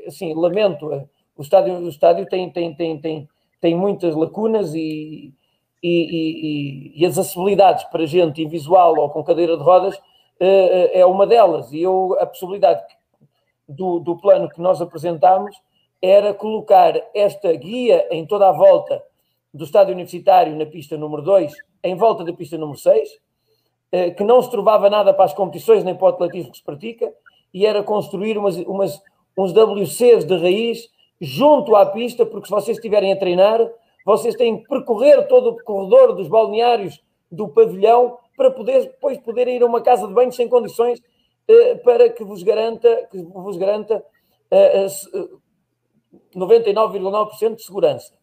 assim, lamento, o estádio, o estádio tem, tem, tem, tem, tem muitas lacunas e, e, e, e as acessibilidades para gente invisual ou com cadeira de rodas eh, é uma delas. E eu, a possibilidade do, do plano que nós apresentámos era colocar esta guia em toda a volta do estádio universitário na pista número 2, em volta da pista número 6, eh, que não se trovava nada para as competições nem para o atletismo que se pratica, e era construir umas, umas, uns WCs de raiz junto à pista, porque se vocês estiverem a treinar, vocês têm que percorrer todo o corredor dos balneários do pavilhão para poder, depois poderem ir a uma casa de banho sem condições eh, para que vos garanta, que vos garanta 99,9% eh, de segurança.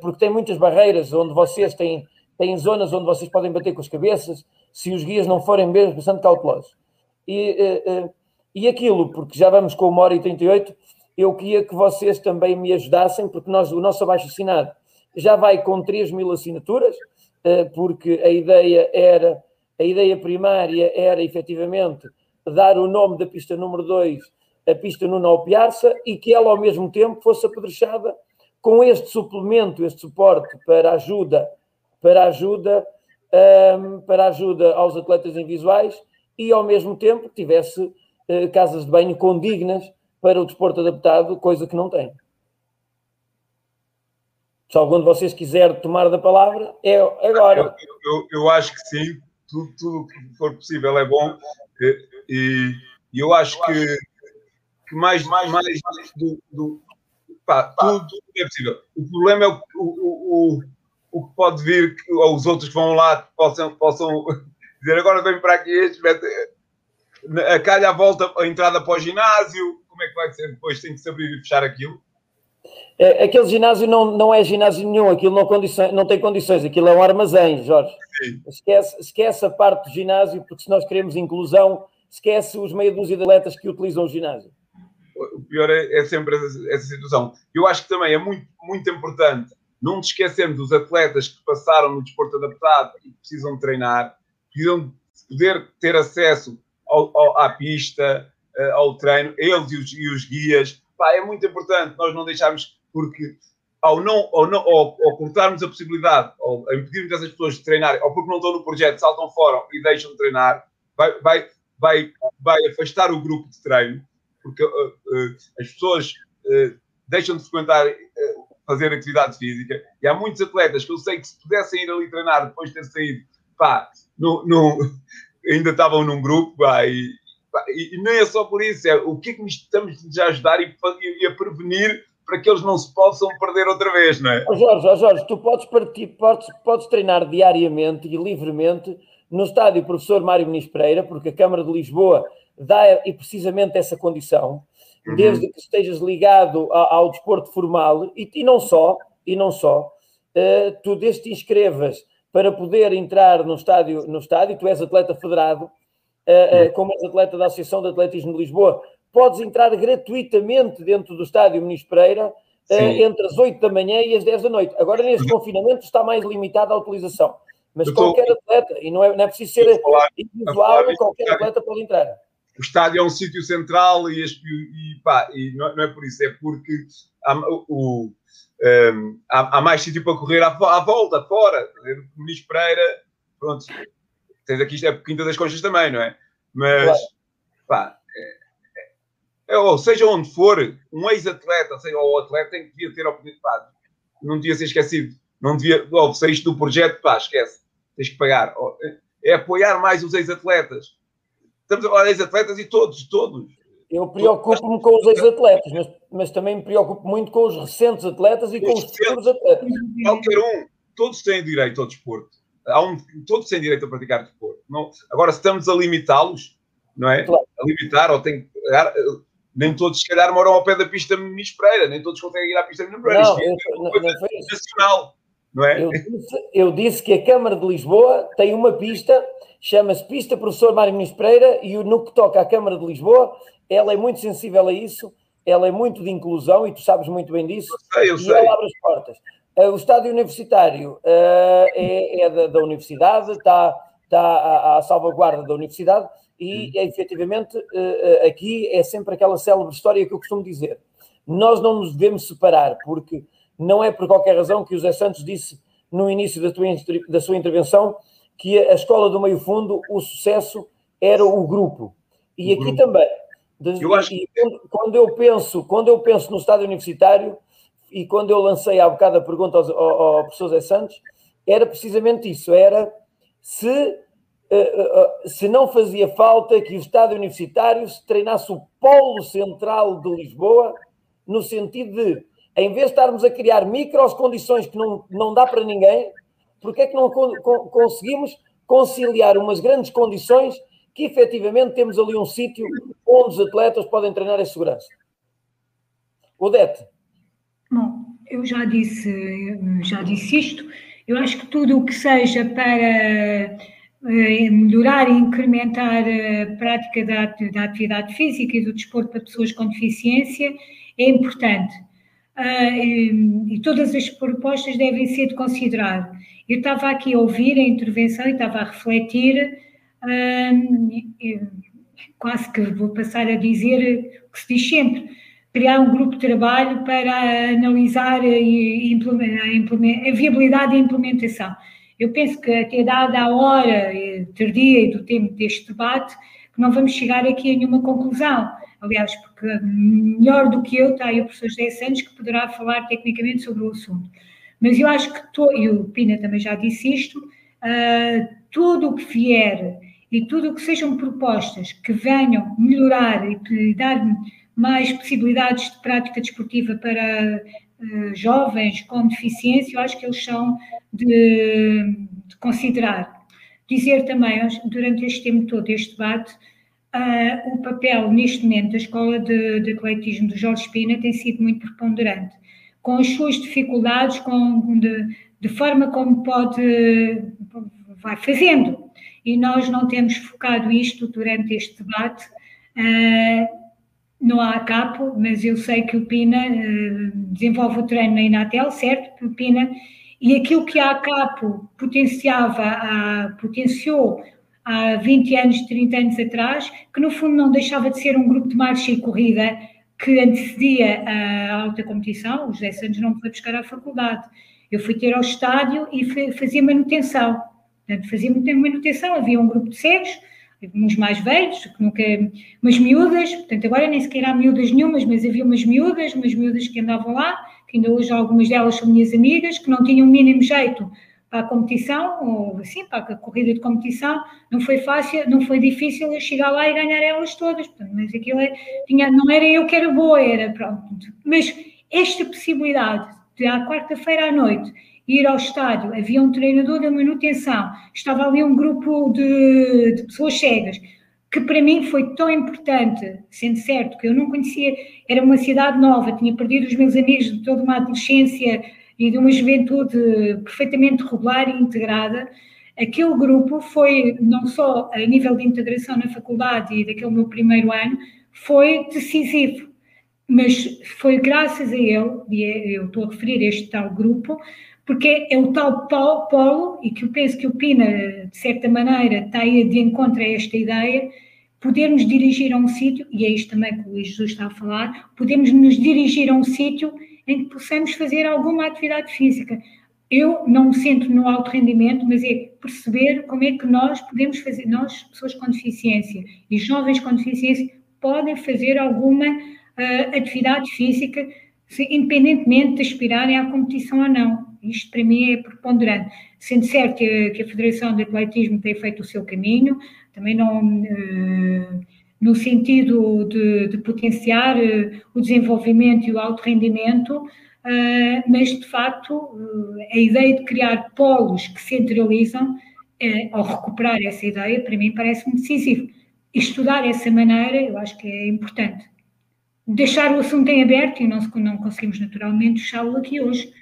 Porque tem muitas barreiras onde vocês têm, têm zonas onde vocês podem bater com as cabeças, se os guias não forem mesmo bastante cautelosos. E, e aquilo, porque já vamos com uma hora e 38, eu queria que vocês também me ajudassem, porque nós, o nosso abaixo-assinado já vai com 3 mil assinaturas, eh, porque a ideia era, a ideia primária era efetivamente dar o nome da pista número 2 a pista Nuno Alpiarça e que ela ao mesmo tempo fosse apedrechada com este suplemento, este suporte para ajuda, para ajuda, ehm, para ajuda aos atletas invisuais e ao mesmo tempo tivesse uh, casas de banho condignas para o desporto adaptado, coisa que não tem. Se algum de vocês quiser tomar da palavra, é agora. Eu, eu, eu acho que sim, tudo, tudo que for possível é bom. E, eu acho que, que mais, mais, mais do, do pá, tudo, tudo é possível. O problema é o, o, o, o que pode vir, que, ou os outros que vão lá possam, possam dizer agora vem para aqui este, a calha a volta, a entrada para o ginásio, como é que vai ser depois? Tem que se abrir e fechar aquilo? É, aquele ginásio não, não é ginásio nenhum, aquilo não, condições, não tem condições, aquilo é um armazém, Jorge. Esquece, esquece a parte do ginásio, porque se nós queremos inclusão, esquece os meia dúzia de atletas que utilizam o ginásio. O pior é, é sempre essa, essa, situação. Eu acho que também é muito, muito importante não nos esquecermos dos atletas que passaram no desporto adaptado e precisam de treinar, precisam de poder ter acesso ao, ao, à pista, eh, ao treino, eles e os, e os guias. Pá, é muito importante nós não deixarmos porque ao, não, ao, não, ao, ao cortarmos a possibilidade, ou impedirmos essas pessoas de treinarem, ou porque não estão no projeto, saltam fora e deixam de treinar, vai, vai, vai, vai afastar o grupo de treino, porque uh, uh, as pessoas uh, deixam de frequentar, fazer atividade física, e há muitos atletas que eu sei que se pudessem ir ali treinar depois de ter saído, pá, no, no, ainda estavam num grupo, pá, e, e, nem é só por isso, é o que é que estamos a ajudar e, e, a prevenir para que eles não se possam perder outra vez, não é? Oh Jorge, oh Jorge, tu podes, partir, podes, podes treinar diariamente e livremente no estádio Professor Mário Muniz Pereira, porque a Câmara de Lisboa dá e precisamente essa condição, uhum. desde que estejas ligado ao, ao desporto formal e, e, não só, e não só, uh, tu desde te inscrevas para poder entrar no estádio, no estádio, tu és atleta federado, uh, uh, como és atleta da Associação de Atletismo de Lisboa, podes entrar gratuitamente dentro do estádio Muniz Pereira uh, entre as 8 da manhã e as 10 da noite. Agora, neste confinamento, está mais limitada a utilização. Mas qualquer atleta, e não é, não é preciso ser individual, qualquer atleta pode entrar. O estádio é um sítio central e, e, pá, e não, não, é por isso, é porque há, o, um, há, há, mais sítio para correr à, à volta, fora. Muniz Pereira, pronto. Tens aqui isto é Quinta das Conchas também, não é? Mas, claro. pá, é, é, ou seja onde for, um ex-atleta, seja, ou o atleta, tem que devia ter oportunidade. Não devia ser esquecido. Não devia, ou saíste do projeto, pá, esquece. Tens que pagar. É apoiar mais os ex-atletas. Estamos a falar de ex-atletas e todos, todos. Eu preocupo-me com os ex-atletas, mas, mas, também me preocupo muito com os recentes atletas e com os futuros atletas. Qualquer um, todos têm direito ao desporto. Há um, todos têm direito a praticar desporto. Não, agora, se estamos a limitá-los, não é? Claro. A limitar, ou tem nem todos, se calhar, moram ao pé da pista Muniz Pereira, nem todos conseguem ir à pista Muniz Pereira. Não, Isto é uma coisa nacional, não é? Eu disse, eu disse, que a Câmara de Lisboa tem uma pista, chama-se Pista Professor Mário Muniz Pereira, e no que toca à Câmara de Lisboa, ela é muito sensível a isso, ela é muito de inclusão, e tu sabes muito bem disso, eu sei, eu e sei. ela abre as portas. Uh, o estádio universitário uh, é, é da, da, universidade, está, está à, à, salvaguarda da universidade, e hum. efetivamente uh, aqui é sempre aquela célebre história que eu costumo dizer. Nós não nos devemos separar, porque não é por qualquer razão que o José Santos disse no início da, tua, da sua intervenção que a escola do meio fundo, o sucesso era o grupo. E aqui grupo. também eu acho quando, eu penso, quando eu penso no estádio universitário e quando eu lancei há bocado a pergunta ao, ao, ao professor Zé Santos, era precisamente isso, era se, uh, uh, se não fazia falta que o estádio universitário se treinasse o polo central de Lisboa, no sentido de, em vez de estarmos a criar micros condições que não, não dá para ninguém, porque é que não conseguimos conciliar umas grandes condições que efetivamente temos ali um sítio onde os atletas podem treinar em segurança. Odete. Bom, eu já disse, já disse isto. Eu acho que tudo o que seja para eh, melhorar e incrementar a prática da, da, atividade física e do desporto para pessoas com deficiência é importante. Uh, e, todas as propostas devem ser de considerar. Eu estava aqui a ouvir a intervenção e estava a refletir quase que vou passar a dizer o que se diz sempre, criar um grupo de trabalho para analisar a, viabilidade e implementação. Eu penso que até dada a hora tardia e do tempo deste debate, que não vamos chegar aqui a nenhuma conclusão. Aliás, porque melhor do que eu está aí o professor José Santos, que poderá falar tecnicamente sobre o assunto. Mas eu acho que, to, e o Pina também já disse isto, uh, tudo o que vier e tudo o que sejam propostas que venham melhorar e dar mais possibilidades de prática desportiva para uh, jovens com deficiência, eu acho que eles são de, de considerar. Dizer também, durante este tempo todo, este debate, uh, o papel, neste momento, da Escola de, de Atletismo do Jorge Espina tem sido muito preponderante, com as suas dificuldades, com, de, de forma como pode, vai fazendo, e nós não temos focado isto durante este debate. Uh, não há capo, mas eu sei que o Pina uh, desenvolve o treino na Inatel, certo, Pina? E aquilo que a capo potenciava, a, potenciou há 20 anos, 30 anos atrás, que no fundo não deixava de ser um grupo de marcha e corrida que antecedia a alta competição. O José Santos não me foi buscar à faculdade. Eu fui ter ao estádio e fazia manutenção. Portanto, fazia manutenção, havia um grupo de cegos, uns mais velhos, que nunca, umas miúdas, portanto, agora nem sequer há miúdas nenhumas, mas havia umas miúdas, umas miúdas que andavam lá, que ainda hoje algumas delas são minhas amigas, que não tinham o mínimo jeito para a competição, ou assim, para a corrida de competição, não foi fácil, não foi difícil eu chegar lá e ganhar elas todas, mas aquilo é, tinha, não era eu que era boa, era pronto. Mas esta possibilidade de à quarta-feira à noite ir ao estádio, havia um treinador da manutenção, estava ali um grupo de, de pessoas cegas, que para mim foi tão importante, sendo certo que eu não conhecia, era uma cidade nova, tinha perdido os meus amigos de toda uma adolescência e de uma juventude perfeitamente regular e integrada, aquele grupo foi, não só a nível de integração na faculdade e daquele meu primeiro ano, foi decisivo. Mas foi graças a ele, e é, eu estou a referir este tal grupo, porque é o tal polo, e que eu penso que o Pina, de certa maneira, está aí de encontro a esta ideia, podermos dirigir a um sítio, e é isto também que o Luís Jesus está a falar, podemos nos dirigir a um sítio em que possamos fazer alguma atividade física. Eu não me sinto no alto rendimento, mas é perceber como é que nós podemos fazer, nós, pessoas com deficiência e jovens com deficiência, podem fazer alguma uh, atividade física, se, independentemente de aspirarem à competição ou não. Isto para mim é preponderante. Sendo certo que a, que a Federação de Atletismo tem feito o seu caminho, também não. Uh, no sentido de, de potenciar uh, o desenvolvimento e o alto rendimento, uh, mas de facto a ideia de criar polos que centralizam, ao recuperar essa ideia, para mim parece-me decisivo. Estudar essa maneira, eu acho que é importante. Deixar o assunto em aberto e não, não conseguimos naturalmente fechá-lo aqui hoje.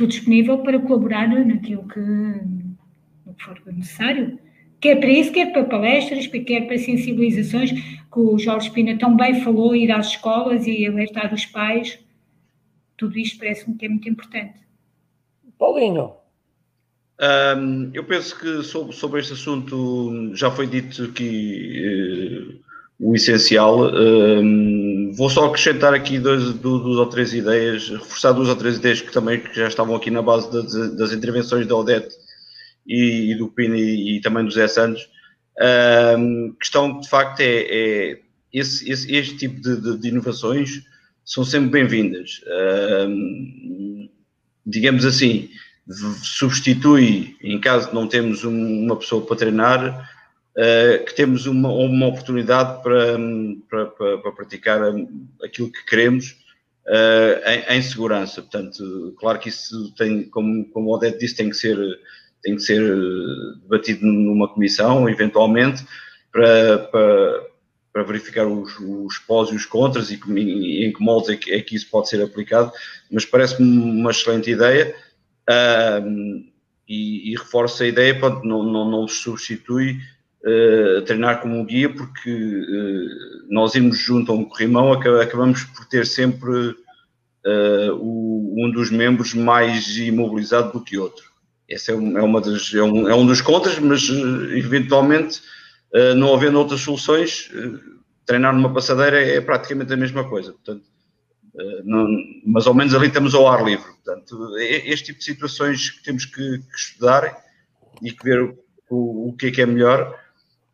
Estou disponível para colaborar naquilo que, no que for necessário quer para isso, quer para palestras, quer para sensibilizações, que o Jorge Espina tão bem falou, ir às escolas e alertar os pais. Tudo isto parece-me que é muito importante. Paulinho. Um, eu penso que sobre, sobre, este assunto já foi dito aqui uh, o essencial. Um, vou só acrescentar aqui dois, duas ou três ideias, reforçar duas ou três ideias que também que já estavam aqui na base das, das intervenções da Odete e, e do Pino e, também do Zé Santos, um, questão de facto é, é esse, esse, este tipo de, de, de, inovações são sempre bem-vindas. Um, digamos assim, substitui, em caso de não temos uma pessoa para treinar, uh, que temos uma, uma oportunidade para, para, para, praticar aquilo que queremos uh, em, em, segurança. Portanto, claro que isso tem, como, como o Odete disse, tem que ser tem que ser eh, debatido numa comissão, eventualmente, para, para, para verificar os, os pós e os contras e, e em que moldes é que, é que, isso pode ser aplicado, mas parece-me uma excelente ideia uh, e, e reforça a ideia, pronto, não, não, não substitui uh, treinar como um guia, porque uh, nós irmos junto a um corrimão acabamos por ter sempre o, um dos membros mais imobilizado do que outro. Esse é, é, uma das, é, um, é um dos contras, mas eh, eventualmente, não havendo outras soluções, treinar numa passadeira é praticamente a mesma coisa. Portanto, não, mas ao menos ali estamos ao ar livre. Portanto, é este tipo de situações que temos que, que estudar e que ver o, o, que é que é melhor.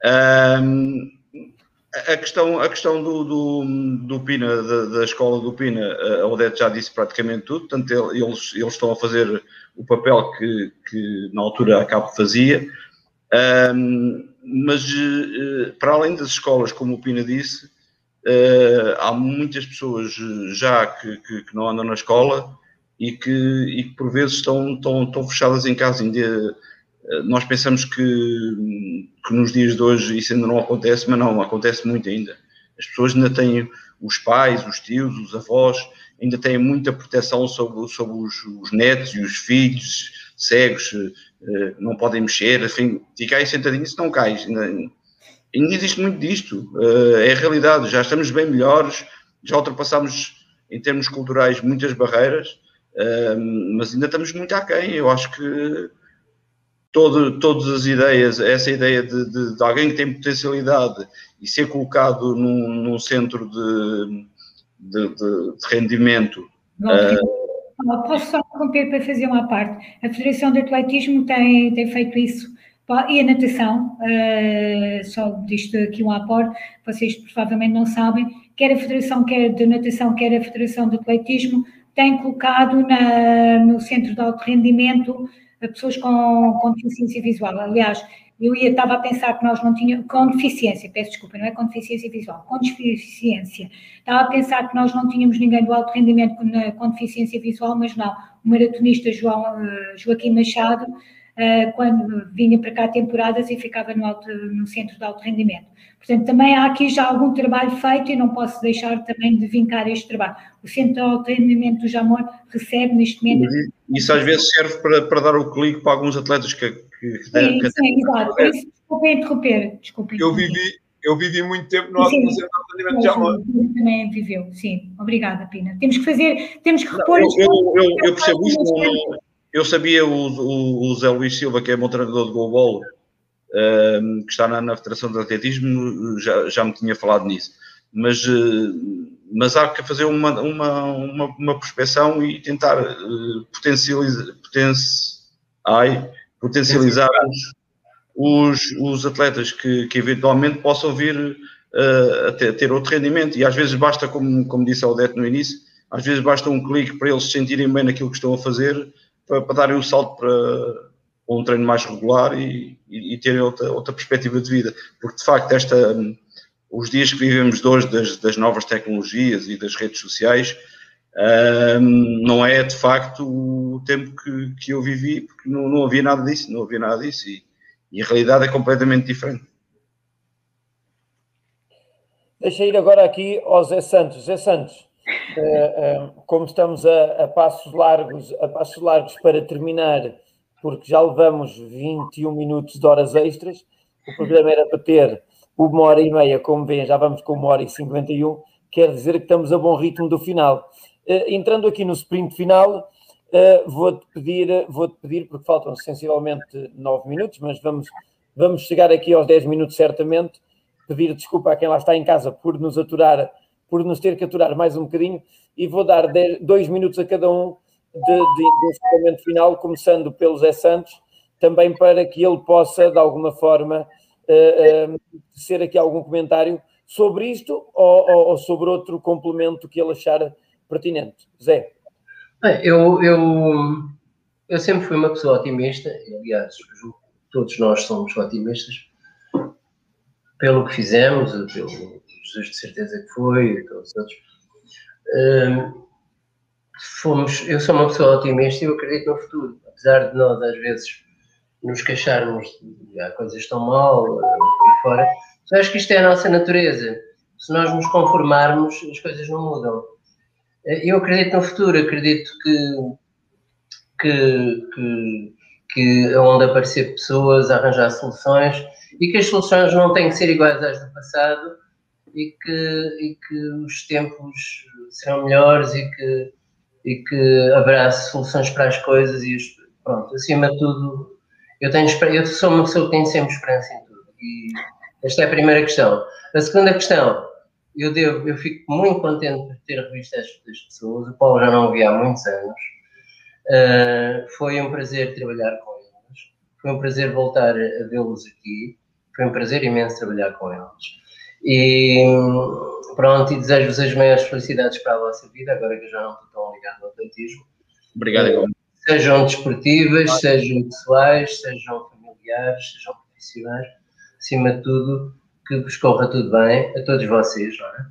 A questão, a questão do, do, do Pina, da, da, escola do Pina, a Odete já disse praticamente tudo, portanto, eles, eles estão a fazer o papel que, que na altura a Cabo fazia, um, mas uh, para além das escolas, como o Pina disse, uh, há muitas pessoas já que, que, que, não andam na escola e que, e que por vezes estão, estão, estão fechadas em casa. Ainda, nós pensamos que, que nos dias de hoje isso ainda não acontece, mas não, acontece muito ainda. As pessoas ainda têm os pais, os tios, os avós, ainda têm muita proteção sobre, sobre os, os netos e os filhos cegos, uh, não podem mexer, enfim, fica aí sentadinho se não cais. Ainda, ainda existe muito disto, uh, é a realidade, já estamos bem melhores, já ultrapassámos em termos culturais muitas barreiras, mas ainda estamos muito aquém. Eu acho que todo, todas as ideias, essa ideia de, de, de, alguém que tem potencialidade e ser colocado num, num centro de de, de, rendimento. uh, posso só interromper para fazer uma parte? A Federação de Atletismo tem, tem feito isso e a natação, uh, só disto aqui um aporte, vocês provavelmente não sabem, quer a Federação quer de Natação, quer a Federação de Atletismo, tem colocado na, no Centro de Alto Rendimento pessoas com, com deficiência visual. Aliás, eu ia, estava a pensar que nós não tínhamos, com deficiência, peço desculpa, não é com deficiência visual, com deficiência. Estava a pensar que nós não tínhamos ninguém do alto rendimento com, com deficiência visual, mas não. O maratonista João, uh, Joaquim Machado, quando vinha para cá temporadas e ficava no, alto, no centro de alto rendimento. Portanto, também há aqui já algum trabalho feito e não posso deixar também de vincar este trabalho. O Centro de Alto Rendimento do Jamor recebe neste momento. Isso às vezes serve para, para dar o clique para alguns atletas que. que, sim, que sim, exato. Desculpe interromper. Desculpe eu vivi, eu vivi muito tempo no Centro de Alto Rendimento do Jamor. Também viveu, sim. Obrigada, Pina. Temos que fazer, temos que repor. Não, eu, eu, eu, eu, percebo isso. Eu sabia o, o, o Zé Luís Silva, que é meu treinador de goalball que está na, na, Federação de Atletismo, já, já me tinha falado nisso. Mas, uh, mas há que fazer uma, uma, uma, uma prospeção e tentar uh, potencializar, ai, potencializar os, os, atletas que, que eventualmente possam vir uh, a ter, ter, outro rendimento. E às vezes basta, como, como disse a Odete no início, às vezes basta um clique para eles se sentirem bem naquilo que estão a fazer, para, para darem o um salto para, um treino mais regular e, e, e terem outra, outra perspectiva de vida. Porque, de facto, esta, os dias que vivemos de hoje das, das novas tecnologias e das redes sociais um, não é, de facto, o tempo que, que eu vivi, porque não, não havia nada disso, não havia nada disso e, e a realidade é completamente diferente. Deixa ir agora aqui ao Zé Santos. Zé Santos, como estamos a, a, passos largos, a passos largos para terminar porque já levamos 21 minutos de horas extras. O programa era para ter uma hora e meia, como veem, já vamos com uma hora e 51. Quer dizer que estamos a bom ritmo do final. Uh, entrando aqui no sprint final, vou-te pedir, vou pedir, porque faltam sensivelmente 9 minutos, mas vamos, vamos chegar aqui aos 10 minutos certamente. Pedir desculpa a quem lá está em casa por nos aturar, por nos ter que aturar mais um bocadinho, e vou dar 2 minutos a cada um de, de, encerramento final, começando pelo Zé Santos, também para que ele possa, de alguma forma, uh, uh, ser aqui algum comentário sobre isto ou, ou, ou, sobre outro complemento que ele achar pertinente. Zé. Eu, eu, eu sempre fui uma pessoa otimista, aliás, todos nós somos otimistas, pelo que fizemos, pelo Jesus de certeza que foi, e todos os outros. Uh, fomos, eu sou uma pessoa otimista e eu acredito no futuro, apesar de nós às vezes nos queixarmos de ah, coisas estão mal e fora, mas acho que isto é a nossa natureza. Se nós nos conformarmos, as coisas não mudam. Eh, eu acredito no futuro, acredito que, que, que, que onde aparecer pessoas, arranjar soluções e que as soluções não têm que ser iguais às do passado e que, e que os tempos serão melhores e que e que haverá soluções para as coisas e pronto, acima de tudo, eu tenho eu sou uma pessoa que tem sempre esperança em tudo e esta é a primeira questão. A segunda questão, eu devo, eu fico muito contente por ter revisto estas pessoas, o Paulo já não havia há muitos anos, uh, foi um prazer trabalhar com eles, foi um prazer voltar a vê-los aqui, foi um prazer imenso trabalhar com eles. E pronto, e desejo-vos as maiores felicidades para a vossa vida, agora que eu já não estou tão ligado ao atletismo. Obrigado, igual. Sejam desportivas, sejam pessoais, sejam familiares, sejam profissionais, acima de tudo, que vos corra tudo bem, a todos vocês, não é?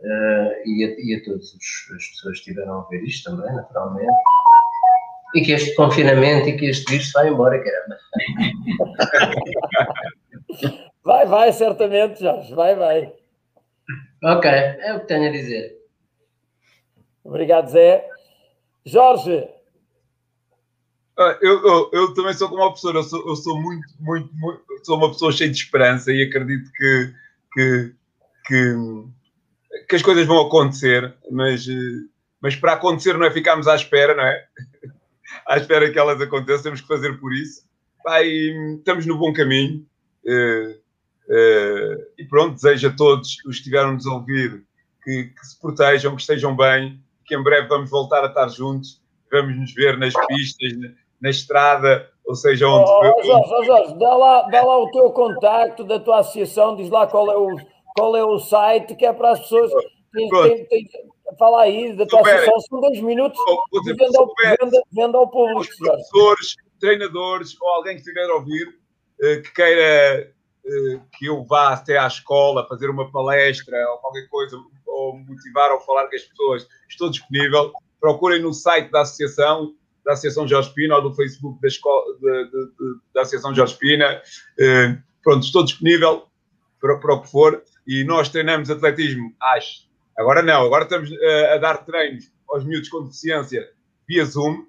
Uh, e, a, e a todas as pessoas que estiveram a ver isto também, naturalmente. E que este confinamento e que este vírus vá embora, caramba. Vai, vai, certamente, Jorge, vai, vai. Ok, é o que tenho a dizer. Obrigado, Zé. Jorge. Ah, eu, eu, eu, também sou como uma pessoa, eu sou, eu sou muito, muito, muito, sou uma pessoa cheia de esperança e acredito que, que, que, que as coisas vão acontecer, mas, mas para acontecer não é ficarmos à espera, não é? à espera que elas aconteçam, temos que fazer por isso. Pai, estamos no bom caminho. Uh, e pronto, desejo a todos os que estiveram-nos a ouvir que, que, se protejam, que estejam bem, que em breve vamos voltar a estar juntos, vamos nos ver nas pistas, na, na estrada, ou seja, onde. Oh, oh, Jorge, oh, Jorge dá, lá, dá lá o teu contacto da tua associação, diz lá qual é o, qual é o site, que é para as pessoas. Tem, tem, tem, fala aí da tua associação, são dois minutos, oh, dizer, venda, ao, venda, venda ao público. Os professores, treinadores ou alguém que estiver a ouvir uh, que queira que eu vá até à escola fazer uma palestra ou qualquer coisa, ou motivar ou falar com as pessoas, estou disponível. Procurem no site da associação, da Associação Jorge Pina ou do Facebook da, escola, de, de, de, da Associação Jorge Pina. Uh, pronto, estou disponível para, para o que for. E nós treinamos atletismo às. Agora não, agora estamos uh, a dar treinos aos miúdos com deficiência via Zoom,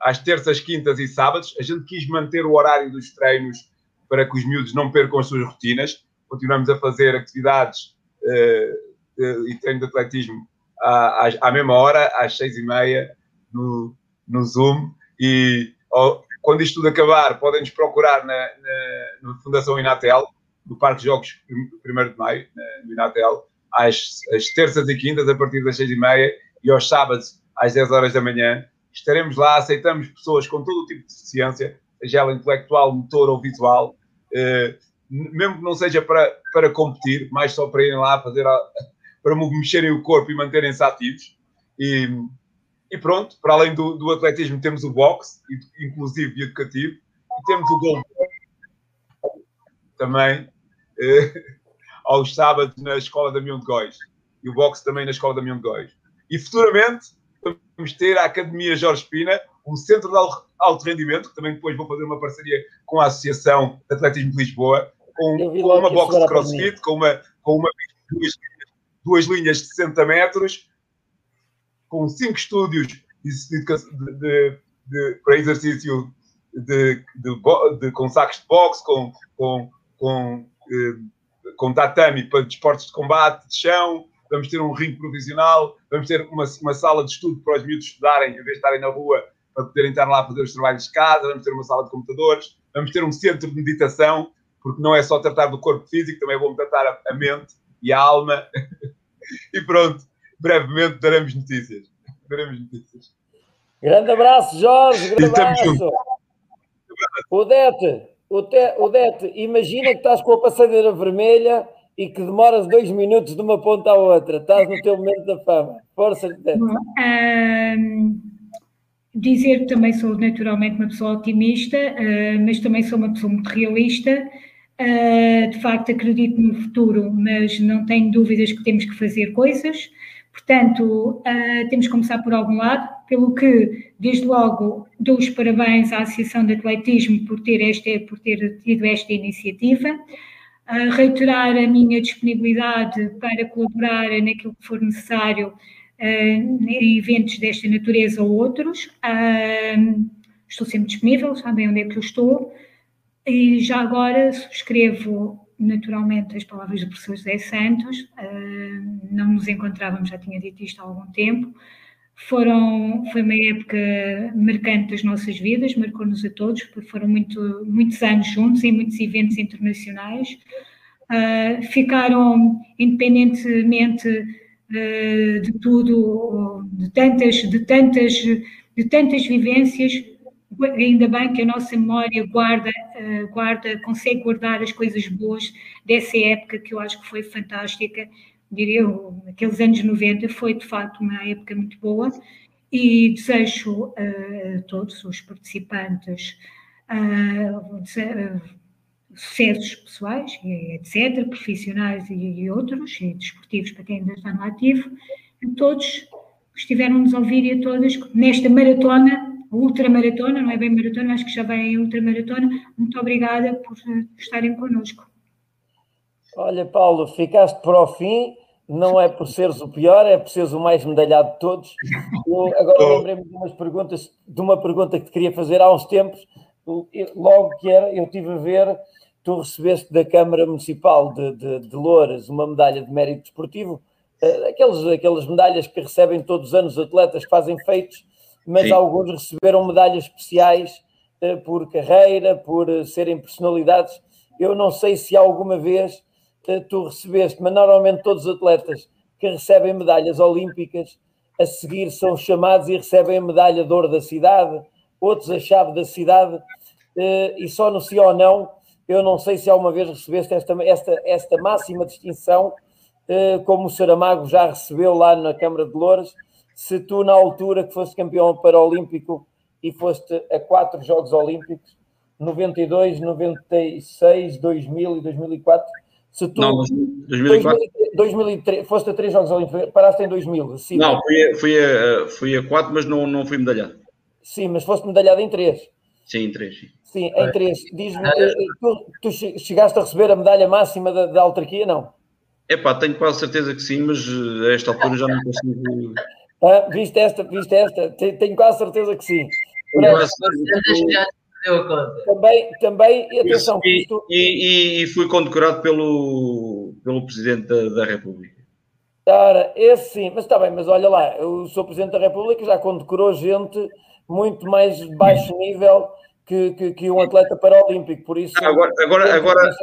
às terças, quintas e sábados. A gente quis manter o horário dos treinos para que os miúdos não percam as suas rotinas. Continuamos a fazer atividades uh, e treino de atletismo à, à, mesma hora, às seis e meia, no, no Zoom. E quando isto tudo acabar, podem nos procurar na, na, na Fundação Inatel, no Parque de Jogos 1 de Maio, no Inatel, às, às terças e quintas, a partir das seis e meia, e aos sábados, às 10 horas da manhã. Estaremos lá, aceitamos pessoas com todo o tipo de deficiência, seja ela intelectual, motor ou visual, eh, mesmo que não seja para, para competir, mais só para irem lá fazer a, para mexerem o corpo e manterem-se ativos. E, e, pronto, para além do, do atletismo, temos o boxe, inclusive e educativo, e temos o gol também, eh, aos sábados na Escola da Mião de Góis. E o boxe também na Escola da Mião de Góis. E futuramente vamos ter a Academia Jorge Pina, um centro de alto rendimento, que também depois vou fazer uma parceria com a Associação de Atletismo de Lisboa, com, com uma box de crossfit, com uma, com uma duas, duas linhas de 60 metros, com cinco estúdios de, de, de, para exercício de, com sacos de boxe, com, com, com, eh, com tatame para desportos de combate, de chão, vamos ter um ringue provisional, vamos ter uma, uma sala de estudo para os miúdos estudarem, em vez de estarem na rua, para poderem estar lá a fazer os trabalhos de casa, vamos ter uma sala de computadores, vamos ter um centro de meditação, porque não é só tratar do corpo físico, também é bom tratar a, a mente e a alma. e pronto, brevemente daremos notícias. Daremos notícias. Grande abraço, Jorge. Grande abraço. Odete, Odete, imagina que estás com a passadeira vermelha e que demoras dois minutos de uma ponta à outra. Estás no teu momento da fama. Força, Odete. Um, dizer que também sou naturalmente uma pessoa otimista, uh, mas também sou uma pessoa muito realista. Uh, de facto, acredito no futuro, mas não tenho dúvidas que temos que fazer coisas. Portanto, uh, temos que começar por algum lado, pelo que, desde logo, dou os parabéns à Associação de Atletismo por ter, este, por ter tido esta iniciativa. Reiterar a minha disponibilidade para colaborar naquilo que for necessário em eventos desta natureza ou outros. estou sempre disponível, sabem onde é que eu estou. E já agora subscrevo naturalmente as palavras do professor José Santos, não nos encontrávamos, já tinha dito isto há algum tempo, foram, foi uma época marcante das nossas vidas, marcou-nos a todos, porque foram muito, muitos anos juntos em muitos eventos internacionais, uh, ficaram independentemente de tudo, de tantas, de tantas, de tantas vivências, ainda bem que a nossa memória guarda, uh, guarda, consegue guardar as coisas boas dessa época que eu acho que foi fantástica, diria eu, aqueles anos 90 foi de facto uma época muito boa e desejo uh, a todos os participantes sucessos pessoais, etc., profissionais e, e, outros, e desportivos para quem ainda está no ativo, a todos que estiveram nos ouvir e a todas nesta maratona ultramaratona, não é bem maratona, acho que já vai em ultramaratona. Muito obrigada por estarem connosco. Olha, Paulo, ficaste para o fim, não é por seres o pior, é por seres o mais medalhado de todos. Eu agora lembrei-me de umas perguntas, de uma pergunta que te queria fazer há uns tempos, logo que era, eu tive a ver, tu recebeste da Câmara Municipal de, de, de Louras uma medalha de mérito desportivo, eh, aqueles, aquelas medalhas que recebem todos os anos os atletas que fazem feitos mas Sim. alguns receberam medalhas especiais uh, por carreira, por uh, serem personalidades. Eu não sei se alguma vez tu recebeste, mas normalmente todos os atletas que recebem medalhas olímpicas a seguir são chamados e recebem a medalha de ouro da cidade, outros a chave da cidade, e só no sim ou não, eu não sei se alguma vez recebeste esta, esta, esta máxima distinção, como o Saramago já recebeu lá na Câmara de Louros, se tu, na altura que foste campeão paralímpico e foste a quatro Jogos Olímpicos, 92, 96, 2000 e 2004. Se tu, não, 2004. 2003, foste a três Jogos Olímpicos, paraste em 2000. Sim, não, fui a, fui, a, fui a quatro, mas não, não fui medalhado. Sim, mas foste medalhado em três. Sim, em três. Sim, sim em três. Diz-me, eh, tu, tu, chegaste a receber a medalha máxima da, da autarquia, não? É pá, tenho quase certeza que sim, mas eh, a esta altura já não consigo. Ah, viste esta, viste esta? Tenho quase certeza que sim. Também, também, atenção. E, isto... e, e, fui condecorado pelo, pelo Presidente da, da República. Ora, esse sim, mas está bem, mas olha lá, o Sr. Presidente da República já condecorou gente muito mais baixo nível que, que, que um atleta paralímpico, por isso. Ah, agora, agora, agora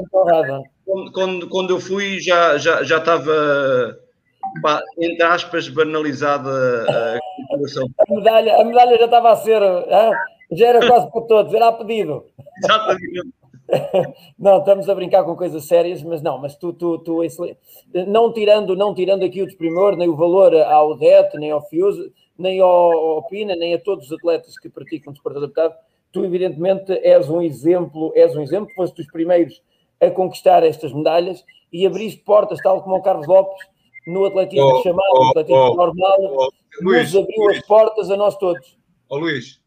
quando, quando, quando, eu fui, já, já, já estava, entre aspas, banalizada a situação. A medalha, a medalha já estava a ser, ah, já era quase para todos, era a pedido. Exatamente. Não, estamos a brincar com coisas sérias, mas não, mas tu, tu, tu não tirando, não tirando aqui o desprimor, nem o valor ao DET, nem ao Fuse, nem ao, ao PINA, nem a todos os atletas que praticam desporto adaptado, tu evidentemente és um exemplo, és um exemplo, foste dos primeiros a conquistar estas medalhas e abriste portas, tal como o Carlos Lopes, no atletismo oh, chamado, oh, atletismo oh, normal, oh, nos abriu Luís, as portas a nós todos. Ó oh, Luís,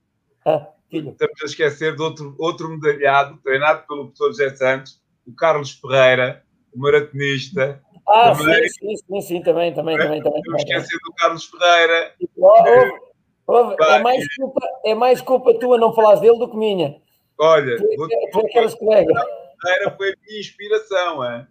ah, estamos a esquecer de outro, outro medalhado, treinado pelo professor José Santos, o Carlos Ferreira, o maratonista. Ah, também, sim, sim, sim, sim, também, também, também. também, também esquecer do Carlos Ferreira. Oh, é, mais culpa, é mais culpa tua não falares dele do que minha. Olha, tu, tu, tu, tu, colegas. Ferreira foi a minha inspiração, é?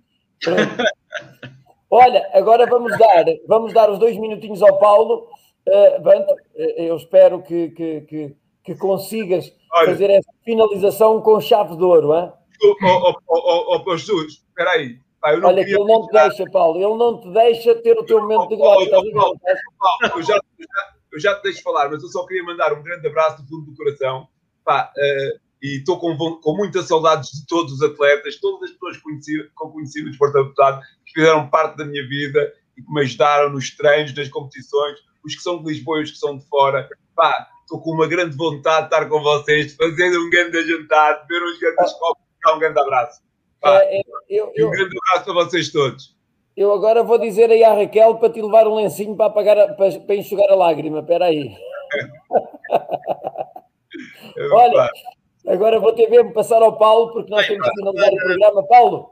Olha, agora vamos dar, vamos dar os dois minutinhos ao Paulo. Uh, Banto, eh, eu espero que, que, que, que consigas Olha, fazer essa finalização com chave de ouro. Hein? Oh, oh, oh, Jesus, espera aí. Olha, que ele não te deixa, Paulo, ele não te deixa ter o teu momento de glória. Paulo, Paulo, eu, já, eu já te deixo falar, mas eu só queria mandar um grande abraço do fundo do coração. Pá, uh, e estou com, com muitas saudades de todos os atletas, todas as pessoas conhecidas, com conhecido o desporto adaptado, que fizeram parte da minha vida e que me ajudaram nos treinos, nas competições, os que são de Lisboa e os que são de fora. Pá, estou com uma grande vontade de estar com vocês, de fazer um grande jantar, de ver uns grandes copos, um grande abraço. Pá, é, é, eu, eu, um grande abraço para vocês todos. Eu agora vou dizer aí à Raquel para te levar um lencinho para, apagar, para, para enxugar a lágrima. Espera aí. Olha, Agora vou ter mesmo passar ao Paulo, porque nós Bem, temos que finalizar o programa. Paulo?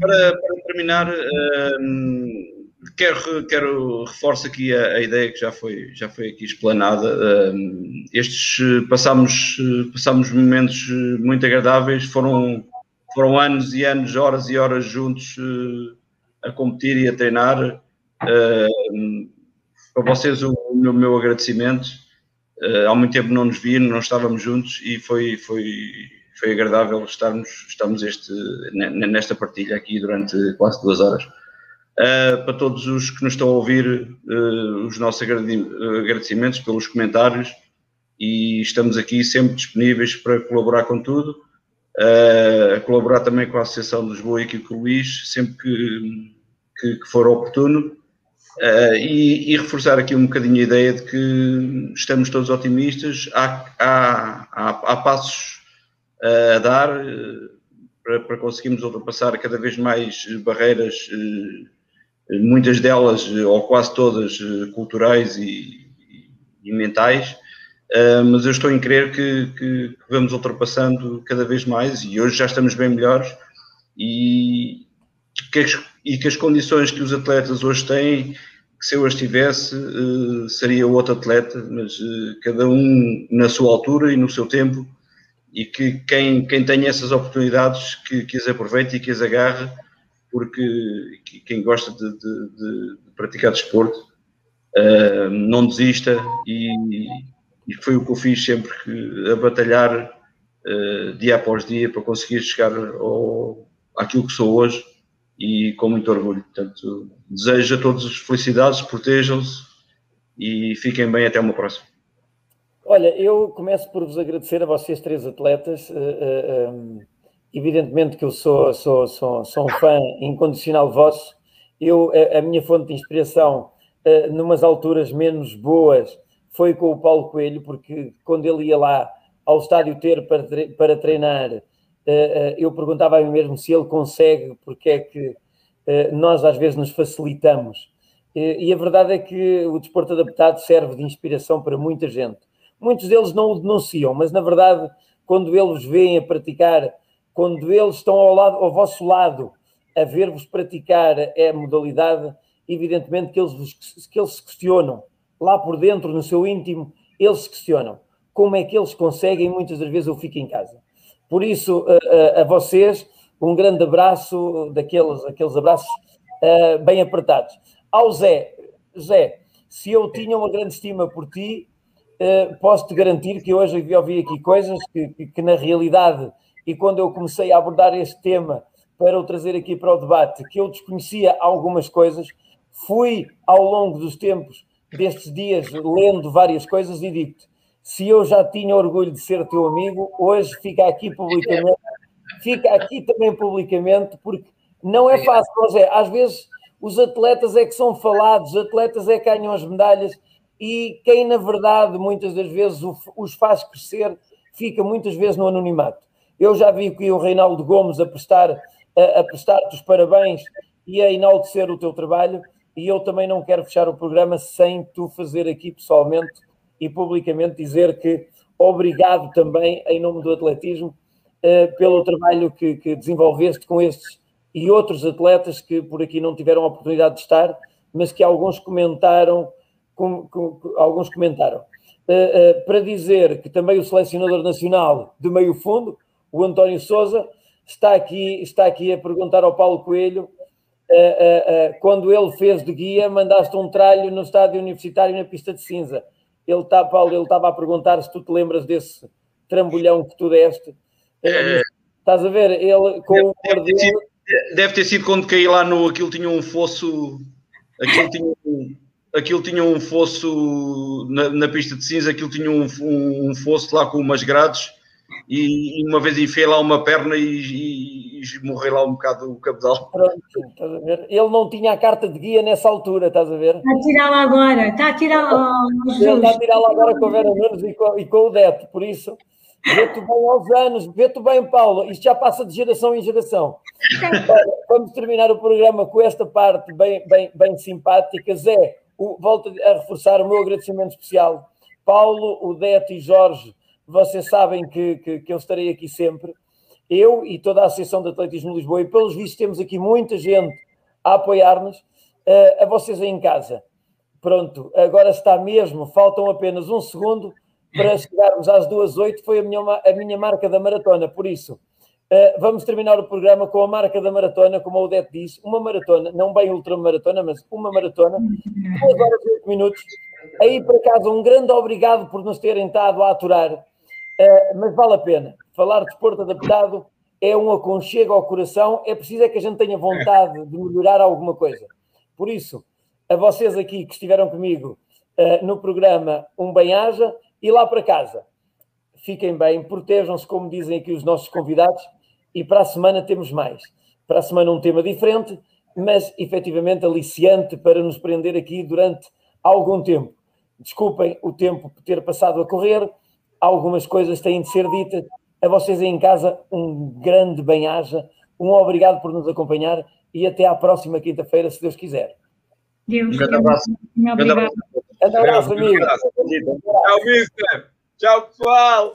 Para, para terminar, um, quero, quero reforço aqui a, a, ideia que já foi, já foi aqui explanada. Um, estes passámos, passámos momentos muito agradáveis, foram, foram anos e anos, horas e horas juntos uh, a competir e a treinar. Uh, para vocês o, o meu agradecimento Uh, há muito tempo não nos víamos, não estávamos juntos e foi, foi, foi agradável estarmos, estarmos este, nesta partilha aqui durante quase duas horas. Uh, para todos os que nos estão a ouvir, uh, os nossos agradecimentos pelos comentários e estamos aqui sempre disponíveis para colaborar com tudo, uh, colaborar também com a Associação de Lisboa e aqui com o Luís, sempre que, que, que for oportuno. Uh, e, e, reforçar aqui um bocadinho a ideia de que estamos todos otimistas, há, há, há, há passos uh, a dar uh, para, para, conseguirmos ultrapassar cada vez mais barreiras, muitas delas, ou quase todas, culturais e, e, mentais, mas eu estou em crer que, que, que, vamos ultrapassando cada vez mais e hoje já estamos bem melhores e que as, e que as condições que os atletas hoje têm, que se eu as tivesse, uh, seria outro atleta, mas uh, cada um na sua altura e no seu tempo, e que quem, quem tem essas oportunidades que, que as aproveite e que as agarre, porque quem gosta de, de, de praticar desporto uh, não desista, e, e, foi o que eu fiz sempre que, a batalhar dia após dia para conseguir chegar ao, àquilo que sou hoje e com muito orgulho. Portanto, desejo a todos felicidades, protejam-se e fiquem bem até uma próxima. Olha, eu começo por vos agradecer a vocês três atletas. Uh, uh, um, evidentemente que eu sou, sou, sou, sou um fã incondicional vosso. Eu, a, minha fonte de inspiração, uh, numas alturas menos boas, foi com o Paulo Coelho, porque quando ele ia lá ao estádio ter para, para treinar, eu perguntava a mim mesmo se ele consegue, porque é que nós às vezes nos facilitamos. E a verdade é que o desporto adaptado serve de inspiração para muita gente. Muitos deles não o denunciam, mas na verdade, quando eles veem a praticar, quando eles estão ao, lado, ao vosso lado a ver-vos praticar a modalidade, evidentemente que eles, que eles se questionam. Lá por dentro, no seu íntimo, eles se questionam. Como é que eles conseguem? Muitas das vezes eu fico em casa. Por isso, a, vocês, um grande abraço, daqueles aqueles abraços uh, bem apertados. Ao Zé, Zé, se eu tinha uma grande estima por ti, uh, posso-te garantir que hoje ouvi aqui coisas que, que, que, na realidade, e quando eu comecei a abordar este tema para o trazer aqui para o debate, que eu desconhecia algumas coisas, fui ao longo dos tempos, destes dias, lendo várias coisas e digo-te, se eu já tinha orgulho de ser teu amigo, hoje fica aqui publicamente, fica aqui também publicamente, porque não é fácil, José. Às vezes os atletas é que são falados, os atletas é que ganham as medalhas e quem, na verdade, muitas das vezes os faz crescer, fica muitas vezes no anonimato. Eu já vi que o Reinaldo Gomes a prestar a, a prestar-te os parabéns e a enaltecer o teu trabalho, e eu também não quero fechar o programa sem tu fazer aqui pessoalmente e publicamente dizer que obrigado também, em nome do atletismo, eh, pelo trabalho que, que desenvolveste com estes e outros atletas que por aqui não tiveram a oportunidade de estar, mas que alguns comentaram, com, com, alguns comentaram. Uh, uh, para dizer que também o selecionador nacional de meio fundo, o António Souza, está aqui, está aqui a perguntar ao Paulo Coelho uh, quando ele fez de guia, mandaste um tralho no estádio universitário na pista de cinza. Ele está, Paulo, ele estava a perguntar se tu te lembras desse trambolhão que tu deste. É, estás a ver? Ele com deve, o deve, ter sido, deve ter sido quando caí lá no. Aquilo tinha um fosso. Aquilo tinha um, aquilo tinha um fosso na, na pista de cinza, aquilo tinha um, um, um fosso lá com umas grades e uma vez enfiei lá uma perna e, e, e morrei lá um bocado o cabedal. Pronto, estás a ver? Ele não tinha a carta de guia nessa altura, estás a ver? Está a tirá-la agora, está a tirá-la. Ele está a tirá-la agora com o Vera Nunes e com, e com o Deto, por isso. Vê-te bem aos anos, vê-te bem, Paulo. Isto já passa de geração em geração. vamos terminar o programa com esta parte bem, bem, bem simpática. Zé, o, volto a reforçar o meu agradecimento especial. Paulo, o Deto e Jorge vocês sabem que, que, que eu estarei aqui sempre. Eu e toda a Associação de Atletismo de Lisboa, e pelos vistos temos aqui muita gente a apoiar-nos, uh, a vocês aí em casa. Pronto, agora está mesmo, faltam apenas um segundo para chegarmos às duas oito, foi a minha, a minha marca da maratona, por isso uh, vamos terminar o programa com a marca da maratona, como o Odete disse, uma maratona, não bem ultramaratona, mas uma maratona, duas horas e oito minutos. Aí, por acaso, um grande obrigado por nos terem estado a aturar Uh, mas vale a pena. Falar de desporto adaptado é um aconchego ao coração, é preciso é que a gente tenha vontade de melhorar alguma coisa. Por isso, a vocês aqui que estiveram comigo uh, no programa, um bem-aja e lá para casa. Fiquem bem, protejam-se, como dizem aqui os nossos convidados, e para a semana temos mais. Para a semana um tema diferente, mas efetivamente aliciante para nos prender aqui durante algum tempo. Desculpem o tempo ter passado a correr algumas coisas têm de ser ditas. A vocês aí em casa, um grande bem-aja, um obrigado por nos acompanhar e até à próxima quinta-feira, se Deus quiser. Deus, um grande abraço. Um abraço, um abraço amigo. Tchau, Mister. Tchau, pessoal.